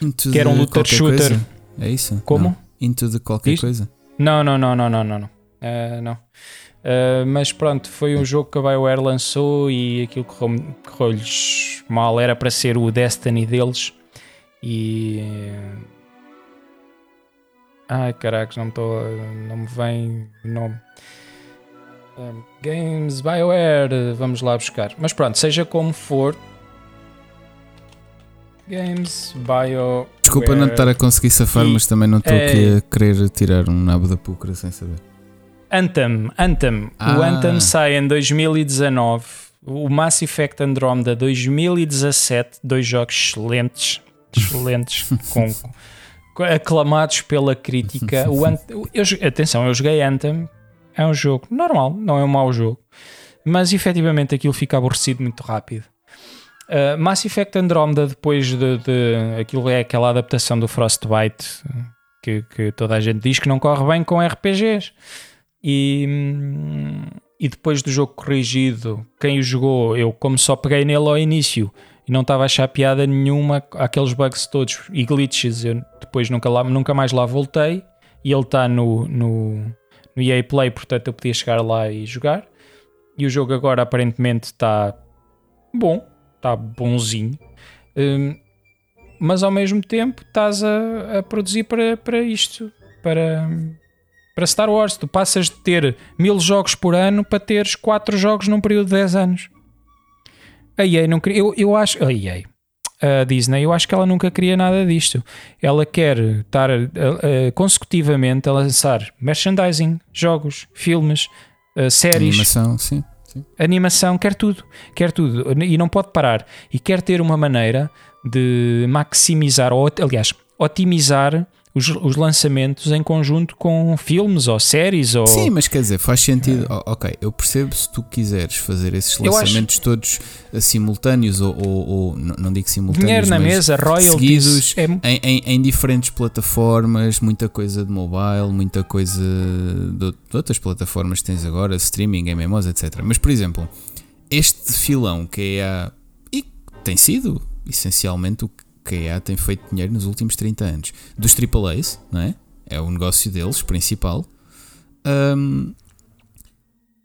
Into
que era um looter shooter.
coisa? É isso?
Como?
Não. Into the qualquer
Isto?
coisa.
Não, não, não, não, não, não. não. Uh, não. Uh, mas pronto, foi um jogo que a BioWare lançou e aquilo correu- correu-lhes mal. Era para ser o Destiny deles. E. Ai caracos, não, me tô, não me vem o nome. Um, Games BioWare, vamos lá buscar. Mas pronto, seja como for. Games BioWare.
Desculpa não estar a conseguir safar,
E-
mas também não estou
é-
aqui a querer tirar um nabo da púcara sem saber.
Anthem, Anthem. O
Ah.
Anthem sai em 2019. O Mass Effect Andromeda 2017. Dois jogos excelentes. Excelentes. com- aclamados pela crítica. O Ant- eu atenção, eu joguei Anthem. É um jogo normal, não é um mau jogo. Mas efetivamente aquilo fica aborrecido muito rápido. Uh, Mass Effect Andromeda, depois de, de- Aquilo é aquela adaptação do Frostbite que, que toda a gente diz que não corre bem com RPGs. E, hum, e depois do jogo corrigido, quem o jogou, eu como só peguei nele ao início e não estava a achar piada nenhuma aqueles bugs todos e glitches, eu depois nunca, lá, nunca mais lá voltei e ele está no, no, no EA Play, portanto eu podia chegar lá e jogar. E o jogo agora aparentemente está bom, está bonzinho. Hum, mas ao mesmo tempo estás a, a produzir para, para isto, para, para Star Wars. Tu passas de ter mil jogos por ano para teres quatro jogos num período de 10 anos. A EA não queria. Eu, eu acho. A EA. A Disney, eu acho que ela nunca queria nada disto. Ela quer estar consecutivamente a lançar merchandising, jogos, filmes, eh, séries,
Animação, sim. sim.
animação, quer tudo, quer tudo e não pode parar e quer ter uma maneira de maximizar ou aliás otimizar os, os lançamentos em conjunto com filmes ou séries ou
Sim, mas quer dizer, faz sentido. O- ok, eu percebo se tu quiseres fazer esses
Eu acho-
lançamentos todos eh, simultâneos ou, ou- ou- não digo simultâneos,
dinheiro na
mas
mesa, royalties,
seguidos
é,
em, em- em diferentes plataformas, muita coisa de mobile, muita coisa de, de outras plataformas que tens agora, streaming, MMOs, etc. Mas, por exemplo, este filão que é a. e tem sido essencialmente o que a EA tem feito dinheiro nos últimos 30 anos, dos AAAs, não é? É o negócio deles principal. Hum,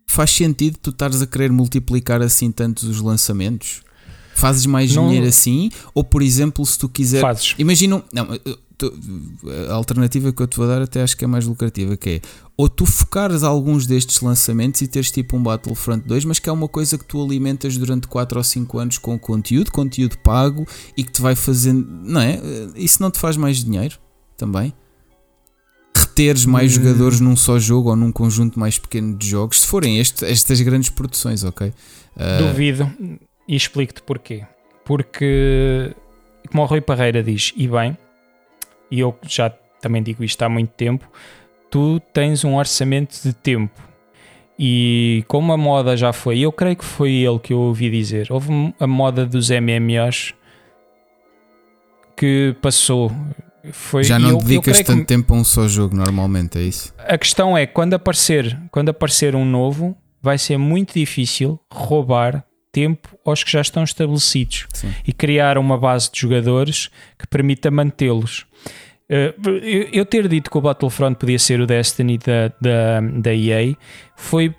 faz sentido tu estares a querer multiplicar assim tantos os lançamentos? Fazes mais
Não-
dinheiro assim? Ou, por exemplo, se tu quiser
fazes.
Imagina, um- não, a alternativa que eu te vou dar até acho que é mais lucrativa, que é ou tu focares alguns destes lançamentos e teres tipo um Battlefront 2, mas que é uma coisa que tu alimentas durante 4 ou 5 anos com conteúdo, conteúdo pago e que te vai fazendo, não é? Isso não te faz mais dinheiro também? Reteres mais hum. jogadores num só jogo ou num conjunto mais pequeno de jogos, se forem este, estas grandes produções, ok?
Uh... Duvido e explico-te porquê. Porque, como o Rui Parreira diz, e bem, e eu já também digo isto há muito tempo, tu tens um orçamento de tempo. E como a moda já foi, eu creio que foi ele que eu ouvi dizer, houve a moda dos MMOs que passou. Foi,
já não eu, dedicas eu tanto que, tempo a um só jogo normalmente, é isso?
A questão é, quando aparecer, quando aparecer um novo, vai ser muito difícil roubar tempo aos que já estão estabelecidos Sim. e criar uma base de jogadores que permita mantê-los. Uh, eu ter dito que o Battlefront podia ser o Destiny da, da, da EA foi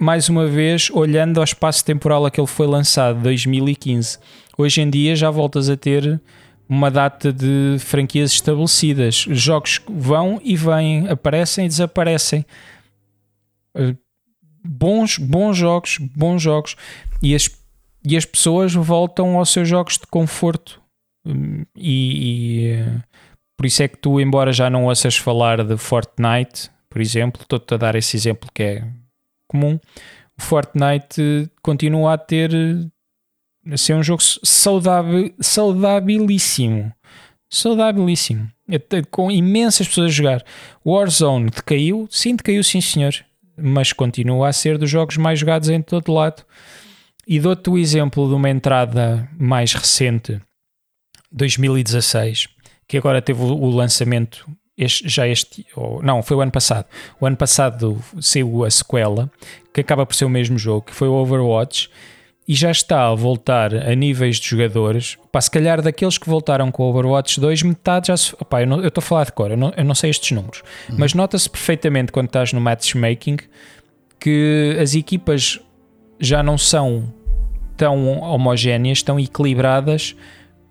mais uma vez olhando ao espaço temporal a que ele foi lançado, 2015. Hoje em dia já voltas a ter uma data de franquias estabelecidas. Jogos vão e vêm, aparecem e desaparecem. Uh, bons, bons jogos, bons jogos. E as, e as pessoas voltam aos seus jogos de conforto. Hum, e, e por isso é que tu, embora já não ouças falar de Fortnite, por exemplo, estou-te a dar esse exemplo que é comum, o Fortnite continua a ter a ser um jogo saudável, saudabilíssimo. Saudabilíssimo. Com imensas pessoas a jogar. Warzone decaiu? Sim, decaiu, sim senhor. Mas continua a ser dos jogos mais jogados em todo lado. E dou-te o exemplo de uma entrada mais recente, 2016 que agora teve o, lançamento este, já este, ou, não, foi o ano passado. O ano passado saiu a sequela, que acaba por ser o mesmo jogo, que foi o Overwatch, e já está a voltar a níveis de jogadores. Pá, se calhar daqueles que voltaram com o Overwatch 2, metade já se. Opá, eu estou a falar de cor, eu não, eu não sei estes números, uhum. mas nota-se perfeitamente quando estás no matchmaking que as equipas já não são tão homogéneas, tão equilibradas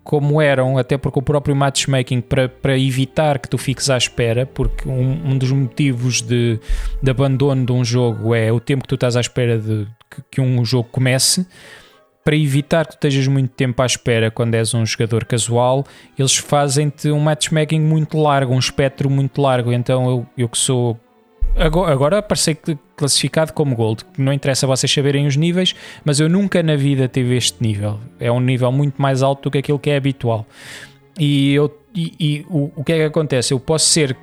como eram, até porque o próprio matchmaking para, para evitar que tu fiques à espera, porque um, um dos motivos de, de, abandono de um jogo é o tempo que tu estás à espera de que, que um jogo comece. Para evitar que tu estejas muito tempo à espera quando és um jogador casual, eles fazem-te um matchmaking muito largo, um espectro muito largo. Então eu, eu que sou Agora, agora classificado como Gold. Não interessa vocês saberem os níveis, mas eu nunca na vida tive este nível. É um nível muito mais alto do que aquilo que é habitual. E, eu, e, e o, o que é que acontece? Eu posso ser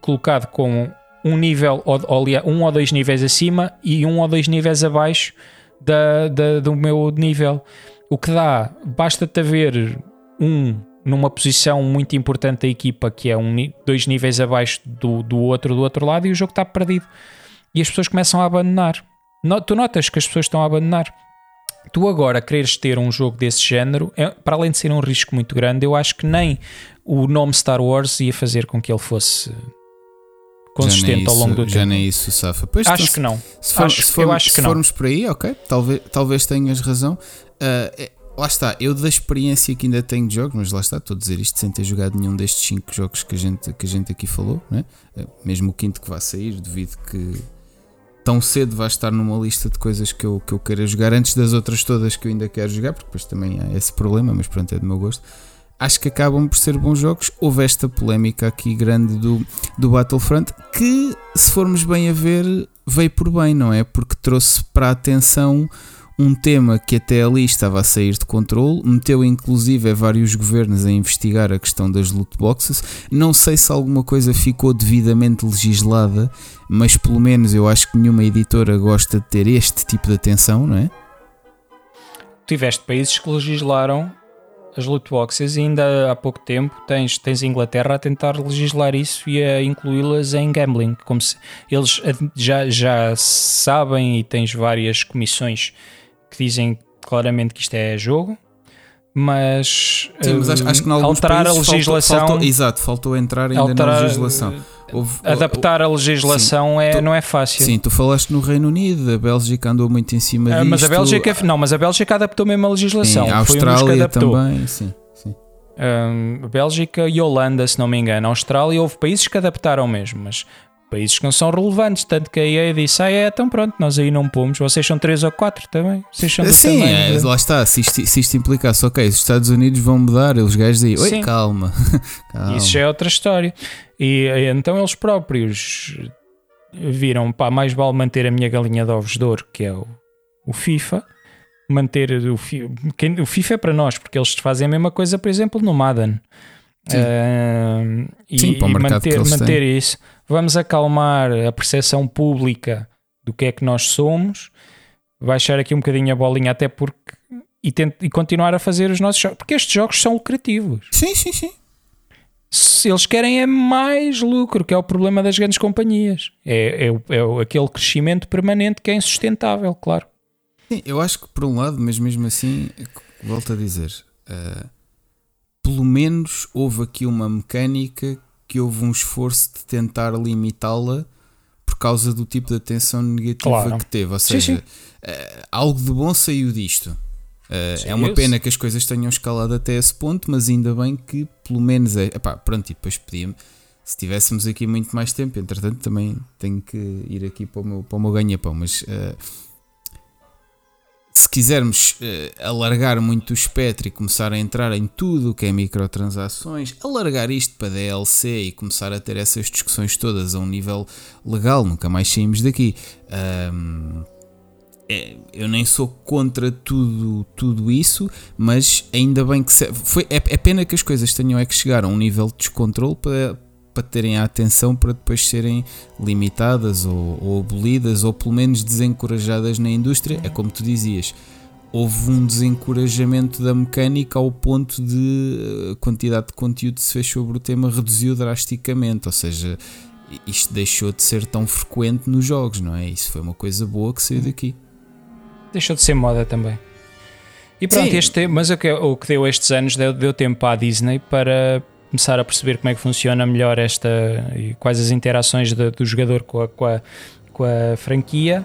colocado com um nível, ou, um ou dois níveis acima e um ou dois níveis abaixo da, da do meu nível. O que dá, basta-te haver um numa posição muito importante da equipa, que é um, dois níveis abaixo do, do outro do outro lado, e o jogo está perdido. E as pessoas começam a abandonar. No, tu notas que as pessoas estão a abandonar. Tu agora quereres ter um jogo desse género, é, para além de ser um risco muito grande, eu acho que nem o nome Star Wars ia fazer com que ele fosse consistente isso, ao longo do
já
tempo.
Já nem isso, Safa.
Pois, acho então, que não.
Se, for, acho, se, for, eu acho se formos não. por aí, ok, talvez, talvez tenhas razão. Uh, lá está, eu da experiência que ainda tenho de jogos, mas lá está, estou a dizer isto sem ter jogado nenhum destes 5 jogos que a, gente, que a gente aqui falou, né? mesmo o quinto que vai sair, devido que tão cedo vai estar numa lista de coisas que eu, que eu queira jogar antes das outras todas que eu ainda quero jogar, porque depois também há esse problema, mas pronto, é do meu gosto. Acho que acabam por ser bons jogos. Houve esta polémica aqui grande do, do Battlefront, que, se formos bem a ver, veio por bem, não é? Porque trouxe para a atenção um tema que até ali estava a sair de controle, meteu inclusive vários governos a investigar a questão das loot boxes. Não sei se alguma coisa ficou devidamente legislada, mas pelo menos eu acho que nenhuma editora gosta de ter este tipo de atenção, não é?
Tiveste países que legislaram as loot boxes e ainda há pouco tempo tens, tens a Inglaterra a tentar legislar isso e a incluí-las em gambling, como se eles já, já sabem e tens várias comissões que dizem claramente que isto é jogo, mas,
Sim, mas acho, acho que
alterar a legislação.
Faltou, faltou, exato, faltou entrar ainda alterar, na legislação.
Houve, adaptar a legislação sim, é, tu, não é fácil.
Sim, tu falaste no Reino Unido, a Bélgica andou muito em cima ah, disto.
Mas a Bélgica, não, mas a Bélgica adaptou mesmo a legislação.
Sim, a Austrália também, sim, sim.
Um, Bélgica e Holanda, se não me engano. Austrália, houve países que adaptaram mesmo, mas países que não são relevantes. Tanto que a EA disse: Ah, é, então pronto, nós aí não pomos. Vocês são 3 ou 4 também. Vocês são
Sim, é, lá está. Se isto, se isto implicasse, ok, os Estados Unidos vão mudar, os gajos aí, oi, calma. calma.
Isso já é outra história. E então eles próprios viram, pá, mais vale manter a minha galinha de ovos de ouro, que é o, o FIFA. Manter o, fi- quem- o FIFA é para nós, porque eles fazem a mesma coisa, por exemplo, no Madden.
Sim.
E,
Sim,
e manter, manter isso. Vamos acalmar a percepção pública do que é que nós somos, baixar aqui um bocadinho a bolinha, até porque. E, tent- e continuar a fazer os nossos jogos, porque estes jogos são lucrativos.
Sim, sim, sim.
Se eles querem é mais lucro, que é o problema das grandes companhias. É, é, é aquele crescimento permanente que é insustentável, claro.
Sim, eu acho que por um lado, mas mesmo assim, volto a dizer, eh, pelo menos houve aqui uma mecânica que houve um esforço de tentar limitá-la por causa do tipo de atenção negativa
Claro.
que teve. Ou
Sim,
seja,
sim.
eh, algo de bom saiu disto. Eh,
Sim,
é uma pena que as coisas tenham escalado até esse ponto, mas ainda bem que pelo menos é. Epá, pronto, e depois pedia-me. Se tivéssemos aqui muito mais tempo, entretanto também tenho que ir aqui para o meu, para o meu ganha-pão, mas eh, se quisermos eh, alargar muito o espectro e começar a entrar em tudo o que é microtransações, alargar isto para DLC e começar a ter essas discussões todas a um nível legal, nunca mais saímos daqui. Ahm, é, eu nem sou contra tudo, tudo isso, mas ainda bem que se- foi, é, é pena que as coisas tenham é que chegar a um nível de descontrole para, para terem a atenção para depois serem limitadas ou, ou abolidas ou pelo menos desencorajadas na indústria. É como tu dizias, houve um desencorajamento da mecânica ao ponto de eh, a quantidade de conteúdo que se fez sobre o tema reduziu drasticamente, ou seja, isto deixou de ser tão frequente nos jogos, não é? Isso foi uma coisa boa que saiu daqui.
Deixou de ser moda também. E pronto,
Sim.
este, mas o que, o que deu estes anos deu, deu tempo à Disney para começar a perceber como é que funciona melhor esta e quais as interações de- do jogador com a, com a, com a franquia.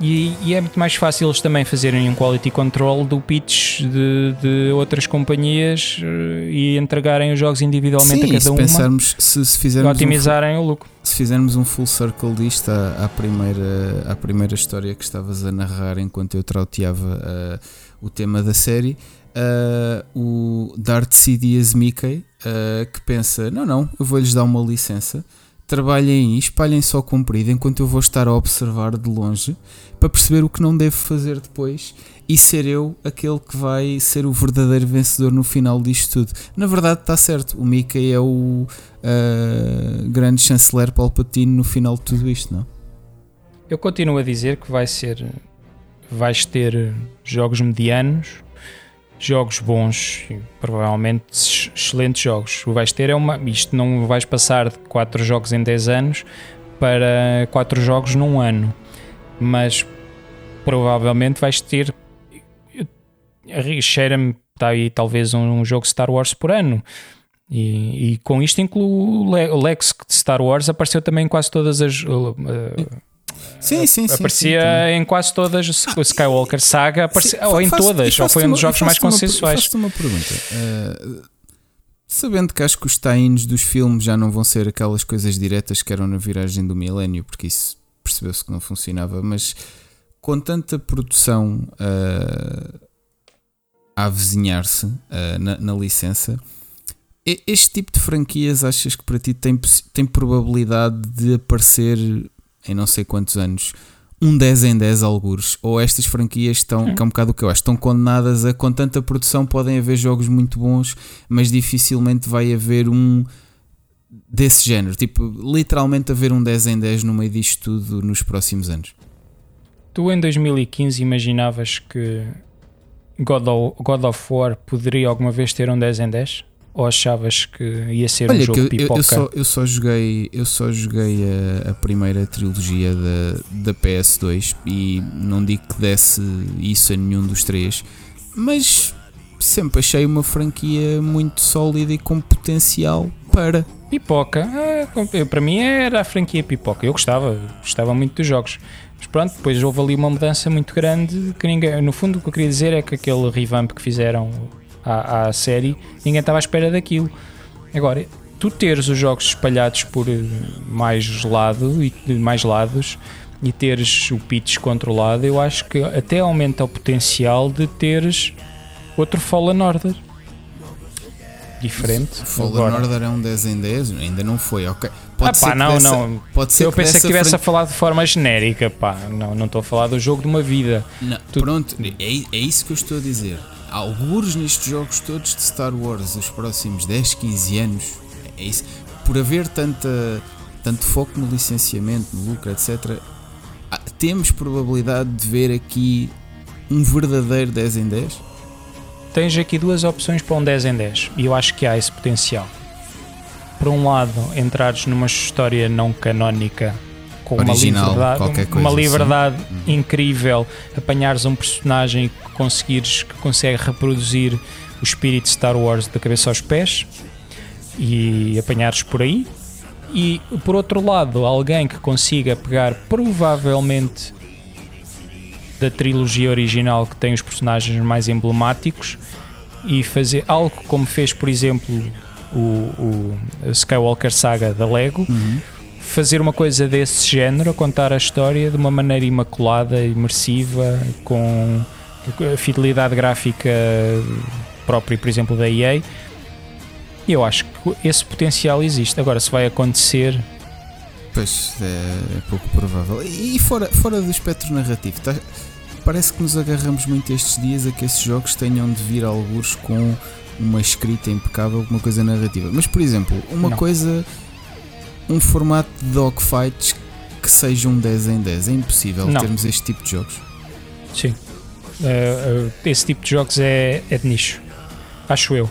E, e é muito mais fácil eles também fazerem um quality control do pitch de, de outras companhias eh, e entregarem os jogos individualmente
Sim,
a cada
se
uma
pensarmos, se, se fizermos um,
otimizarem o lucro.
se fizermos um full circle disto à, à primeira, à primeira história que estavas a narrar enquanto eu trauteava ah, o tema da série, ah, o Darth Sidious Mickey ah, que pensa: não, não, eu vou-lhes dar uma licença, trabalhem aí, espalhem só comprido enquanto eu vou estar a observar de longe para perceber o que não devo fazer depois e ser eu aquele que vai ser o verdadeiro vencedor no final disto tudo. Na verdade, está certo, o Mickey é o uh, grande chanceler Palpatine no final de tudo isto, não?
Eu continuo a dizer que vai ser. Vais ter jogos medianos, jogos bons, provavelmente ex- excelentes jogos. O vais ter é uma. Isto não vais passar de 4 jogos em 10 anos para 4 jogos num ano. Mas provavelmente vais ter. Cheira-me, está aí talvez um, um jogo Star Wars por ano. E, e com isto incluo o Le- o Lex de Star Wars apareceu também em quase todas as. uh,
Sim, sim, sim.
aparecia
sim,
em quase todas o Skywalker Saga, aparecia,
Sim,
ou em todas, ou foi um dos jogos mais consensuais.
Faço-te uma pergunta. Uh, sabendo que acho que os tie-ins dos filmes já não vão ser aquelas coisas diretas que eram na viragem do milénio, porque isso percebeu-se que não funcionava, mas com tanta produção uh, a avizinhar-se uh, na, na licença, este tipo de franquias achas que para ti tem, tem probabilidade de aparecer em não sei quantos anos? um 10 em 10 algures, ou estas franquias estão, que é um bocado o que eu acho, estão condenadas a, com tanta produção, podem haver jogos muito bons, mas dificilmente vai haver um desse género, tipo, literalmente haver um 10 em 10 no meio disto tudo nos próximos anos.
Tu em 2015 imaginavas que God of, God of War poderia alguma vez ter um 10 em 10? Ou achavas que ia ser um
Olha, que
jogo
eu,
pipoca?
eu só, eu só joguei, eu só joguei a, a primeira trilogia da, da PS2 e não digo que desse isso a nenhum dos três, mas sempre achei uma franquia muito sólida e com potencial para.
Pipoca, eu- para mim era a franquia Pipoca. Eu gostava, gostava muito dos jogos. Mas pronto, depois houve ali uma mudança muito grande que ninguém. No fundo, o que eu queria dizer é que aquele revamp que fizeram à, à série, ninguém estava à espera daquilo. Agora, tu teres os jogos espalhados por mais lado e mais lados e teres o pitch controlado, eu acho que até aumenta o potencial de teres outro Fallen Order. Diferente.
Fallen
Agora,
Order é um 10 em 10, ainda não foi, ok. Pode
ah,
ser
pá, não,
dessa-
não.
Pode ser
Eu
que
pensei que estivesse a
frente-
falar de forma genérica, pá. Não, não estou a falar do jogo de uma vida.
Não,
Tu-
Pronto, é, é isso que eu estou a dizer. Há algures nestes jogos todos de Star Wars, os próximos 10, 15 anos, é isso. Por haver tanta, tanto foco no licenciamento, no lucro, etc., há- temos probabilidade de ver aqui um verdadeiro 10 em 10?
Tens aqui duas opções para um 10 em 10 e eu acho que há esse potencial. Por um lado, entrares numa história não canónica com
Original,
uma liberdade, uma
assim.
liberdade incrível, apanhares um personagem que conseguires que consegue reproduzir o espírito de Star Wars da cabeça aos pés e apanhares por aí. E por outro lado, alguém que consiga pegar provavelmente da trilogia original que tem os personagens mais emblemáticos e fazer algo como fez, por exemplo, o, o Skywalker Saga da Lego, fazer uma coisa desse género, a contar a história de uma maneira imaculada, imersiva, com a fidelidade gráfica própria, por exemplo, da EA. Eu acho que esse potencial existe. Agora, se vai acontecer,
Pois é, é pouco provável. E fora, fora do espectro narrativo, tá- parece que nos agarramos muito estes dias a que esses jogos tenham de vir alguns com uma escrita impecável, uma coisa narrativa. Mas, por exemplo, uma
Não.
coisa, um formato de dogfights que seja um 10 em 10. É impossível
Não.
termos este tipo de jogos.
Sim. Uh, esse tipo de jogos é, é de nicho. Acho eu.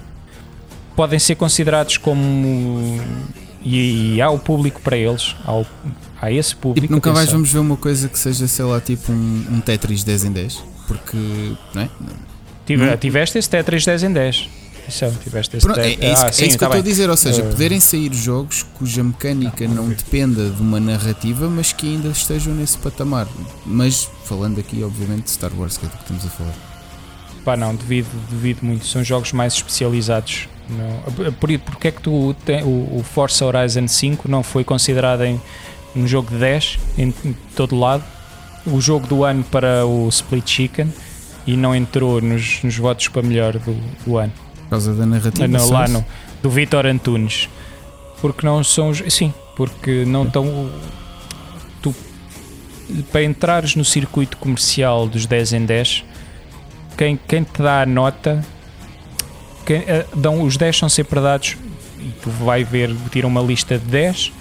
Podem ser considerados como. E, e há o público para eles. Há, o- há esse público.
Tipo, nunca mais vamos ver uma coisa que seja, sei lá, tipo um, um Tetris 10 em 10. Porque, não é? Não.
Tiveste esse Tetris 10 em 10. Isso, tiveste esse
Pronto, é, é isso,
ah,
é
sim,
isso que
tá
eu estou a dizer, ou seja,
Uh,
poderem sair jogos cuja mecânica
Não,
não,
ver.
dependa de uma narrativa, mas que ainda estejam nesse patamar. Mas falando aqui, obviamente, de Star Wars, que é do que estamos a falar.
Pá, não, devido, devido muito. São jogos mais especializados. Não. Por, porque é que tu tem, o, o Forza Horizon 5 não foi considerado em um jogo de 10 em, em todo lado? O jogo do ano para o Split Chicken e não entrou nos, nos votos para melhor do, do ano.
Por causa da narrativa.
Não,
só
lá no, do Vitor Antunes. Porque não são. Sim, porque não estão. Tu, para entrares no circuito comercial dos 10 em 10, quem, quem te dá a nota. Quem, eh, dão, os 10 são sempre dados. E tu vai ver, tira uma lista de 10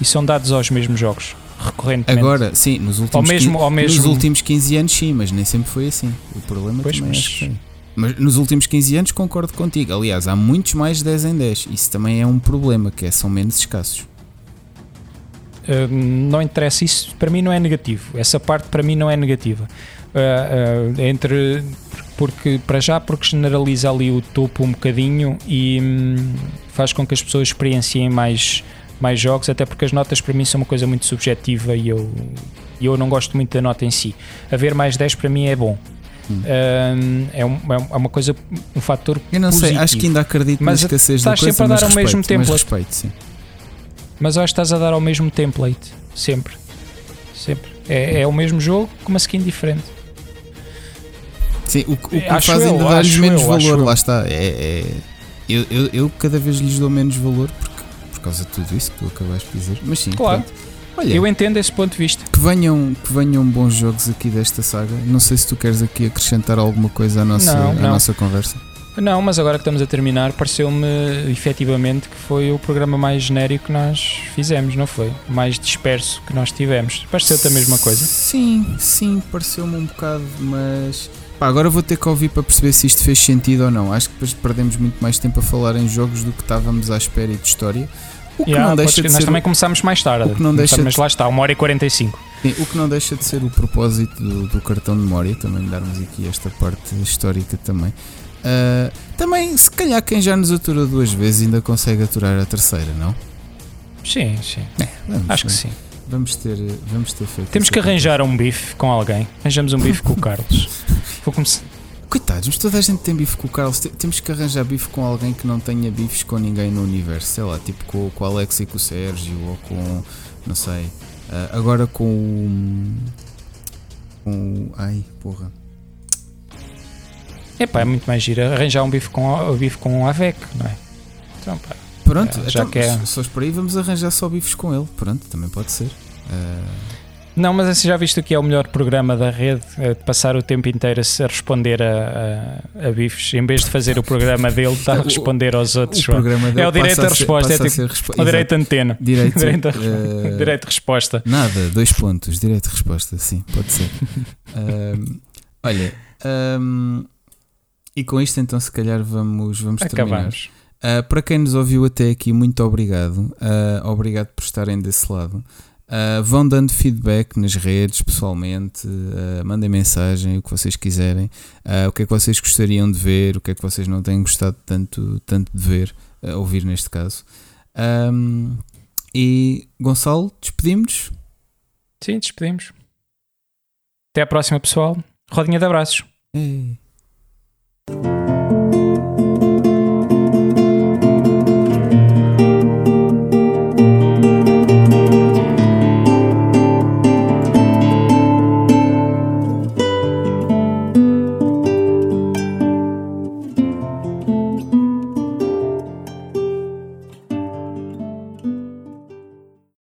e são dados aos mesmos jogos. Recorrentemente.
Agora, sim, nos últimos,
mesmo-
quin-
ao mesmo-
nos últimos 15 anos, sim, mas nem sempre foi assim. O problema
Pois,
também
mas-
foi. Mas nos últimos 15 anos concordo contigo. Aliás, há muitos mais 10 em 10. Isso também é um problema, que é, são menos escassos.
Uh, não interessa, isso para mim não é negativo. Essa parte para mim não é negativa. Uh, uh, entre porque para já porque generaliza ali o topo um bocadinho e hum, faz com que as pessoas experienciem mais mais jogos, até porque as notas para mim são uma coisa muito subjetiva e eu e eu não gosto muito da nota em si. Haver mais 10 para mim é bom.
Hum.
Um, é, um- é uma coisa, um fator
Eu não sei,
positivo.
acho que ainda acredito
Mas
na escassez
estás
da coisa,
sempre a dar
mas
ao
respeito,
mesmo
mas
template.
respeito, sim.
Mas acho que estás a dar ao mesmo template, sempre. Sempre. É, é o mesmo jogo com uma skin diferente.
Sim, o, que- o que
Acho
faz ainda dar-lhes menos
eu,
valor, lá está. É, é- eu, eu, eu cada vez lhes dou menos valor porque, por causa de tudo isso que tu acabaste de dizer. Mas sim,
Claro.
pronto. Olha,
Eu entendo esse ponto de vista.
que, venham, que venham bons jogos aqui desta saga. Não sei se tu queres aqui acrescentar alguma coisa à nossa,
Não,
à
não.
nossa conversa.
Não, mas agora que estamos a terminar, pareceu-me efetivamente que foi o programa mais genérico que nós fizemos, não foi? Mais disperso que nós tivemos. Pareceu-te a mesma coisa?
Sim, sim, pareceu-me um bocado, mas. Pá, agora vou ter que ouvir para perceber se isto fez sentido ou não. Acho que depois perdemos muito mais tempo a falar em jogos do que estávamos à espera e de história. O que
Yeah,
não deixa de
nós
ser.
também começámos mais tarde.
não deixa
Mas
de-
lá está, uma hora e 45.
Sim, o que não deixa de ser o propósito do, do cartão de memória, também darmos aqui esta parte histórica também. Ah, também, se calhar, quem já nos aturou duas vezes ainda consegue aturar a terceira, não?
Sim, sim.
Vamos,
Acho que sim.
Vamos ter, vamos ter feito
Temos que arranjar um bife com alguém. Arranjamos um bife com o Carlos. Vou começar.
Coitados, mas toda a gente tem bife com o Carlos. Temos que arranjar bife com alguém que não tenha bifes com ninguém no universo. Sei lá, tipo com, com o Alex e com o Sérgio, ou com. não sei. Uh, agora com o. com o. ai, porra.
Epá, é muito mais giro arranjar um bife com, um bife com um AVEC, não é? Então, pá,
Pronto, é, já então, que é... se fores por aí, vamos arranjar só bifes com ele. Pronto, também pode ser. Uh...
Não, mas assim, já visto que é o melhor programa da rede, é passar o tempo inteiro a responder a, a, a bifes, em vez de fazer o programa dele, está a responder aos outros.
O
é o direito à resposta, é tipo o direito à antena.
Direito,
direito, uh, direito de resposta.
Nada, dois pontos, direito de resposta, sim, pode ser. uh, olha, um, e com isto então se calhar vamos, vamos terminar. Uh, para quem nos ouviu até aqui, muito obrigado. obrigado por estarem desse lado. Uh, vão dando feedback nas redes, pessoalmente, uh, mandem mensagem, o que vocês quiserem, uh, o que é que vocês gostariam de ver, o que é que vocês não têm gostado tanto, tanto de ver, ouvir neste caso. Um, e Gonçalo, despedimos?
Sim, despedimos. Até à próxima, pessoal. Rodinha de abraços.
Ei.